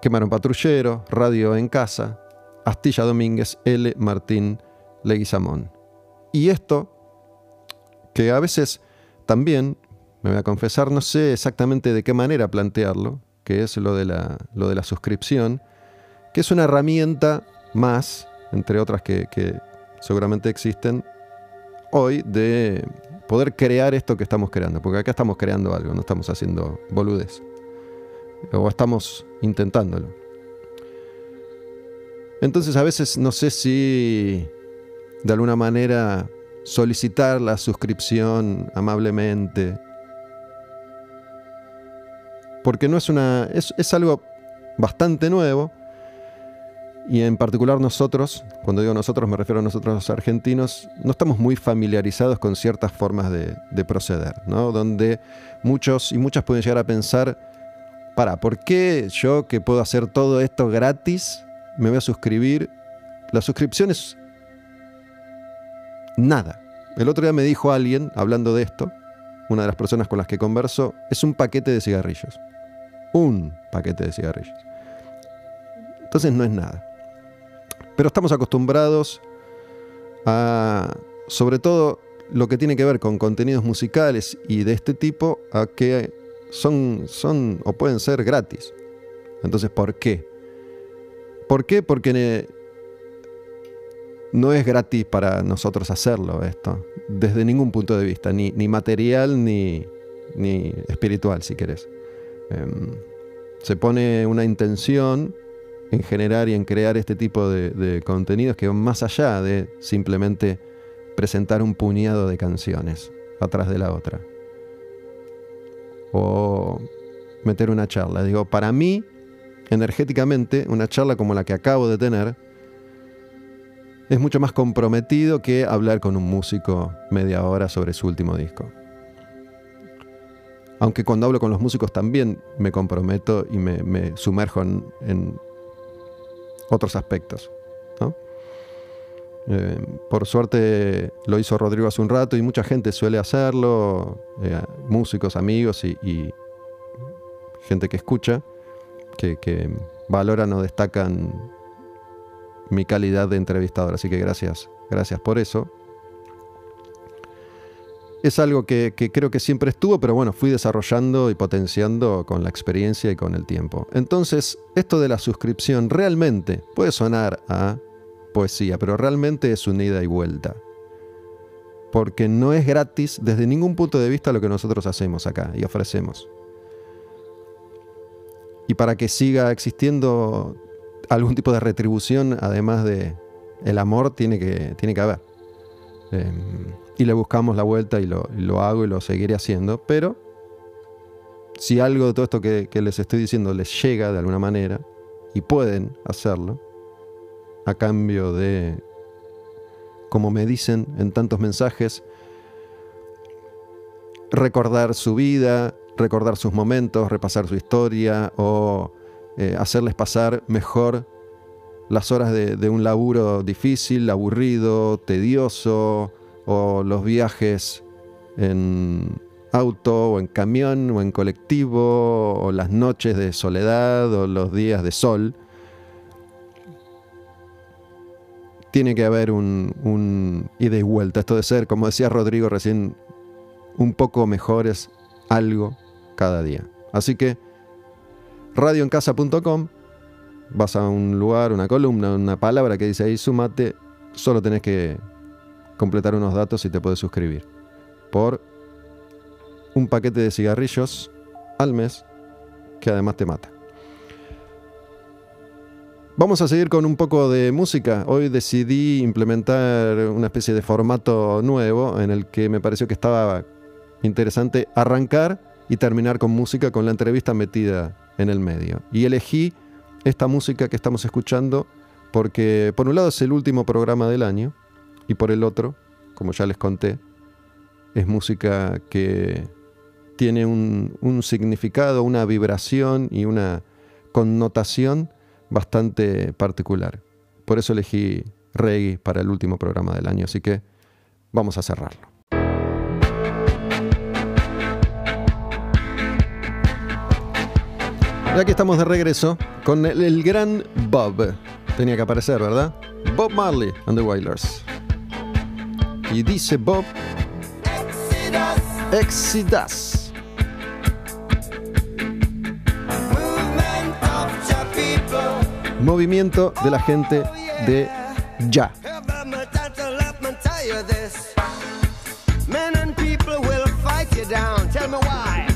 Quemaron Patrullero, Radio en Casa, Astilla Domínguez, L. Martín Leguizamón. Y esto, que a veces también, me voy a confesar, no sé exactamente de qué manera plantearlo, que es lo de la, lo de la suscripción, que es una herramienta más, entre otras que, seguramente existen, hoy de poder crear esto que estamos creando, porque acá estamos creando algo, no estamos haciendo boludez, o estamos intentándolo. Entonces a veces no sé si de alguna manera solicitar la suscripción amablemente porque no es una. Es, algo bastante nuevo. Y en particular nosotros, cuando digo nosotros me refiero a nosotros los argentinos, no estamos muy familiarizados con ciertas formas de, proceder, ¿no? Donde muchos y muchas pueden llegar a pensar, para, ¿por qué yo que puedo hacer todo esto gratis me voy a suscribir? La suscripción es nada. El otro día me dijo alguien, hablando de esto, una de las personas con las que converso, es un paquete de cigarrillos un paquete de cigarrillos. Entonces no es nada. Pero estamos acostumbrados a, sobre todo lo que tiene que ver con contenidos musicales y de este tipo, a que son, son o pueden ser gratis. Entonces, ¿por qué? ¿Por qué? Porque no es gratis para nosotros hacerlo esto, desde ningún punto de vista, ni, ni material ni, ni espiritual, si querés. Em, se pone una intención en generar y en crear este tipo de, contenidos que van más allá de simplemente presentar un puñado de canciones atrás de la otra. O meter una charla. Digo, para mí, energéticamente, una charla como la que acabo de tener es mucho más comprometido que hablar con un músico media hora sobre su último disco. Aunque cuando hablo con los músicos también me comprometo y me, sumerjo en, otros aspectos. Eh, por suerte lo hizo Rodrigo hace un rato y mucha gente suele hacerlo, eh, músicos, amigos y, gente que escucha, que, que, valoran o destacan mi calidad de entrevistador. Así que gracias, gracias por eso es algo que, creo que siempre estuvo, pero bueno, fui desarrollando y potenciando con la experiencia y con el tiempo. Entonces, esto de la suscripción realmente puede sonar a poesía, pero realmente es un ida y vuelta. Porque no es gratis desde ningún punto de vista lo que nosotros hacemos acá y ofrecemos. Y para que siga existiendo algún tipo de retribución, además de el amor, tiene que, tiene que haber. Em, y le buscamos la vuelta y lo, hago y lo seguiré haciendo, pero Si algo de todo esto que, que les estoy diciendo les llega de alguna manera, y pueden hacerlo, a cambio de, como me dicen en tantos mensajes, recordar su vida, recordar sus momentos, repasar su historia o eh, hacerles pasar mejor las horas de, de un laburo difícil, aburrido, tedioso, o los viajes en auto o en camión o en colectivo, o las noches de soledad o los días de sol. Tiene que haber un, un ida y vuelta. Esto de ser, como decía Rodrigo recién, un poco mejores algo cada día. Así que radioencasa.com, vas a un lugar, una columna, una palabra que dice ahí sumate, solo tenés que completar unos datos y te puedes suscribir. Por un paquete de cigarrillos al mes que además te mata. Vamos a seguir con un poco de música. Hoy decidí implementar una especie de formato nuevo en el que me pareció que estaba interesante arrancar y terminar con música con la entrevista metida en el medio. Y elegí esta música que estamos escuchando porque por un lado es el último programa del año y por el otro, como ya les conté, es música que tiene un, significado, una vibración y una connotación bastante particular. Por eso elegí reggae para el último programa del año, así que vamos a cerrarlo. Y aquí estamos de regreso con el, gran Bob. Tenía que aparecer, ¿verdad? Bob Marley and the Wailers. Y dice Bob, Exodus. Movimiento de la gente de Ya. Men and people will fight you down. Tell me why.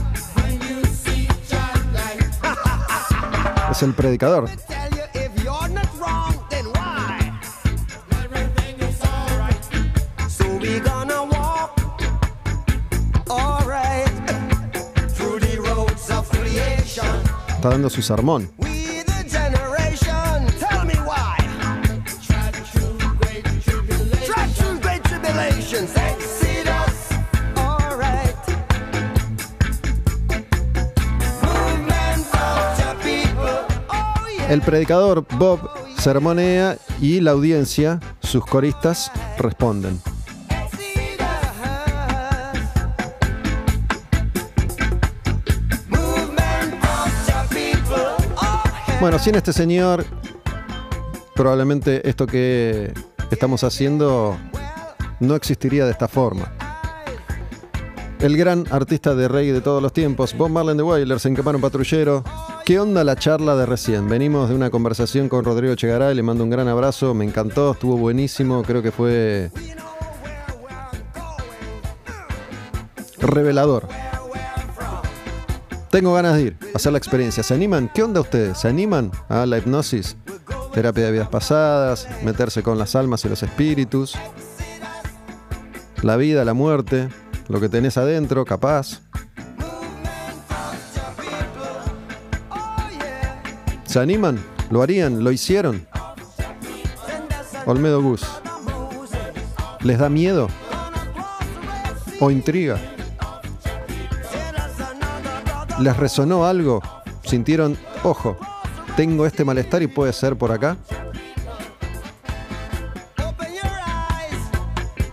Roads of creation. Está dando su sermón. El predicador Bob sermonea y la audiencia, sus coristas, responden. Bueno, sin este señor, probablemente esto que estamos haciendo no existiría de esta forma. El gran artista de reggae de todos los tiempos, Bob Marley and the Wailers, en Quemar un Patrullero. ¿Qué onda la charla de recién? Venimos de una conversación con Rodrigo Chegaray, le mando un gran abrazo, me encantó, estuvo buenísimo, creo que fue revelador. Tengo ganas de ir, hacer la experiencia. ¿Se animan? ¿Qué onda ustedes? ¿Se animan a la hipnosis? Terapia de vidas pasadas, meterse con las almas y los espíritus, la vida, la muerte, lo que tenés adentro, capaz. ¿Se animan? ¿Lo harían? ¿Lo hicieron? Olmedo Gus. ¿Les da miedo? ¿O intriga? ¿Les resonó algo? ¿Sintieron, ojo, tengo este malestar y puede ser por acá?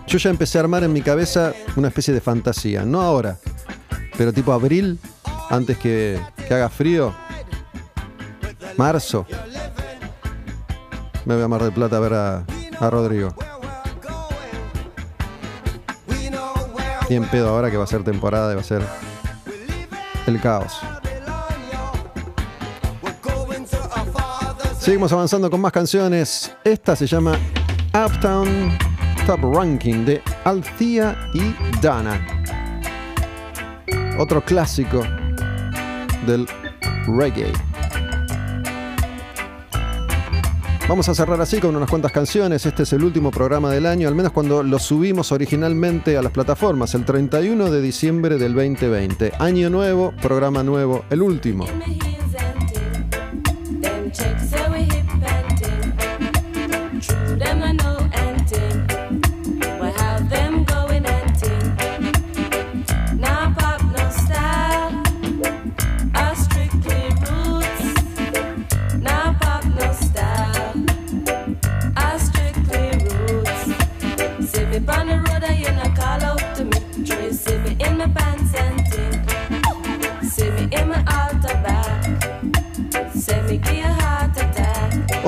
Yo ya empecé a armar en mi cabeza una especie de fantasía, no ahora, pero tipo abril, antes que, que haga frío, marzo. Me voy a Mar del Plata a ver a, a Rodrigo. Y en pedo ahora que va a ser temporada y va a ser el caos. Seguimos avanzando con más canciones. Esta se llama Uptown Top Ranking de Althea y Dana. Otro clásico del reggae. Vamos a cerrar así con unas cuantas canciones. Este es el último programa del año, al menos cuando lo subimos originalmente a las plataformas, el 31 de diciembre del 2020. Año nuevo, programa nuevo, el último.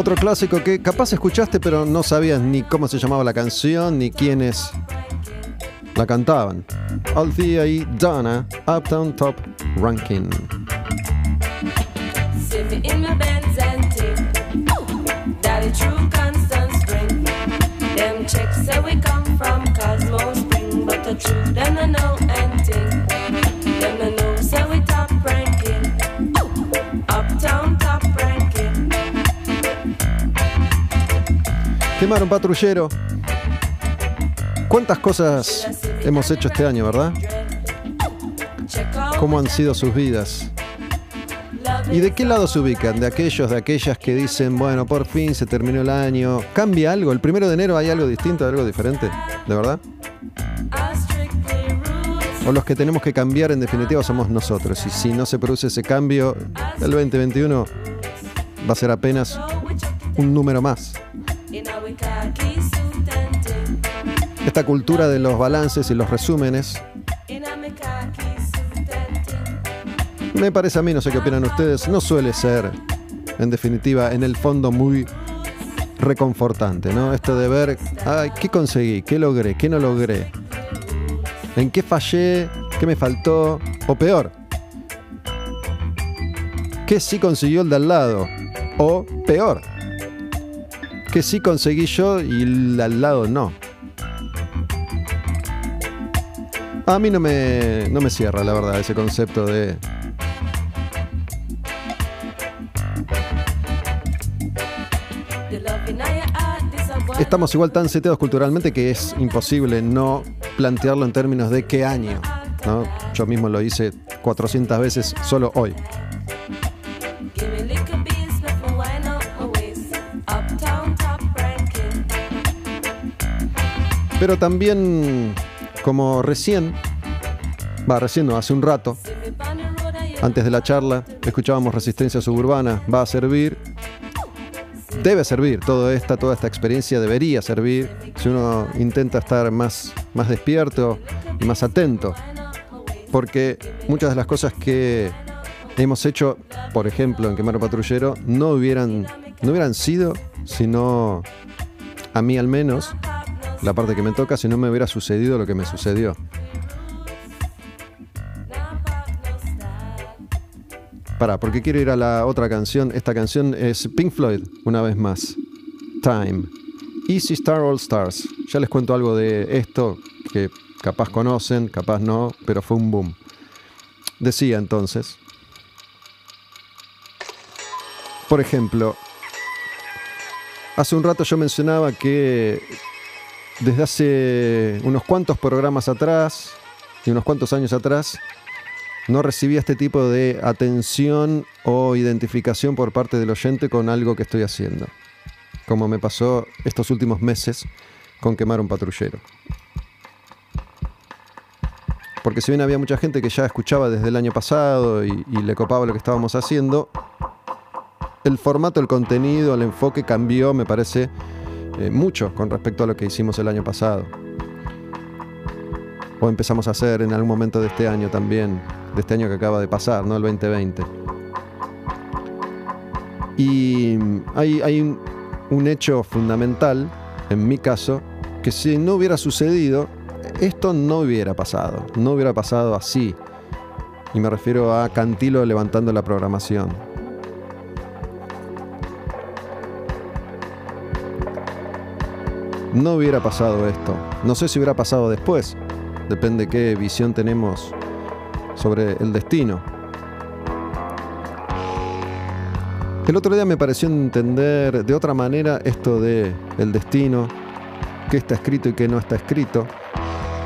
Otro clásico que capaz escuchaste pero no sabías ni cómo se llamaba la canción ni quiénes la cantaban. Althea y Donna, Uptown Top Ranking. Quemar un patrullero. ¿Cuántas cosas hemos hecho este año, verdad? ¿Cómo han sido sus vidas? ¿Y de qué lado se ubican? ¿De aquellos, de aquellas que dicen, bueno, por fin se terminó el año? ¿Cambia algo? ¿El primero de enero hay algo distinto, algo diferente? ¿De verdad? O los que tenemos que cambiar en definitiva somos nosotros. Y si no se produce ese cambio, el 2021 va a ser apenas un número más. Esta cultura de los balances y los resúmenes me parece a mí, no sé qué opinan ustedes, no suele ser, en definitiva, en el fondo muy reconfortante, ¿no? Esto de ver, ay, ¿qué conseguí? ¿Qué logré? ¿Qué no logré? ¿En qué fallé? ¿Qué me faltó? O peor, ¿qué sí consiguió el de al lado? O peor, que sí conseguí yo y el al lado no. A mí no me, no me cierra, la verdad, ese concepto de... Estamos igual tan seteados culturalmente que es imposible no plantearlo en términos de qué año. Yo mismo lo hice 400 veces solo hoy. Pero también, como recién, va recién, hace un rato, antes de la charla, escuchábamos Resistencia Suburbana, va a servir, debe servir, toda esta, toda esta experiencia debería servir si uno intenta estar más, más despierto y más atento. Porque muchas de las cosas que hemos hecho, por ejemplo, en Quemar Patrullero, no hubieran, no hubieran sido, sino a mí al menos, la parte que me toca si no me hubiera sucedido lo que me sucedió. Para, porque quiero ir a la otra canción. Esta canción es Pink Floyd, una vez más. Time. Easy Star All Stars. Ya les cuento algo de esto que capaz conocen, capaz no, pero fue un boom. Decía entonces. Por ejemplo, hace un rato yo mencionaba que desde hace unos cuantos programas atrás y unos cuantos años atrás, no recibía este tipo de atención o identificación por parte del oyente con algo que estoy haciendo, como me pasó estos últimos meses con quemar un patrullero. Porque si bien había mucha gente que ya escuchaba desde el año pasado y, y le copaba lo que estábamos haciendo, el formato, el contenido, el enfoque cambió, me parece, eh, mucho con respecto a lo que hicimos el año pasado. O empezamos a hacer en algún momento de este año también, de este año que acaba de pasar, ¿no? El 2020. Y hay, hay un, un hecho fundamental, en mi caso, que si no hubiera sucedido, esto no hubiera pasado, no hubiera pasado así. Y me refiero a Cantilo levantando la programación. No hubiera pasado esto. No sé si hubiera pasado después. Depende qué visión tenemos sobre el destino. El otro día me pareció entender de otra manera esto de el destino, qué está escrito y qué no está escrito,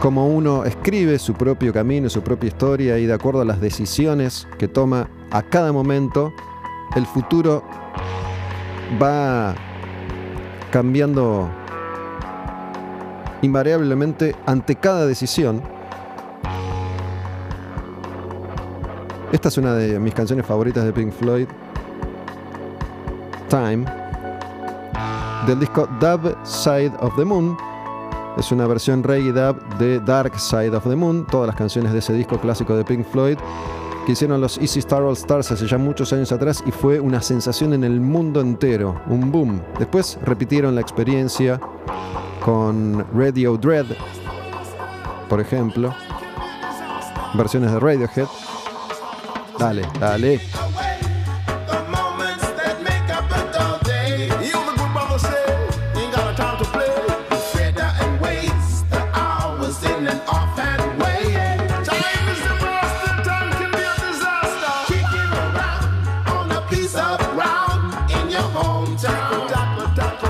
cómo uno escribe su propio camino, su propia historia y de acuerdo a las decisiones que toma a cada momento, el futuro va cambiando invariablemente ante cada decisión. Esta es una de mis canciones favoritas de Pink Floyd, Time, del disco Dub Side of the Moon. Es una versión reggae dub de Dark Side of the Moon, todas las canciones de ese disco clásico de Pink Floyd que hicieron los Easy Star All Stars hace ya muchos años atrás y fue una sensación en el mundo entero, un boom. Después repitieron la experiencia con Radio Dread, por ejemplo, versiones de Radiohead. Dale, dale.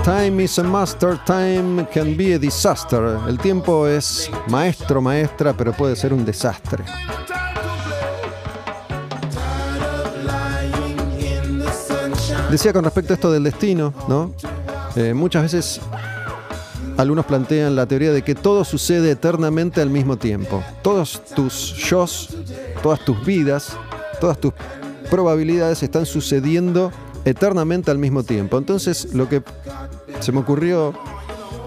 Time is a master, time can be a disaster. El tiempo es maestro, maestra, pero puede ser un desastre. Decía con respecto a esto del destino, ¿no? Eh, muchas veces algunos plantean la teoría de que todo sucede eternamente al mismo tiempo. Todos tus yo's, todas tus vidas, todas tus probabilidades están sucediendo eternamente al mismo tiempo. Entonces, lo que se me ocurrió,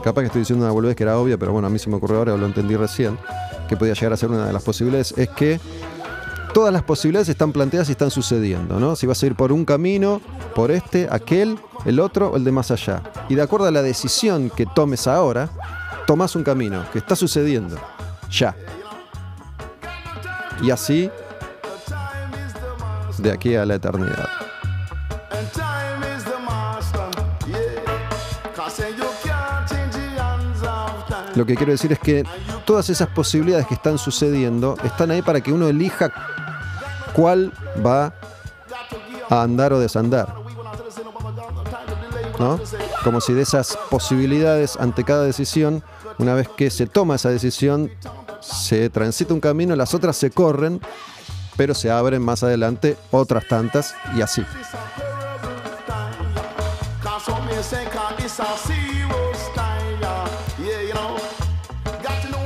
capaz que estoy diciendo una boludez que era obvia, pero bueno, a mí se me ocurrió ahora, lo entendí recién, que podía llegar a ser una de las posibilidades, es que todas las posibilidades están planteadas y están sucediendo, ¿no? Si vas a ir por un camino, por este, aquel, el otro o el de más allá. Y de acuerdo a la decisión que tomes ahora, tomas un camino que está sucediendo, ya. Y así, de aquí a la eternidad. Lo que quiero decir es que todas esas posibilidades que están sucediendo están ahí para que uno elija cuál va a andar o desandar. ¿No? Como si de esas posibilidades ante cada decisión, una vez que se toma esa decisión, se transita un camino, las otras se corren, pero se abren más adelante otras tantas y así.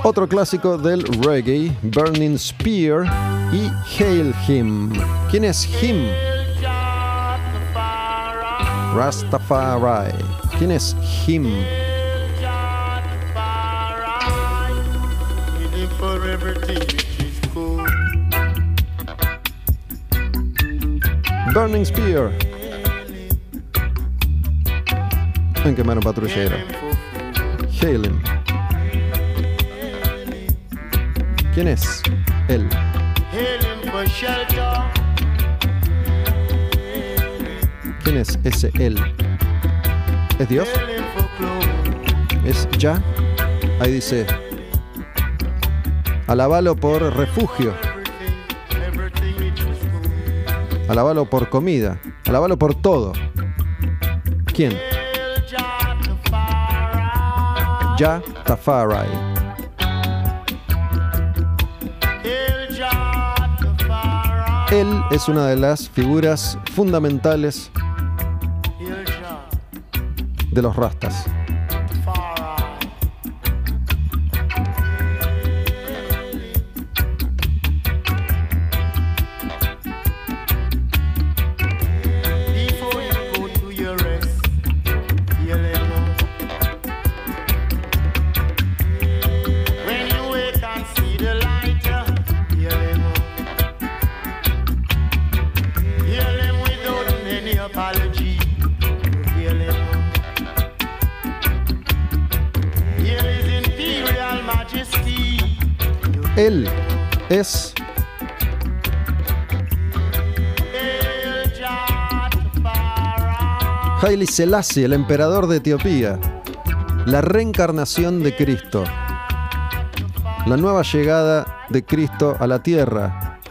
Otro clásico del reggae, Burning Spear y Hail Him. ¿Quién es Him? Rastafari. ¿Quién es Him? Burning Spear. En quemar un patrullero. Hail him. ¿Quién es? Él. ¿Quién es ese él? ¿Es Dios? ¿Es ya? Ahí dice. Alabalo por refugio. Alabalo por comida. Alabalo por todo. ¿Quién? Ya Tafari. Él es una de las figuras fundamentales de los rastas. Selassie, el emperador de Etiopía. La reencarnación de Cristo. La nueva llegada de Cristo a la tierra.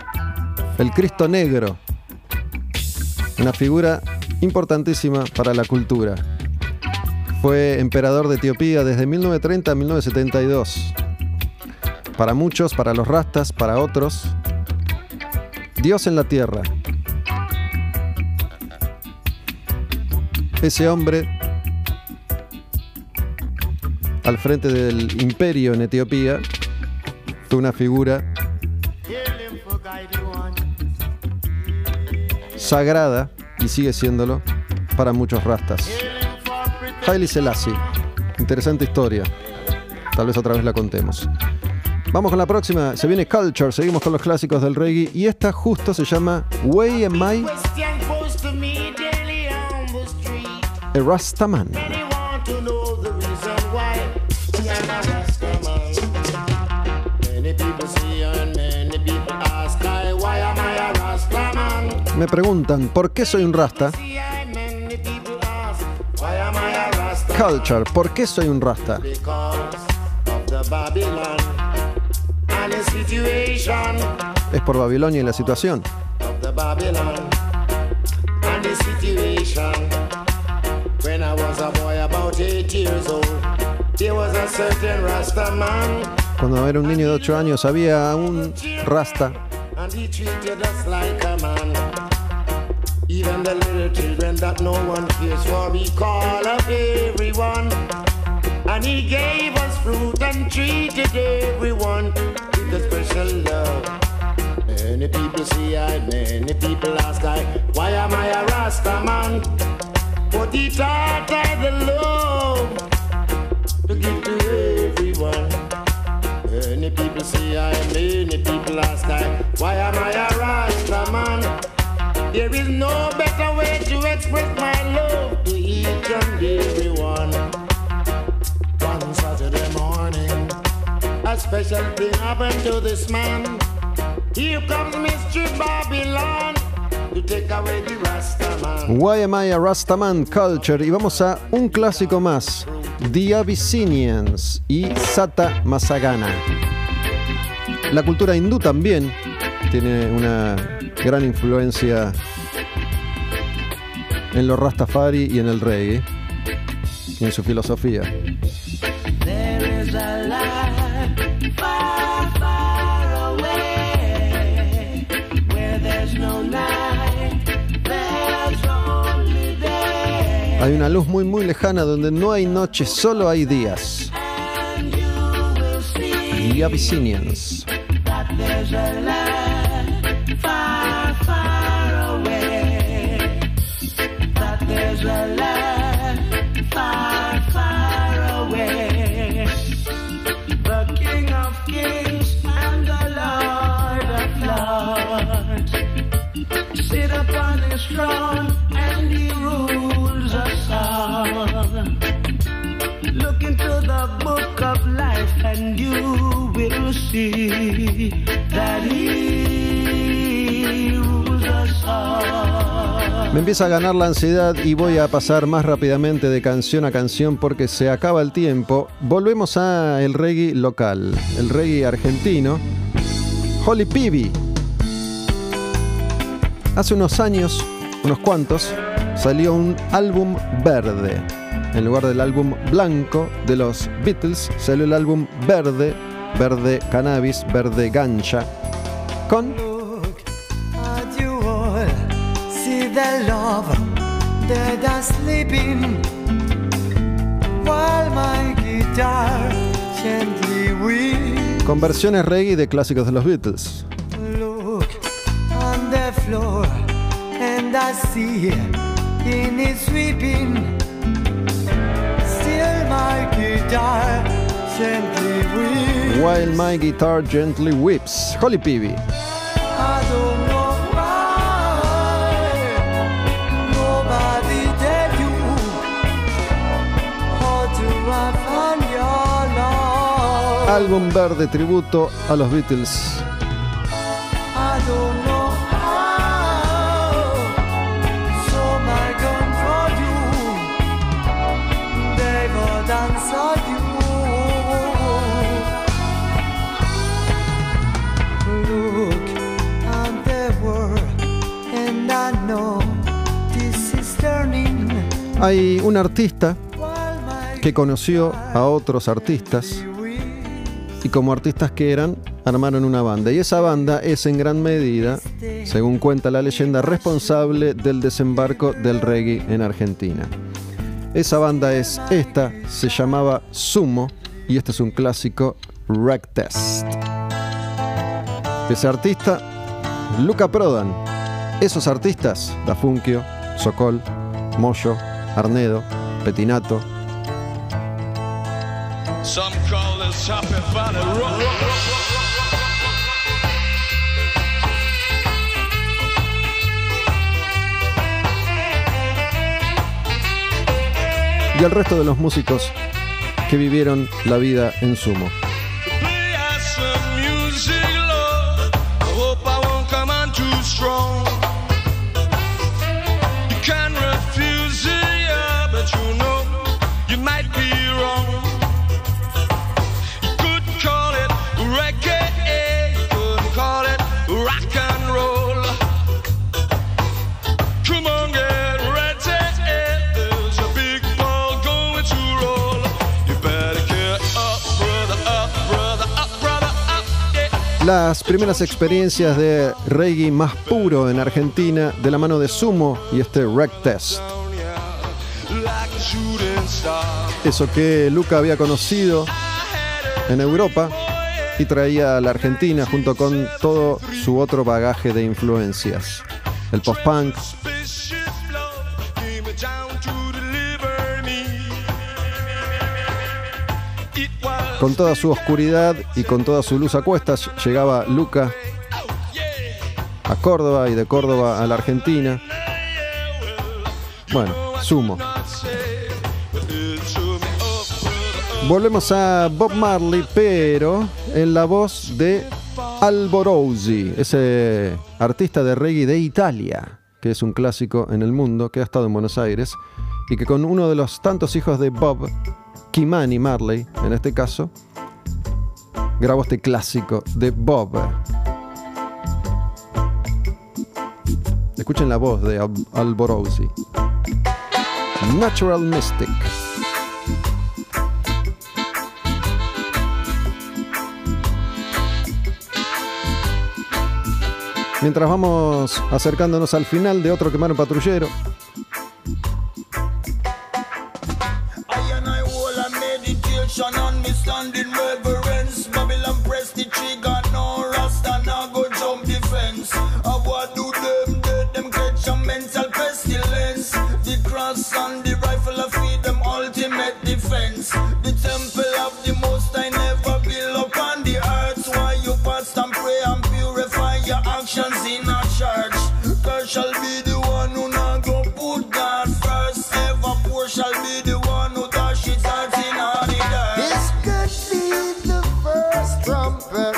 El Cristo negro. Una figura importantísima para la cultura. Fue emperador de Etiopía desde 1930 a 1972. Para muchos, para los rastas, para otros, Dios en la tierra. Ese hombre al frente del imperio en Etiopía fue una figura sagrada y sigue siéndolo para muchos rastas. Haile Selassie, interesante historia. Tal vez otra vez la contemos. Vamos con la próxima, se viene Culture, seguimos con los clásicos del reggae y esta justo se llama Way Am I Rastaman. Me preguntan, ¿por qué soy un rasta? Culture, ¿por qué soy un rasta? Es por Babilonia y la situación. Eight years old, there was a certain Rasta man. Cuando era un niño de 8 años había un Rasta. And he treated us like a man. Even the little children that no one cares for, we call up everyone. And he gave us fruit and treated everyone with a special love. Many people say I, many people ask I, why am I a Rasta man? But he taught I the love to give to everyone. Many people say I, am many people ask I, why am I a Rasta man? There is no better way to express my love to each and everyone. One Saturday morning, a special thing happened to this man. Here comes Mystery Babylon. Why Am I a Rastaman Culture y vamos a un clásico más, The Abyssinians y Sata Masagana. La cultura hindú también tiene una gran influencia en los Rastafari y en el reggae y en su filosofía. Hay una luz muy muy lejana donde no hay noches, solo hay días. The Abyssinians. Me empieza a ganar la ansiedad y voy a pasar más rápidamente de canción a canción porque se acaba el tiempo. Volvemos a el reggae local, el reggae argentino. Holly Peavy. Hace unos años, unos cuantos, salió un álbum verde. En lugar del álbum blanco de los Beatles, salió el álbum verde, verde cannabis, verde gancha, con con versiones reggae de clásicos de los Beatles. Look While My Guitar Gently Whips, Holly Peavy. Álbum verde tributo a los Beatles. Hay un artista que conoció a otros artistas y como artistas que eran, armaron una banda. Y esa banda es en gran medida, según cuenta la leyenda, responsable del desembarco del reggae en Argentina. Esa banda es esta, se llamaba Sumo y este es un clásico Rag Test. Ese artista, Luca Prodan. Esos artistas, Dafunkio, Sokol, Moyo, Arnedo, Petinato, Some call this Happy Valley Rock. y el resto de los músicos que vivieron la vida en sumo. Las primeras experiencias de reggae más puro en Argentina de la mano de Sumo y este Rec Test. Eso que Luca había conocido en Europa y traía a la Argentina junto con todo su otro bagaje de influencias. El post-punk, con toda su oscuridad y con toda su luz a cuestas, llegaba Luca a Córdoba y de Córdoba a la Argentina. Bueno, Sumo. Volvemos a Bob Marley, pero en la voz de Alborosi, ese artista de reggae de Italia, que es un clásico en el mundo, que ha estado en Buenos Aires y que con uno de los tantos hijos de Bob, Kimani Marley, en este caso, grabó este clásico de Bob. Escuchen la voz de Al- Alborosi. Natural Mystic. Mientras vamos acercándonos al final de otro quemar un patrullero, defense. The temple of the most I never build upon the earth. Why you fast and pray and purify your actions in a church? God shall be the one who not go put God first. Ever poor shall be the one who dash his heart in on the dirt. This could be the first trumpet.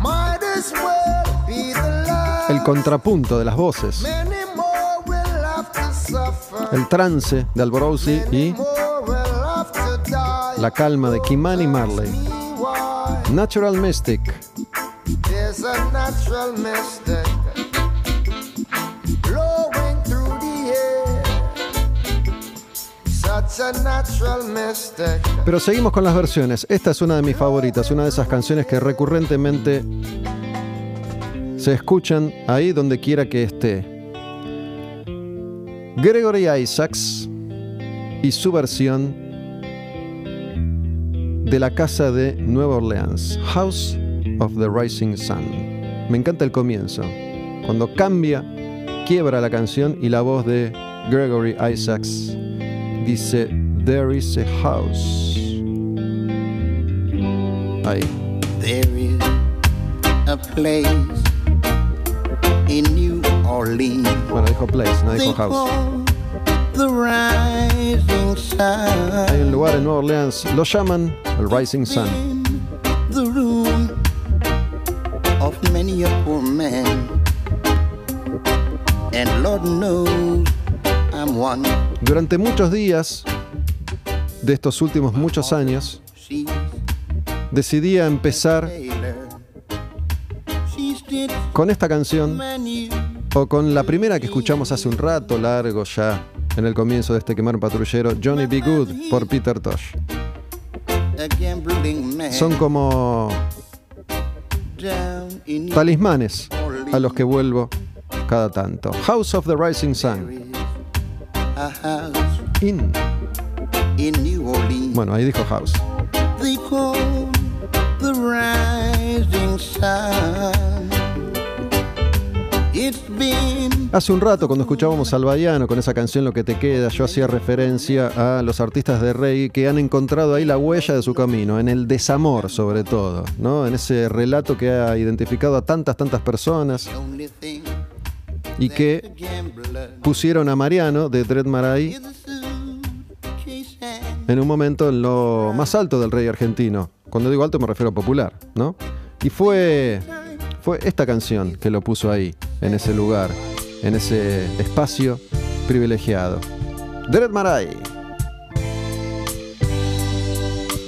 Might as well be the last. el contrapunto de las voces, Many more will have to suffer. el trance de Alborosi y la calma de Kimani Marley. Natural mystic. Pero seguimos con las versiones. Esta es una de mis favoritas, una de esas canciones que recurrentemente se escuchan ahí donde quiera que esté. Gregory Isaacs y su versión de la casa de Nueva Orleans, House of the Rising Sun. Me encanta el comienzo, cuando cambia, quiebra la canción y la voz de Gregory Isaacs dice There is a house. Ahí. There is a place in New Orleans. Bueno, dijo place, no dijo house. Hay un lugar en Nueva Orleans, lo llaman el Rising Sun. The room of many a poor man. And Lord knows I'm one. Durante muchos días de estos últimos muchos años, decidí a empezar con esta canción o con la primera que escuchamos hace un rato largo ya en el comienzo de este quemar patrullero, Johnny B. Good por Peter Tosh. Son como talismanes a los que vuelvo cada tanto. House of the Rising Sun. In. Bueno, ahí dijo House. The rising sun. Hace un rato, cuando escuchábamos al Baiano con esa canción Lo que te queda, yo hacía referencia a los artistas de reggae que han encontrado ahí la huella de su camino, en el desamor sobre todo, ¿no? En ese relato que ha identificado a tantas, tantas personas y que pusieron a Mariano de Dread Marai en un momento en lo más alto del rey argentino. Cuando digo alto me refiero a popular, ¿no? Y fue, fue esta canción que lo puso ahí, en ese lugar, en ese espacio privilegiado. Dread Marai.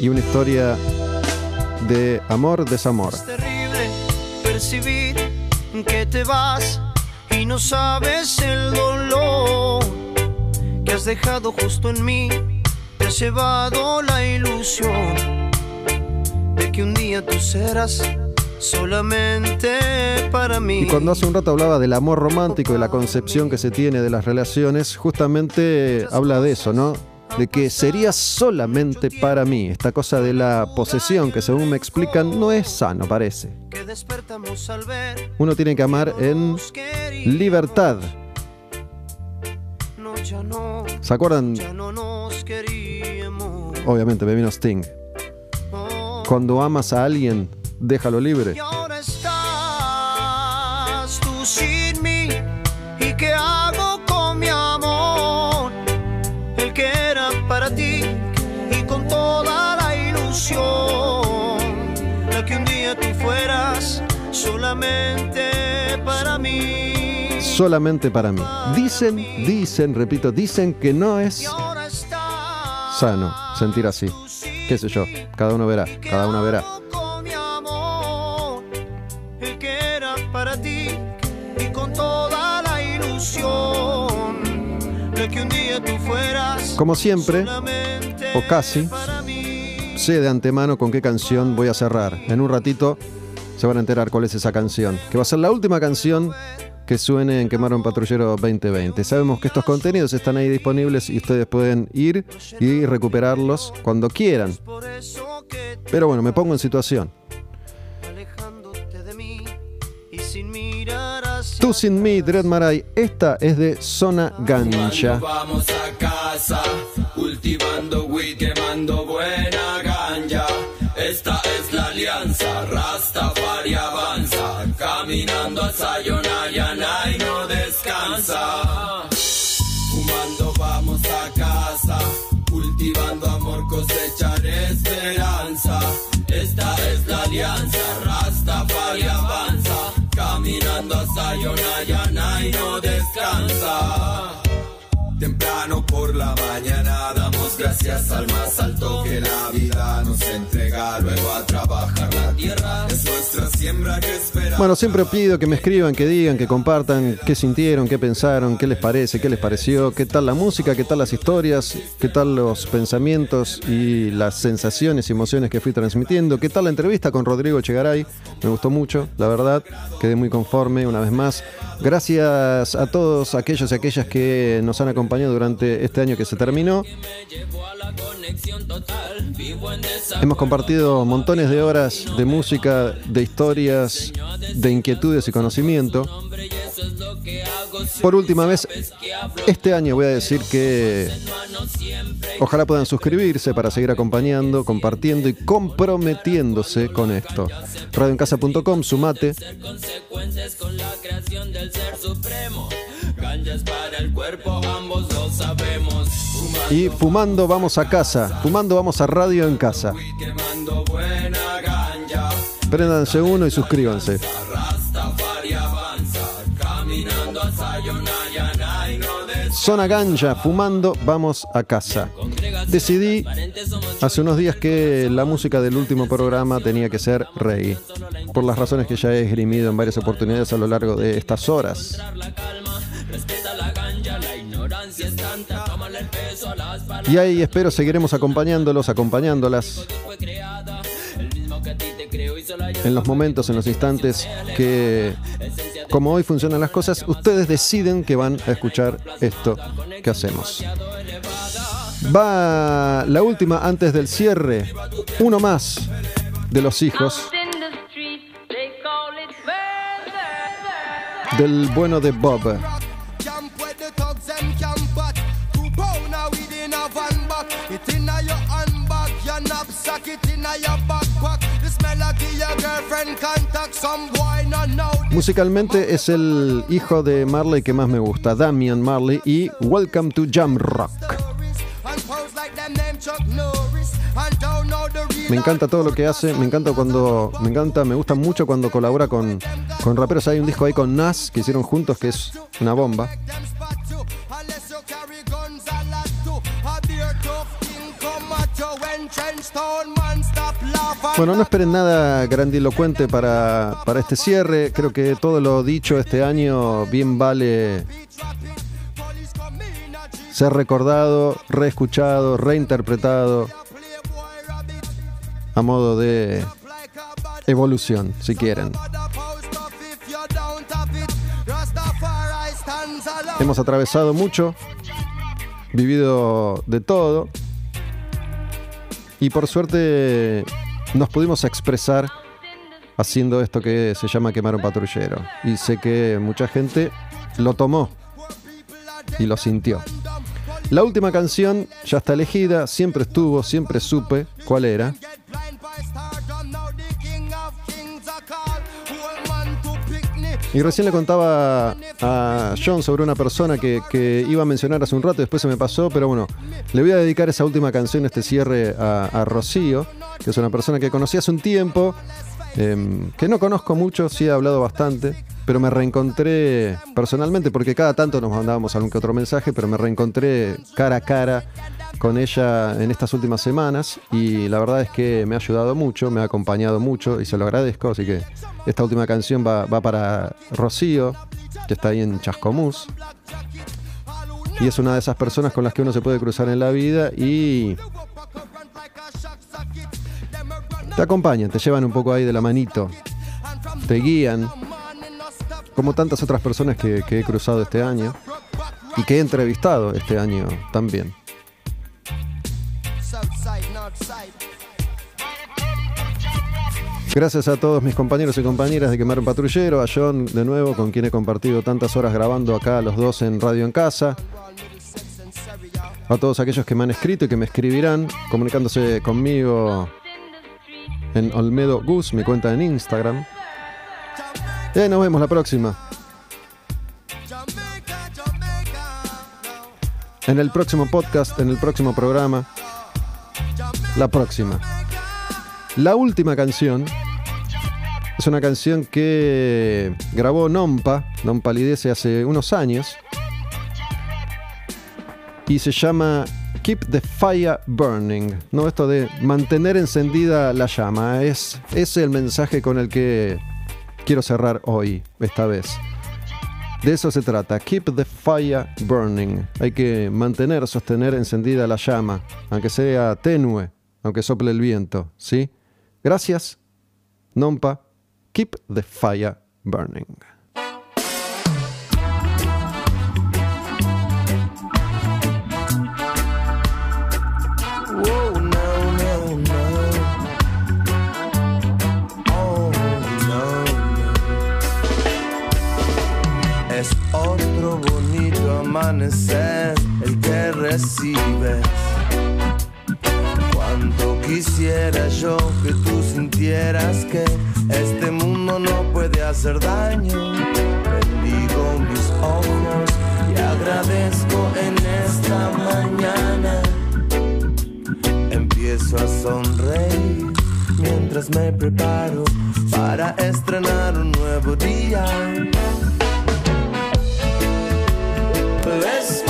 Y una historia de amor, desamor. Es terrible percibir que te vas y no sabes el dolor que has dejado justo en mí. Te has llevado la ilusión de que un día tú serás solamente para mí. Y cuando hace un rato hablaba del amor romántico y la concepción que se tiene de las relaciones, justamente habla de eso, ¿no? De que sería solamente para mí. Esta cosa de la posesión, que según me explican, no es sano, parece. Uno tiene que amar en libertad. no ya no ¿Se acuerdan? Obviamente, me vino Sting. Cuando amas a alguien, déjalo libre. y ahora estás tú sin mí y qué hago con mi amor el que era para ti y con toda la ilusión la que un día tú fueras solamente para mí Solamente para mí. Dicen, dicen, repito, dicen que no es sano sentir así. Qué sé yo, cada uno verá, cada una verá. Como siempre, o casi, sé de antemano con qué canción voy a cerrar. En un ratito se van a enterar cuál es esa canción, que va a ser la última canción que suene en Quemar un Patrullero 2020. Sabemos que estos contenidos están ahí disponibles y ustedes pueden ir y recuperarlos cuando quieran. Pero bueno, me pongo en situación. Tú sin mí, Dread Marai, esta es de Zona Gancha. Vamos a casa, cultivando weed, quemando buena ganja. Esta es la alianza, Rastafari avanza, caminando a Sayonara y no descansa. Fumando vamos a casa, cultivando amor, cosechar esperanza. Esta es la alianza, Rastafari avanza, caminando a Sayonara y no descansa. Temprano por la mañana damos gracias al más alto que la vida nos entrega. Luego a trabajar la tierra es nuestra siembra que espera. Bueno, siempre pido que me escriban, que digan, que compartan qué sintieron, qué pensaron, qué les parece, qué les pareció, qué tal la música, qué tal las historias, qué tal los pensamientos y las sensaciones y emociones que fui transmitiendo, qué tal la entrevista con Rodrigo Chegaray. Me gustó mucho, la verdad, quedé muy conforme una vez más. Gracias a todos aquellos y aquellas que nos han acompañado durante este año que se terminó. Hemos compartido montones de horas de música, de historias, de inquietudes y conocimiento. Por última vez, este año voy a decir que ojalá puedan suscribirse para seguir acompañando, compartiendo y comprometiéndose con esto. Radioencasa.com, sumate. Y fumando vamos a casa, fumando vamos a radio en casa. Préndanse uno y suscríbanse. Zona Ganja, fumando, vamos a casa. Decidí hace unos días que la música del último programa tenía que ser reggae, por las razones que ya he esgrimido en varias oportunidades a lo largo de estas horas. Y ahí espero seguiremos acompañándolos, acompañándolas en los momentos, en los instantes que, como hoy funcionan las cosas, ustedes deciden que van a escuchar esto que hacemos. Va la última antes del cierre, uno más de los hijos del bueno de Bob. Musicalmente es el hijo de Marley que más me gusta, Damian Marley, y Welcome to Jam Rock. Me encanta todo lo que hace, me encanta cuando, me encanta, me gusta mucho cuando colabora con, con raperos. Hay un disco ahí con Nas que hicieron juntos que es una bomba. Bueno, no esperen nada grandilocuente para, para este cierre. Creo que todo lo dicho este año bien vale ser recordado, reescuchado, reinterpretado a modo de evolución, si quieren. Hemos atravesado mucho, vivido de todo y por suerte nos pudimos expresar haciendo esto que se llama quemar un patrullero. Y sé que mucha gente lo tomó y lo sintió. La última canción ya está elegida, siempre estuvo, siempre supe cuál era. Y recién le contaba a John sobre una persona que, iba a mencionar hace un rato, después se me pasó, pero bueno, le voy a dedicar esa última canción, este cierre, a, a Rocío, que es una persona que conocí hace un tiempo, em, que no conozco mucho, sí he hablado bastante, pero me reencontré personalmente, porque cada tanto nos mandábamos algún que otro mensaje, pero me reencontré cara a cara con ella en estas últimas semanas y la verdad es que me ha ayudado mucho, me ha acompañado mucho y se lo agradezco, así que esta última canción va, para Rocío, que está ahí en Chascomús. Y es una de esas personas con las que uno se puede cruzar en la vida y te acompañan, te llevan un poco ahí de la manito, te guían, como tantas otras personas que he cruzado este año y que he entrevistado este año también. Gracias a todos mis compañeros y compañeras de Quemar un Patrullero, a John de nuevo, con quien he compartido tantas horas grabando acá los dos en Radio en Casa. A todos aquellos que me han escrito y que me escribirán, comunicándose conmigo en Olmedo Gus, mi cuenta en Instagram. Y nos vemos la próxima. En el próximo podcast, en el próximo programa. La próxima. La última canción es una canción que grabó Nompa, Nompa Lidese hace unos años. Y se llama Keep the Fire Burning. No, esto de mantener encendida la llama. Es, es el mensaje con el que quiero cerrar hoy, esta vez. De eso se trata. Keep the fire burning. Hay que mantener, sostener encendida la llama, aunque sea tenue, aunque sople el viento. ¿Sí? Gracias. Nompa. Keep the fire burning. Oh. Es otro bonito amanecer el que recibes. Cuánto quisiera yo que tú sintieras que este mundo no puede hacer daño. Bendigo mis ojos y agradezco en esta mañana. Empiezo a sonreír mientras me preparo para estrenar un nuevo día. Bless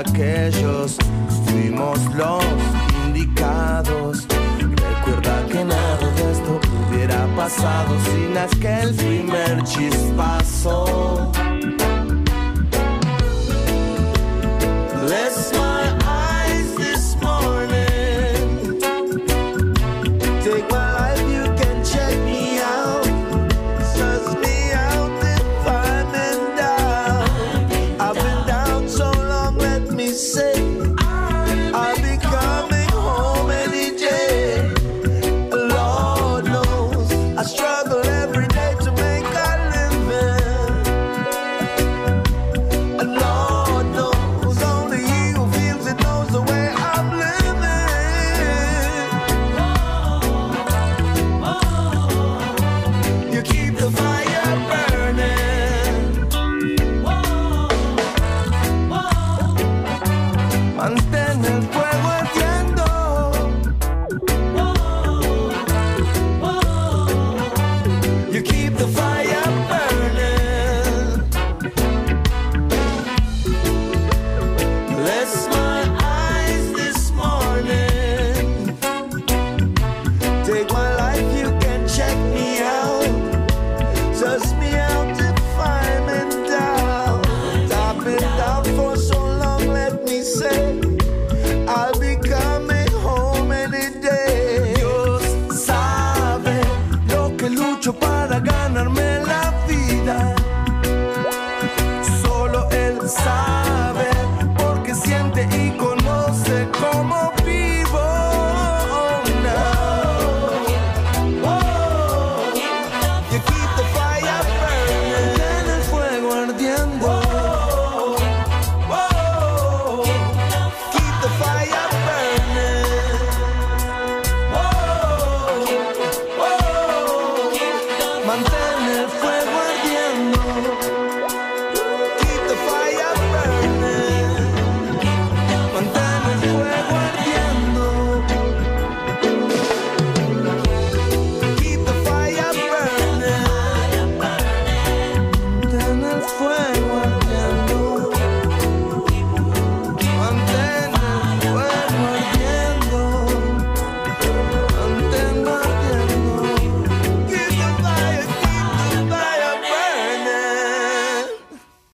aquellos fuimos los indicados. Recuerda que nada de esto hubiera pasado sin aquel primer chispazo.